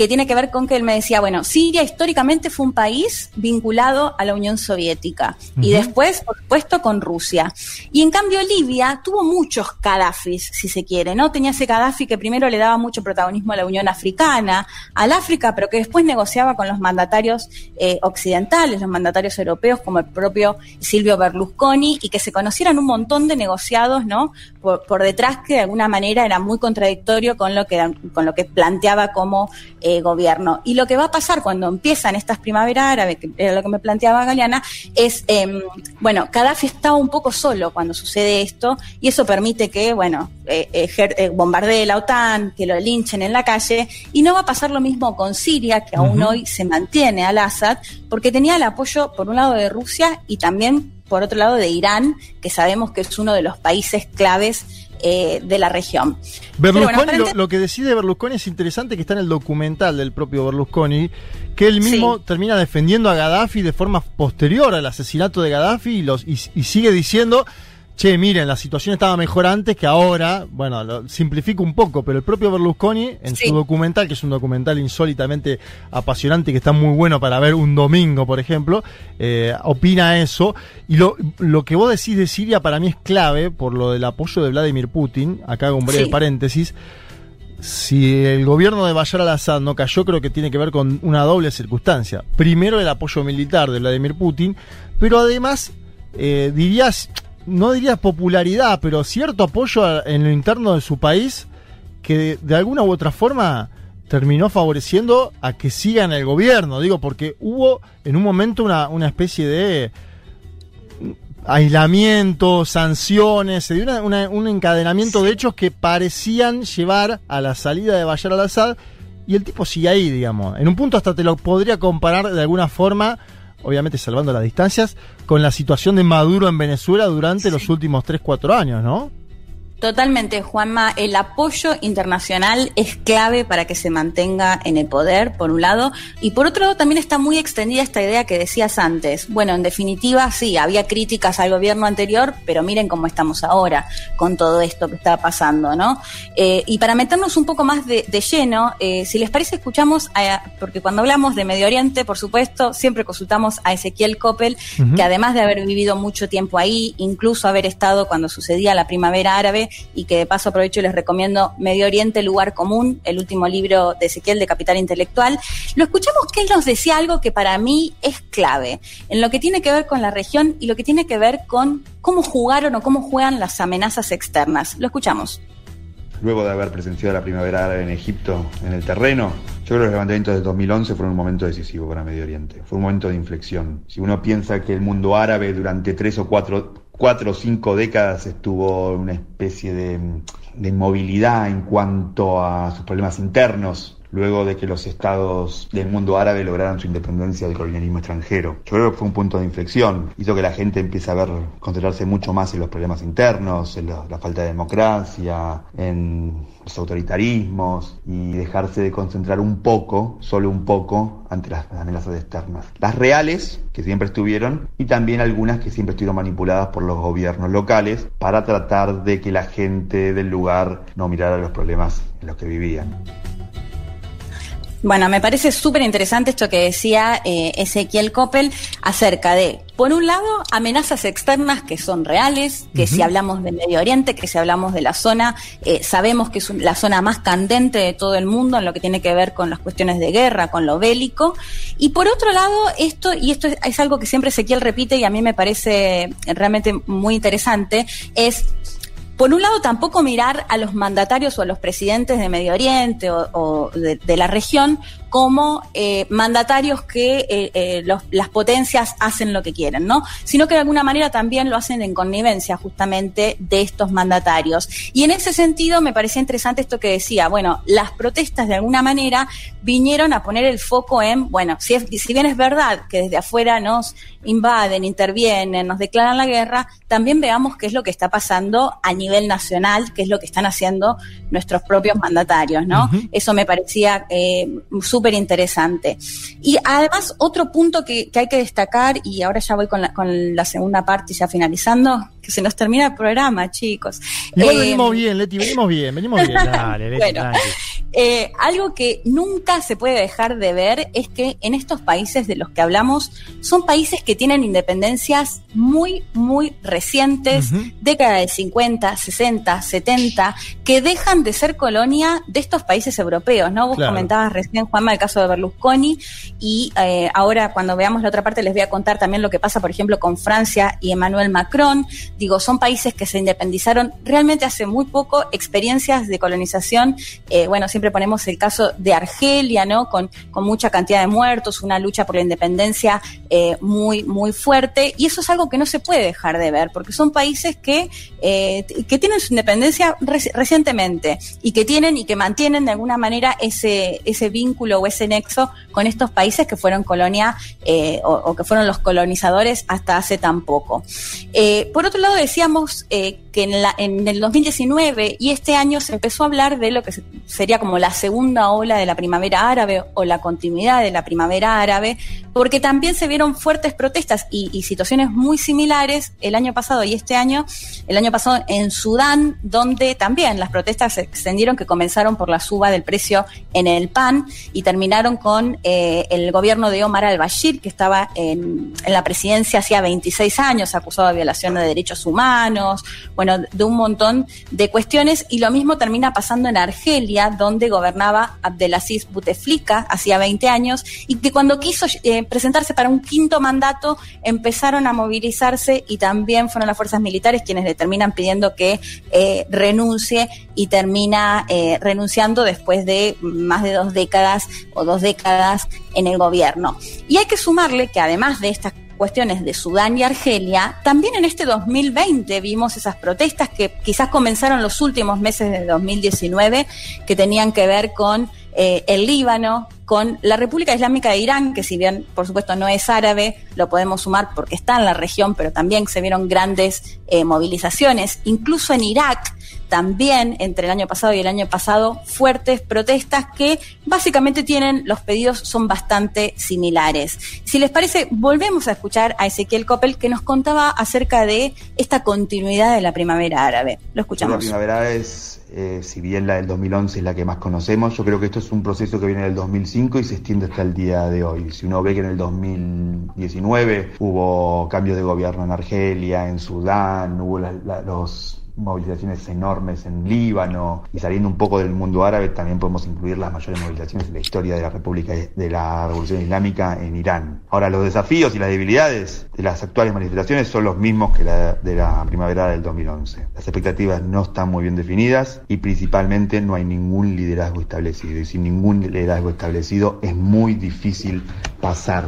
Speaker 6: que tiene que ver con que él me decía, bueno, Siria históricamente fue un país vinculado a la Unión Soviética uh -huh. y después, por supuesto, con Rusia. Y en cambio Libia tuvo muchos Gaddafis, si se quiere, ¿no? Tenía ese Gaddafi que primero le daba mucho protagonismo a la Unión Africana, al África, pero que después negociaba con los mandatarios eh, occidentales, los mandatarios europeos, como el propio Silvio Berlusconi, y que se conocieran un montón de negociados, ¿no? Por, por detrás que de alguna manera era muy contradictorio con lo que, con lo que planteaba como eh, gobierno. Y lo que va a pasar cuando empiezan estas primaveras árabes, que era lo que me planteaba Galeana, es, eh, bueno, Gaddafi estaba un poco solo cuando sucede esto y eso permite que, bueno, eh, bombardee la OTAN, que lo linchen en la calle y no va a pasar lo mismo con Siria, que aún uh -huh. hoy se mantiene al Assad, porque tenía el apoyo, por un lado, de Rusia y también, por otro lado, de Irán, que sabemos que es uno de los países claves eh, de la región.
Speaker 4: Berlusconi, bueno, lo, lo, que decide Berlusconi es interesante que está en el documental del propio Berlusconi, que él mismo sí. termina defendiendo a Gaddafi de forma posterior al asesinato de Gaddafi y, los, y, y sigue diciendo che, miren, la situación estaba mejor antes que ahora. Bueno, lo simplifico un poco, pero el propio Berlusconi, en sí. su documental, que es un documental insólitamente apasionante, que está muy bueno para ver un domingo, por ejemplo, eh, opina eso. Y lo, lo que vos decís de Siria para mí es clave por lo del apoyo de Vladimir Putin. Acá hago un breve sí. paréntesis. Si el gobierno de Bashar al-Assad no cayó, creo que tiene que ver con una doble circunstancia. Primero, el apoyo militar de Vladimir Putin, pero además, eh, dirías no diría popularidad, pero cierto apoyo en lo interno de su país que de, de, alguna u otra forma terminó favoreciendo a que siga en el gobierno. Digo, porque hubo en un momento una, una especie de aislamiento, sanciones, se dio una, una, un encadenamiento de hechos que parecían llevar a la salida de Bashar al-Assad y el tipo sigue ahí, digamos. En un punto hasta te lo podría comparar de alguna forma obviamente salvando las distancias, con la situación de Maduro en Venezuela durante sí. los últimos 3, 4 años, ¿no?
Speaker 6: Totalmente, Juanma. El apoyo internacional es clave para que se mantenga en el poder, por un lado, y por otro lado también está muy extendida esta idea que decías antes. Bueno, en definitiva, sí, había críticas al gobierno anterior, pero miren cómo estamos ahora con todo esto que está pasando, ¿no? Eh, y para meternos un poco más de, de lleno, eh, si les parece, escuchamos, a, porque cuando hablamos de Medio Oriente, por supuesto, siempre consultamos a Ezequiel Coppel, uh -huh. que además de haber vivido mucho tiempo ahí, incluso haber estado cuando sucedía la primavera árabe, y que de paso aprovecho y les recomiendo Medio Oriente, Lugar Común, el último libro de Ezequiel de Capital Intelectual. Lo escuchamos que él nos decía algo que para mí es clave en lo que tiene que ver con la región y lo que tiene que ver con cómo jugaron o cómo juegan las amenazas externas. Lo escuchamos.
Speaker 28: Luego de haber presenciado la primavera árabe en Egipto en el terreno, yo creo que los levantamientos del 2011 fueron un momento decisivo para Medio Oriente. Fue un momento de inflexión. Si uno piensa que el mundo árabe durante tres o cuatro cuatro o cinco décadas estuvo una especie de, de en cuanto a sus problemas internos, luego de que los estados del mundo árabe lograran su independencia del colonialismo extranjero. Yo creo que fue un punto de inflexión, hizo que la gente empiece a ver, concentrarse mucho más en los problemas internos, en la, la falta de democracia, en los autoritarismos y dejarse de concentrar un poco, solo un poco, ante las amenazas externas. Las reales, que siempre estuvieron, y también algunas que siempre estuvieron manipuladas por los gobiernos locales para tratar de que la gente del lugar no mirara los problemas en los que vivían.
Speaker 6: Bueno, me parece súper interesante esto que decía eh, Ezequiel Coppel acerca de, por un lado, amenazas externas que son reales, que si hablamos del Medio Oriente, que si hablamos de la zona, eh, sabemos que es un- la zona más candente de todo el mundo en lo que tiene que ver con las cuestiones de guerra, con lo bélico. Y por otro lado, esto, y esto es, es algo que siempre Ezequiel repite y a mí me parece realmente muy interesante, es por un lado, tampoco mirar a los mandatarios o a los presidentes de Medio Oriente o, o de, de la región como eh, mandatarios que eh, eh, los- las potencias hacen lo que quieren, ¿no? Sino que de alguna manera también lo hacen en connivencia justamente de estos mandatarios. Y en ese sentido me parecía interesante esto que decía, bueno, las protestas de alguna manera vinieron a poner el foco en, bueno, si, es- si bien es verdad que desde afuera nos invaden, intervienen, nos declaran la guerra, también veamos qué es lo que está pasando a nivel nacional, qué es lo que están haciendo nuestros propios mandatarios, ¿no? Eso me parecía eh, súper interesante. Y además, otro punto que, que hay que destacar, y ahora ya voy con la, con la segunda parte, ya finalizando, que se nos termina el programa, chicos.
Speaker 4: Igual
Speaker 6: Eh,
Speaker 4: venimos bien, Leti, venimos bien, venimos bien.
Speaker 5: Dale, Leti,
Speaker 6: Bueno.
Speaker 5: tranqui.
Speaker 6: Eh, algo que nunca se puede dejar de ver es que en estos países de los que hablamos son países que tienen independencias muy, muy recientes, década de 50, 60, 70, que dejan de ser colonia de estos países europeos, ¿no? Vos
Speaker 29: Claro.
Speaker 6: comentabas recién, Juanma, el caso de Berlusconi, y eh, ahora cuando veamos la otra parte les voy a contar también lo que pasa, por ejemplo, con Francia y Emmanuel Macron. Digo, son países que se independizaron realmente hace muy poco, experiencias de colonización. Eh, bueno, siempre ponemos el caso de Argelia, ¿no? Con, con mucha cantidad de muertos, una lucha por la independencia eh, muy, muy fuerte. Y eso es algo que no se puede dejar de ver, porque son países que, eh, que tienen su independencia reci- recientemente y que tienen y que mantienen de alguna manera ese, ese vínculo o ese nexo con estos países que fueron colonia eh, o, que fueron los colonizadores hasta hace tan poco. Por otro lado, decíamos que en, el 2019 y este año se empezó a hablar de lo que se- sería como la segunda ola de la primavera árabe o la continuidad de la primavera árabe, porque también se vieron fuertes protestas y, y situaciones muy similares el año pasado y este año, el año pasado en Sudán, donde también las protestas se extendieron, que comenzaron por la suba del precio en el pan y terminaron con eh, el gobierno de Omar al-Bashir, que estaba en, en la presidencia hacía 26 años, acusado de violación de derechos humanos, bueno, de un montón de cuestiones. Y lo mismo termina pasando en Argelia, donde gobernaba Abdelaziz Bouteflika hacía 20 años, y que cuando quiso eh, presentarse para un quinto mandato, empezaron a movilizarse y también fueron las fuerzas militares quienes le terminan pidiendo que eh, renuncie y termina eh, renunciando después de más de dos décadas o dos décadas en el gobierno. Y hay que sumarle que además de estas cuestiones de Sudán y Argelia, también en este 2020 vimos esas protestas que quizás comenzaron los últimos meses de 2019, que tenían que ver con eh, el Líbano, con la República Islámica de Irán, que si bien por supuesto no es árabe, lo podemos sumar porque está en la región, pero también se vieron grandes eh, movilizaciones, incluso en Irak, también entre el año pasado y el año pasado, fuertes protestas que básicamente tienen, los pedidos son bastante similares. Si les parece, volvemos a escuchar a Ezequiel Coppel que nos contaba acerca de esta continuidad de la primavera árabe. Lo
Speaker 28: La
Speaker 6: escuchamos.
Speaker 28: primavera es, eh, si bien la del 2011 es la que más conocemos, yo creo que esto es un proceso que viene del 2005 y se extiende hasta el día de hoy. Si uno ve que en el 2019 hubo cambios de gobierno en Argelia, en Sudán, hubo la- la- los movilizaciones enormes en Líbano y saliendo un poco del mundo árabe también podemos incluir las mayores movilizaciones en la historia de la República de la Revolución Islámica en Irán. Ahora los desafíos y las debilidades de las actuales manifestaciones son los mismos que la de la primavera del 2011. Las expectativas no están muy bien definidas y principalmente no hay ningún liderazgo establecido y sin ningún liderazgo establecido es muy difícil pasar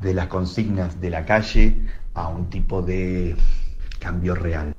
Speaker 28: de las consignas de la calle a un tipo de cambio real.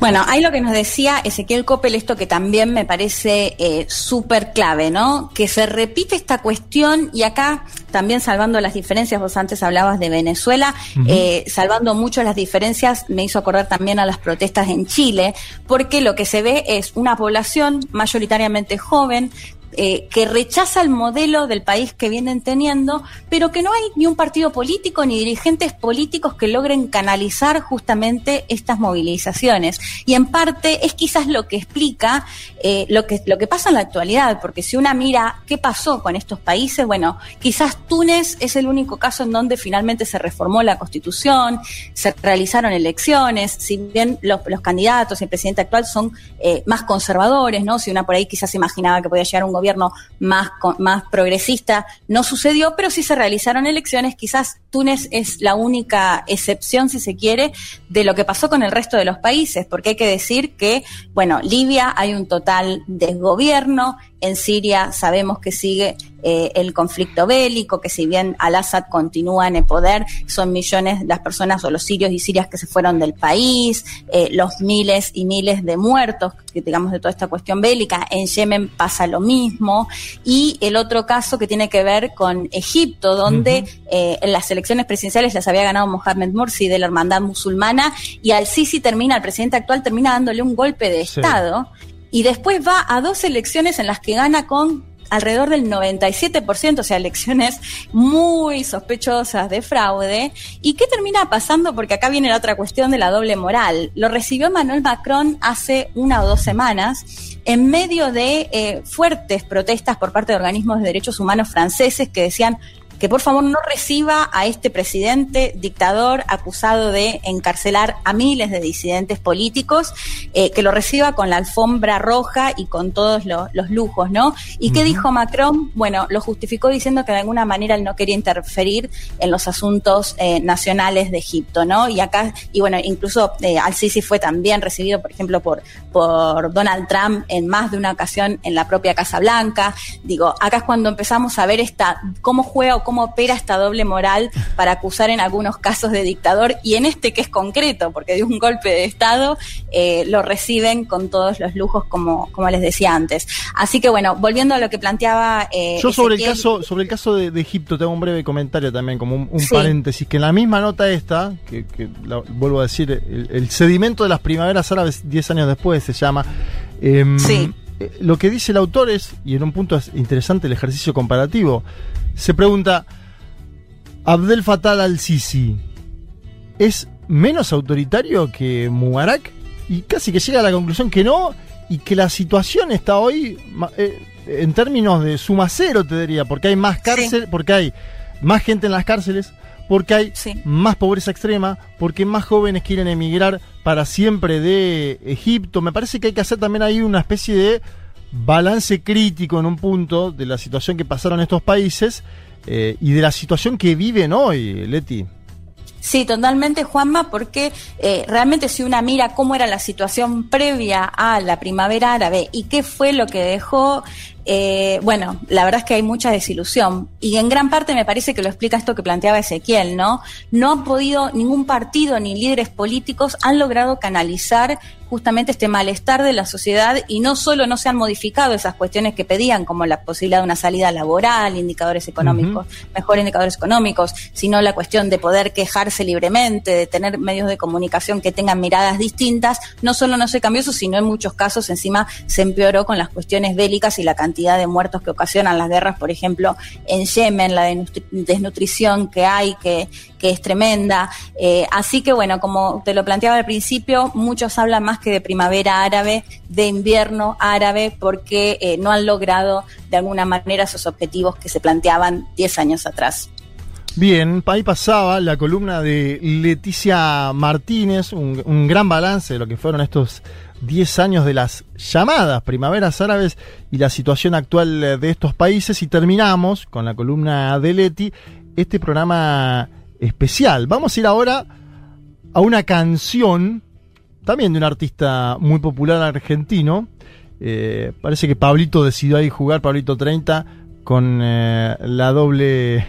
Speaker 6: Bueno, ahí lo que nos decía Ezequiel Coppel, esto que también me parece eh, súper clave, ¿no? Que se repite esta cuestión y acá también salvando las diferencias, vos antes hablabas de Venezuela, eh, salvando mucho las diferencias, me hizo acordar también a las protestas en Chile, porque lo que se ve es una población mayoritariamente joven, eh, que rechaza el modelo del país que vienen teniendo, pero que no hay ni un partido político ni dirigentes políticos que logren canalizar justamente estas movilizaciones. Y en parte es quizás lo que explica eh, lo, que, lo que pasa en la actualidad, porque si una mira qué pasó con estos países, bueno, quizás Túnez es el único caso en donde finalmente se reformó la constitución, se realizaron elecciones, si bien los, los candidatos y el presidente actual son eh, más conservadores, ¿no? Si una por ahí quizás imaginaba que podía llegar un gobierno más, más progresista, no sucedió, pero sí se realizaron elecciones. Quizás Túnez es la única excepción, si se quiere, de lo que pasó con el resto de los países, porque hay que decir que, bueno, Libia hay un total desgobierno, en Siria sabemos que sigue eh, el conflicto bélico, que si bien Al-Assad continúa en el poder, son millones las personas o los sirios y sirias que se fueron del país, eh, los miles y miles de muertos, que digamos de toda esta cuestión bélica. En Yemen pasa lo mismo. Y el otro caso que tiene que ver con Egipto, donde eh, en las elecciones presidenciales las había ganado Mohamed Morsi de la hermandad musulmana y al-Sisi termina, el presidente actual termina dándole un golpe de Estado y después va a dos elecciones en las que gana con alrededor del 97%, o sea, elecciones muy sospechosas de fraude. ¿Y qué termina pasando? Porque acá viene la otra cuestión de la doble moral. Lo recibió Manuel Macron hace una o dos semanas en medio de eh, fuertes protestas por parte de organismos de derechos humanos franceses que decían que por favor no reciba a este presidente dictador acusado de encarcelar a miles de disidentes políticos, eh, que lo reciba con la alfombra roja y con todos los lujos, ¿no? ¿Y qué dijo Macron? Bueno, lo justificó diciendo que de alguna manera él no quería interferir en los asuntos eh, nacionales de Egipto, ¿no? Y acá, y bueno, incluso eh, Al-Sisi fue también recibido, por ejemplo, por, por Donald Trump en más de una ocasión en la propia Casa Blanca. Digo, acá es cuando empezamos a ver esta, cómo juega o cómo opera esta doble moral para acusar en algunos casos de dictador y en este que es concreto, porque de un golpe de Estado eh, lo reciben con todos los lujos, como, como les decía antes. Así que bueno, volviendo a lo que planteaba.
Speaker 4: Eh, Yo sobre el caso, sobre el caso de, Egipto tengo un breve comentario también, como un, paréntesis, que en la misma nota esta, que, vuelvo a decir, el, sedimento de las primaveras árabes 10 años después se llama. Em, eh, lo que dice el autor es, y en un punto es interesante el ejercicio comparativo, se pregunta, Abdel Fattah al-Sisi es menos autoritario que Mubarak y casi que llega a la conclusión que no y que la situación está hoy eh, en términos de suma cero te diría porque hay más cárcel porque hay más gente en las cárceles porque hay más pobreza extrema porque más jóvenes quieren emigrar para siempre de Egipto. Me parece que hay que hacer también ahí una especie de balance crítico en un punto de la situación que pasaron estos países eh, y de la situación que viven hoy, Leti.
Speaker 6: Sí, totalmente, Juanma, porque eh, realmente si una mira cómo era la situación previa a la primavera árabe y qué fue lo que dejó eh, bueno, la verdad es que hay mucha desilusión. Y en gran parte me parece que lo explica esto que planteaba Ezequiel, ¿no? No han podido, ningún partido ni líderes políticos han logrado canalizar justamente este malestar de la sociedad y no solo no se han modificado esas cuestiones que pedían, como la posibilidad de una salida laboral, indicadores económicos, mejores indicadores económicos, sino la cuestión de poder quejarse libremente, de tener medios de comunicación que tengan miradas distintas, no solo no se cambió eso, sino en muchos casos encima se empeoró con las cuestiones bélicas y la cantidad de muertos que ocasionan las guerras, por ejemplo, en Yemen, la desnutrición que hay, que, que es tremenda. Eh, así que bueno, como te lo planteaba al principio, muchos hablan más que de primavera árabe, de invierno árabe, porque eh, no han logrado de alguna manera esos objetivos que se planteaban 10 años atrás.
Speaker 4: Bien, ahí pasaba la columna de Leticia Martínez, un gran balance de lo que fueron estos 10 años de las llamadas primaveras árabes y la situación actual de estos países y terminamos con la columna de Leti este programa especial. Vamos a ir ahora a una canción también de un artista muy popular argentino. Eh, parece que Pablito decidió ahí jugar, Pablito 30, con eh, la doble.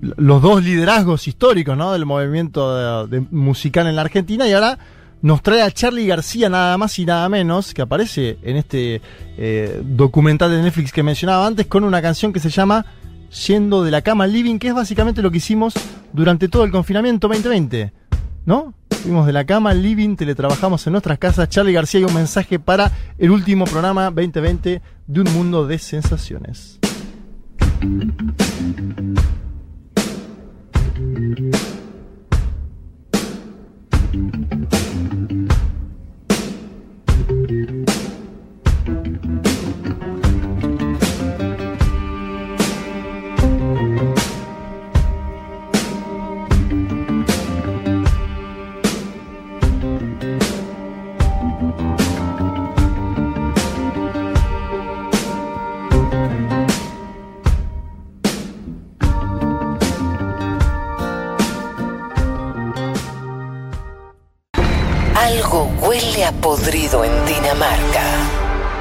Speaker 4: Los dos liderazgos históricos ¿no? del movimiento musical en la Argentina y ahora nos trae a Charlie García nada más y nada menos, que aparece en este eh, documental de Netflix que mencionaba antes, con una canción que se llama Yendo de la cama living, que es básicamente lo que hicimos durante todo el confinamiento 2020. ¿No? Fuimos de la cama al living, teletrabajamos en nuestras casas. Charlie García y un mensaje para el último programa 2020 de Un Mundo de Sensaciones.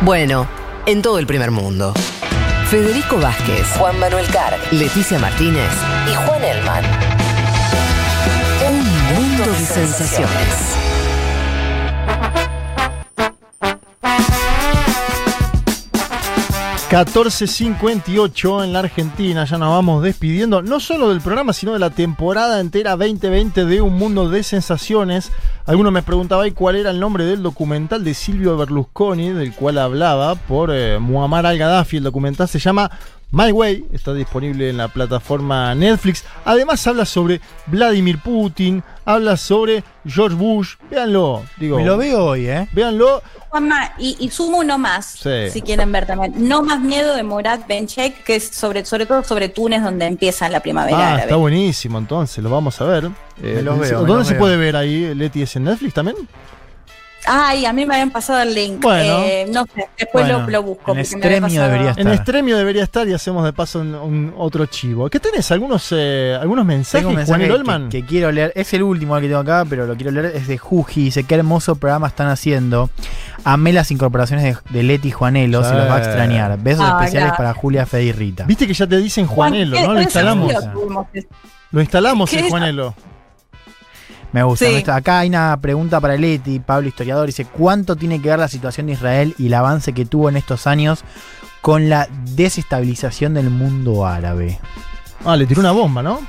Speaker 1: Bueno, en todo el primer mundo. Federico Vázquez, Juan Manuel Carg, Leticia Martínez y Juan Elman. Un mundo de sensaciones.
Speaker 4: 14.58 en la Argentina, ya nos vamos despidiendo, no solo del programa, sino de la temporada entera 2020 de Un Mundo de Sensaciones. Algunos me preguntaban cuál era el nombre del documental de Silvio Berlusconi, del cual hablaba por eh, Muammar al-Gaddafi. El documental se llama My Way, está disponible en la plataforma Netflix. Además habla sobre Vladimir Putin, habla sobre George Bush. Véanlo, digo.
Speaker 5: Me lo veo hoy, ¿eh?
Speaker 4: Véanlo.
Speaker 6: Juanma, y, y sumo uno más,
Speaker 4: Sí.
Speaker 6: si quieren ver también. No más miedo de Murat Benchek, que es sobre, sobre todo sobre Túnez, donde empieza la primavera
Speaker 4: Ah,
Speaker 6: árabe.
Speaker 4: está buenísimo, entonces lo vamos a ver. Eh,
Speaker 5: Me los veo, me
Speaker 4: ¿Dónde
Speaker 5: los
Speaker 4: se
Speaker 5: veo.
Speaker 4: puede ver ahí, Leti? ¿Es en Netflix también?
Speaker 6: Ay, a mí me habían pasado el link.
Speaker 4: Bueno.
Speaker 6: Eh, no sé, después
Speaker 4: Bueno,
Speaker 6: lo, lo busco.
Speaker 5: en Extremio
Speaker 6: pasado-
Speaker 5: debería
Speaker 4: En Extremio debería estar y hacemos de paso un, un otro chivo. ¿Qué tenés? ¿Algunos, eh, algunos mensajes,
Speaker 5: mensaje
Speaker 4: Juan
Speaker 5: que,
Speaker 4: Olman?
Speaker 5: que quiero leer. Es el último que tengo acá, pero lo quiero leer. Es de Juji. Dice: Qué hermoso programa están haciendo. Amé las incorporaciones de, de Leti y Juanelo. Se los va a extrañar. Besos
Speaker 6: Ah,
Speaker 5: especiales para Julia, Fede y Rita.
Speaker 4: Viste que ya te dicen Juanelo,
Speaker 6: Juan,
Speaker 4: ¿no?
Speaker 6: ¿qué
Speaker 4: Lo instalamos. Lo instalamos
Speaker 6: ¿Qué
Speaker 4: el
Speaker 6: es?
Speaker 5: Me gusta.
Speaker 6: Sí.
Speaker 5: me gusta. Acá hay una pregunta para Leti, Pablo Historiador. Dice: ¿Cuánto tiene que ver la situación de Israel y el avance que tuvo en estos años con la desestabilización del mundo árabe?
Speaker 4: Ah, le tiró una bomba, ¿no?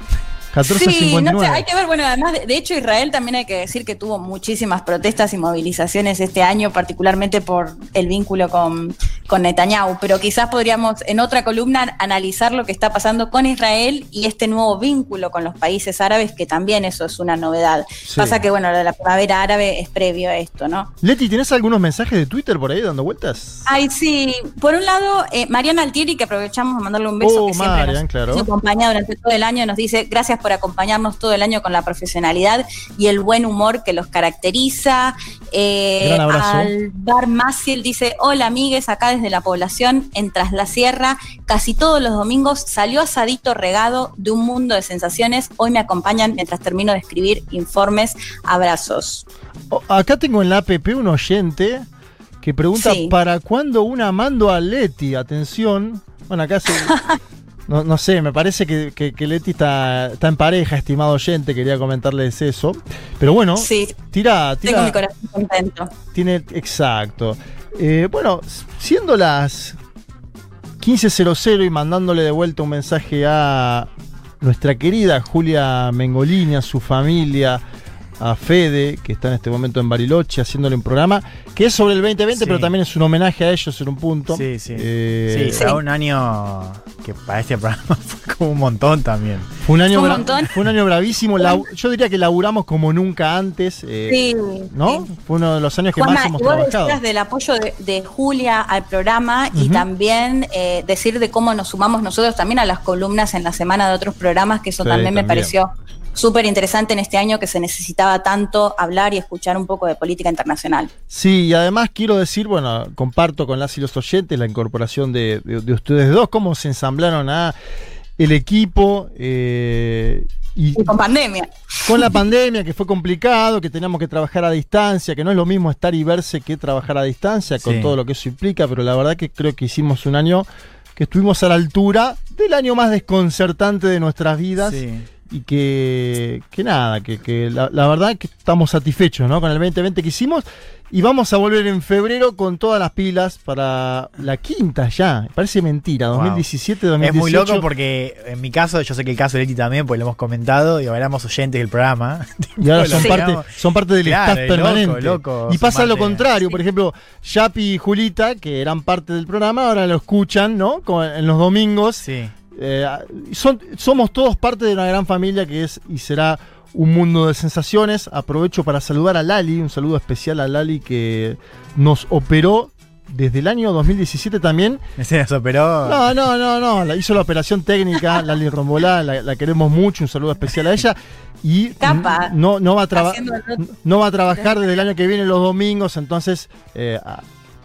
Speaker 6: Sí,
Speaker 4: 14.59.
Speaker 6: no sé, hay que ver, bueno, además, de, de hecho, Israel también hay que decir que tuvo muchísimas protestas y movilizaciones este año, particularmente por el vínculo con, con Netanyahu, pero quizás podríamos en otra columna analizar lo que está pasando con Israel y este nuevo vínculo con los países árabes, que también eso es una novedad.
Speaker 4: Sí.
Speaker 6: Pasa que, bueno, lo de la primavera árabe es previo a esto, ¿no?
Speaker 4: Leti, ¿tenés algunos mensajes de Twitter por ahí dando vueltas?
Speaker 6: Ay, sí. Por un lado, eh, Mariana Altieri, que aprovechamos a mandarle un beso,
Speaker 4: Oh,
Speaker 6: que siempre
Speaker 4: Marian,
Speaker 6: nos,
Speaker 4: claro.
Speaker 6: nos acompaña durante todo el año, nos dice gracias por acompañarnos todo el año con la profesionalidad y el buen humor que los caracteriza. Eh,
Speaker 4: abrazo.
Speaker 6: Alvar Maciel dice, hola amigues, acá desde la población, en Tras la Sierra, casi todos los domingos salió asadito regado de un mundo de sensaciones. Hoy me acompañan mientras termino de escribir informes. Abrazos.
Speaker 4: Oh, Acá tengo en la app un oyente que pregunta
Speaker 6: Sí.
Speaker 4: ¿para cuándo una mando a Leti? Atención. Bueno, acá se... No, no sé, me parece que, que- que Leti está, está en pareja, estimado oyente, quería comentarles eso. Pero bueno,
Speaker 6: Sí,
Speaker 4: tira,
Speaker 6: tengo mi
Speaker 4: tira,
Speaker 6: corazón contento.
Speaker 4: tiene, exacto. Eh, bueno, siendo las 15.00 y mandándole de vuelta un mensaje a nuestra querida Julia Mengolini, a su familia, a Fede, que está en este momento en Bariloche haciéndole un programa, que es sobre el 2020,
Speaker 5: Sí.
Speaker 4: pero también es un homenaje a ellos en un punto.
Speaker 5: Sí, sí.
Speaker 4: Eh,
Speaker 5: sí, para un año que para este programa fue como un montón también.
Speaker 4: Fue un año,
Speaker 6: Un
Speaker 4: bra-
Speaker 6: montón.
Speaker 4: fue un año bravísimo. yo diría que laburamos como nunca antes. eh,
Speaker 6: Sí.
Speaker 4: ¿No? Fue uno de los años que
Speaker 6: Juanma,
Speaker 4: más hemos
Speaker 6: vos
Speaker 4: trabajado.
Speaker 6: decías del apoyo de, de Julia al programa y también eh, decir de cómo nos sumamos nosotros también a las columnas en la semana de otros programas, que eso
Speaker 4: Sí,
Speaker 6: también, me pareció súper interesante en este año que se necesitaba tanto hablar y escuchar un poco de política internacional.
Speaker 4: Sí, y además quiero decir, bueno, comparto con las y los oyentes la incorporación de, de- de ustedes dos, cómo se ensamblaron a el equipo eh, y
Speaker 6: Y con pandemia.
Speaker 4: con la pandemia que fue complicado, que teníamos que trabajar a distancia, que no es lo mismo estar y verse que trabajar a distancia, con
Speaker 5: Sí.
Speaker 4: todo lo que eso implica, pero la verdad que creo que hicimos un año que estuvimos a la altura del año más desconcertante de nuestras vidas.
Speaker 5: Sí.
Speaker 4: Y que, que nada, que, que la, la verdad que estamos satisfechos ¿no? con el 2020 que hicimos y vamos a volver en febrero con todas las pilas para la quinta ya. Parece mentira, 2017, 2018.
Speaker 5: Es muy loco porque en mi caso, yo sé que el caso de Leti también, pues lo hemos comentado, y éramos oyentes del programa.
Speaker 4: Y ahora son,
Speaker 5: Sí.
Speaker 4: parte, son parte del
Speaker 5: Claro,
Speaker 4: staff permanente.
Speaker 5: loco,
Speaker 4: y pasa lo contrario, por ejemplo, Yapi y Julita, que eran parte del programa, ahora lo escuchan, ¿no? En los domingos. Eh, son, somos todos parte de una gran familia que es y será un mundo de sensaciones. Aprovecho para saludar a Lali, un saludo especial a Lali que nos operó desde el año 2017 también.
Speaker 5: Se nos operó.
Speaker 4: No, no, no, no. La hizo la operación técnica, Lali Rombolá, la, la queremos mucho, un saludo especial a ella. Y
Speaker 6: Capa.
Speaker 4: no, no va a
Speaker 6: el-
Speaker 4: no va a trabajar desde el año que viene los domingos, entonces eh,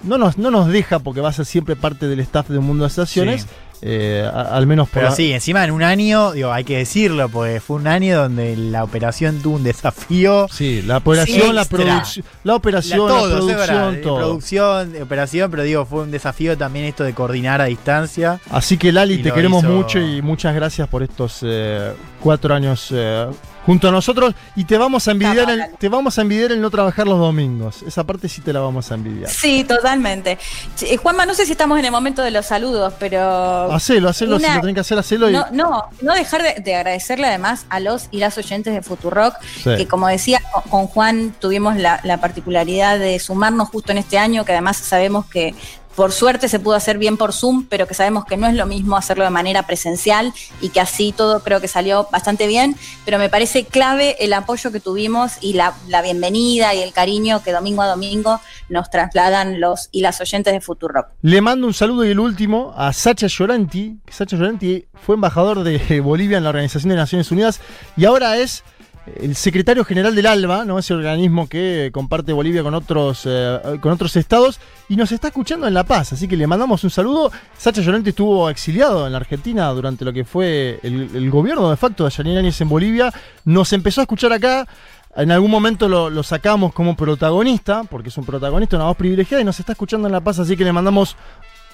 Speaker 4: no, nos, no nos deja porque va a ser siempre parte del staff de Mundo de Estaciones.
Speaker 5: Sí.
Speaker 4: Eh, a- al menos por
Speaker 5: Pero sí, encima en un año, digo, hay que decirlo, pues fue un año donde la operación tuvo un desafío.
Speaker 4: Sí, la operación, la producción, la operación,
Speaker 5: La- todo,
Speaker 4: la producción, todo.
Speaker 5: producción, operación, pero digo, fue un desafío también esto de coordinar a distancia.
Speaker 4: Así que Lali, te queremos
Speaker 5: hizo-
Speaker 4: mucho y muchas gracias por estos eh, cuatro años eh, junto a nosotros. Y te vamos a envidiar el, te vamos a envidiar el no trabajar los domingos. Esa parte sí te la vamos a envidiar.
Speaker 6: Sí, totalmente. Eh, Juanma, no sé si estamos en el momento de los saludos, pero.
Speaker 4: Hacelo, hacelo, si lo tenés que hacer, hacelo. Y...
Speaker 6: No, no, no dejar de, de agradecerle además a los y las oyentes de Futurock,
Speaker 4: Sí.
Speaker 6: que como decía con- con Juan, tuvimos la, la particularidad de sumarnos justo en este año, que además sabemos que por suerte se pudo hacer bien por Zoom, pero que sabemos que no es lo mismo hacerlo de manera presencial y que así todo creo que salió bastante bien, pero me parece clave el apoyo que tuvimos y la, bienvenida y el cariño que domingo a domingo nos trasladan los y las oyentes de Futurock.
Speaker 4: Le mando un saludo y el último a Sacha Lloranti, que Sacha Lloranti fue embajador de Bolivia en la Organización de Naciones Unidas y ahora es el secretario general del ALBA, ¿no? ese organismo que comparte Bolivia con otros, eh, con otros estados, y nos está escuchando en La Paz, así que le mandamos un saludo. Sacha Llorente estuvo exiliado en la Argentina durante lo que fue el, gobierno de facto de Yanine Áñez en Bolivia, nos empezó a escuchar acá, en algún momento lo, lo sacamos como protagonista, porque es un protagonista, una voz privilegiada, y nos está escuchando en La Paz, así que le mandamos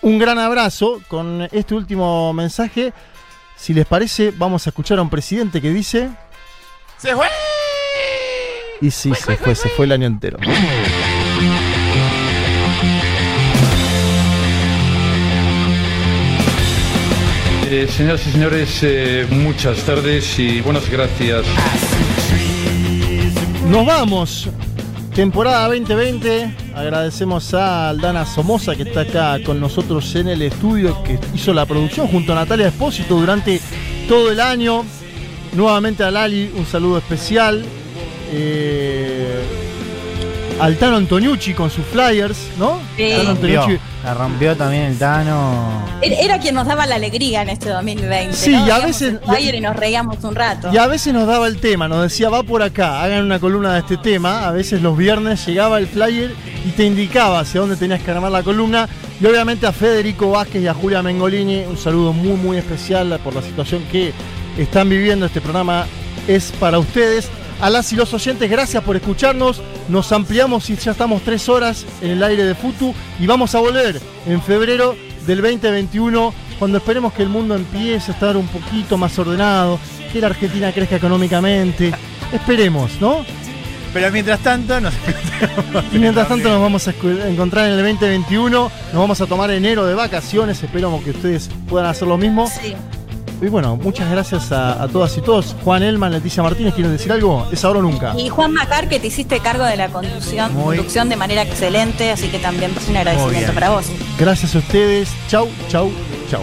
Speaker 4: un gran abrazo con este último mensaje. Si les parece, vamos a escuchar a un presidente que dice...
Speaker 24: ¡Se fue!
Speaker 4: Y sí, se fue, se fue el año entero.
Speaker 29: Eh, señoras y señores, eh, muchas tardes y buenas gracias.
Speaker 4: Nos vamos. Temporada 2020. Agradecemos a Aldana Somoza que está acá con nosotros en el estudio, que hizo la producción junto a Natalia Espósito durante todo el año. Nuevamente a Lali, un saludo especial. Eh, al Tano Antoniucci con sus flyers, ¿no?
Speaker 6: Sí.
Speaker 4: Tano Antoniucci.
Speaker 5: La rompió también el Tano.
Speaker 6: Era quien nos daba la alegría en este 2020.
Speaker 4: Sí,
Speaker 6: ¿no?
Speaker 4: y a veces-
Speaker 6: flyer y nos reíamos un rato.
Speaker 4: Y a veces nos daba el tema, nos decía, va por acá, hagan una columna de este tema. A veces los viernes llegaba el flyer y te indicaba hacia dónde tenías que armar la columna. Y obviamente a Federico Vázquez y a Julia Mengolini, un saludo muy, muy especial por la situación que están viviendo. Este programa es para ustedes. A las y los oyentes, gracias por escucharnos. Nos ampliamos y ya estamos tres horas en el aire de Futu. Y vamos a volver en febrero del 2021, cuando esperemos que el mundo empiece a estar un poquito más ordenado, que la Argentina crezca económicamente. Esperemos, ¿no?
Speaker 5: Pero mientras tanto, nos
Speaker 4: Y mientras tanto nos vamos a encontrar en el 2021, nos vamos a tomar enero de vacaciones, esperamos que ustedes puedan hacer lo mismo. Y bueno, muchas gracias a, a todas y todos. Juan Elman, Leticia Martínez, ¿quieren decir algo? Es ahora o nunca.
Speaker 6: Y Juan Macar, que te hiciste cargo de la conducción,
Speaker 4: Muy-
Speaker 6: conducción de manera excelente, así que también un agradecimiento para vos.
Speaker 4: Gracias a ustedes. Chau, chau, chau.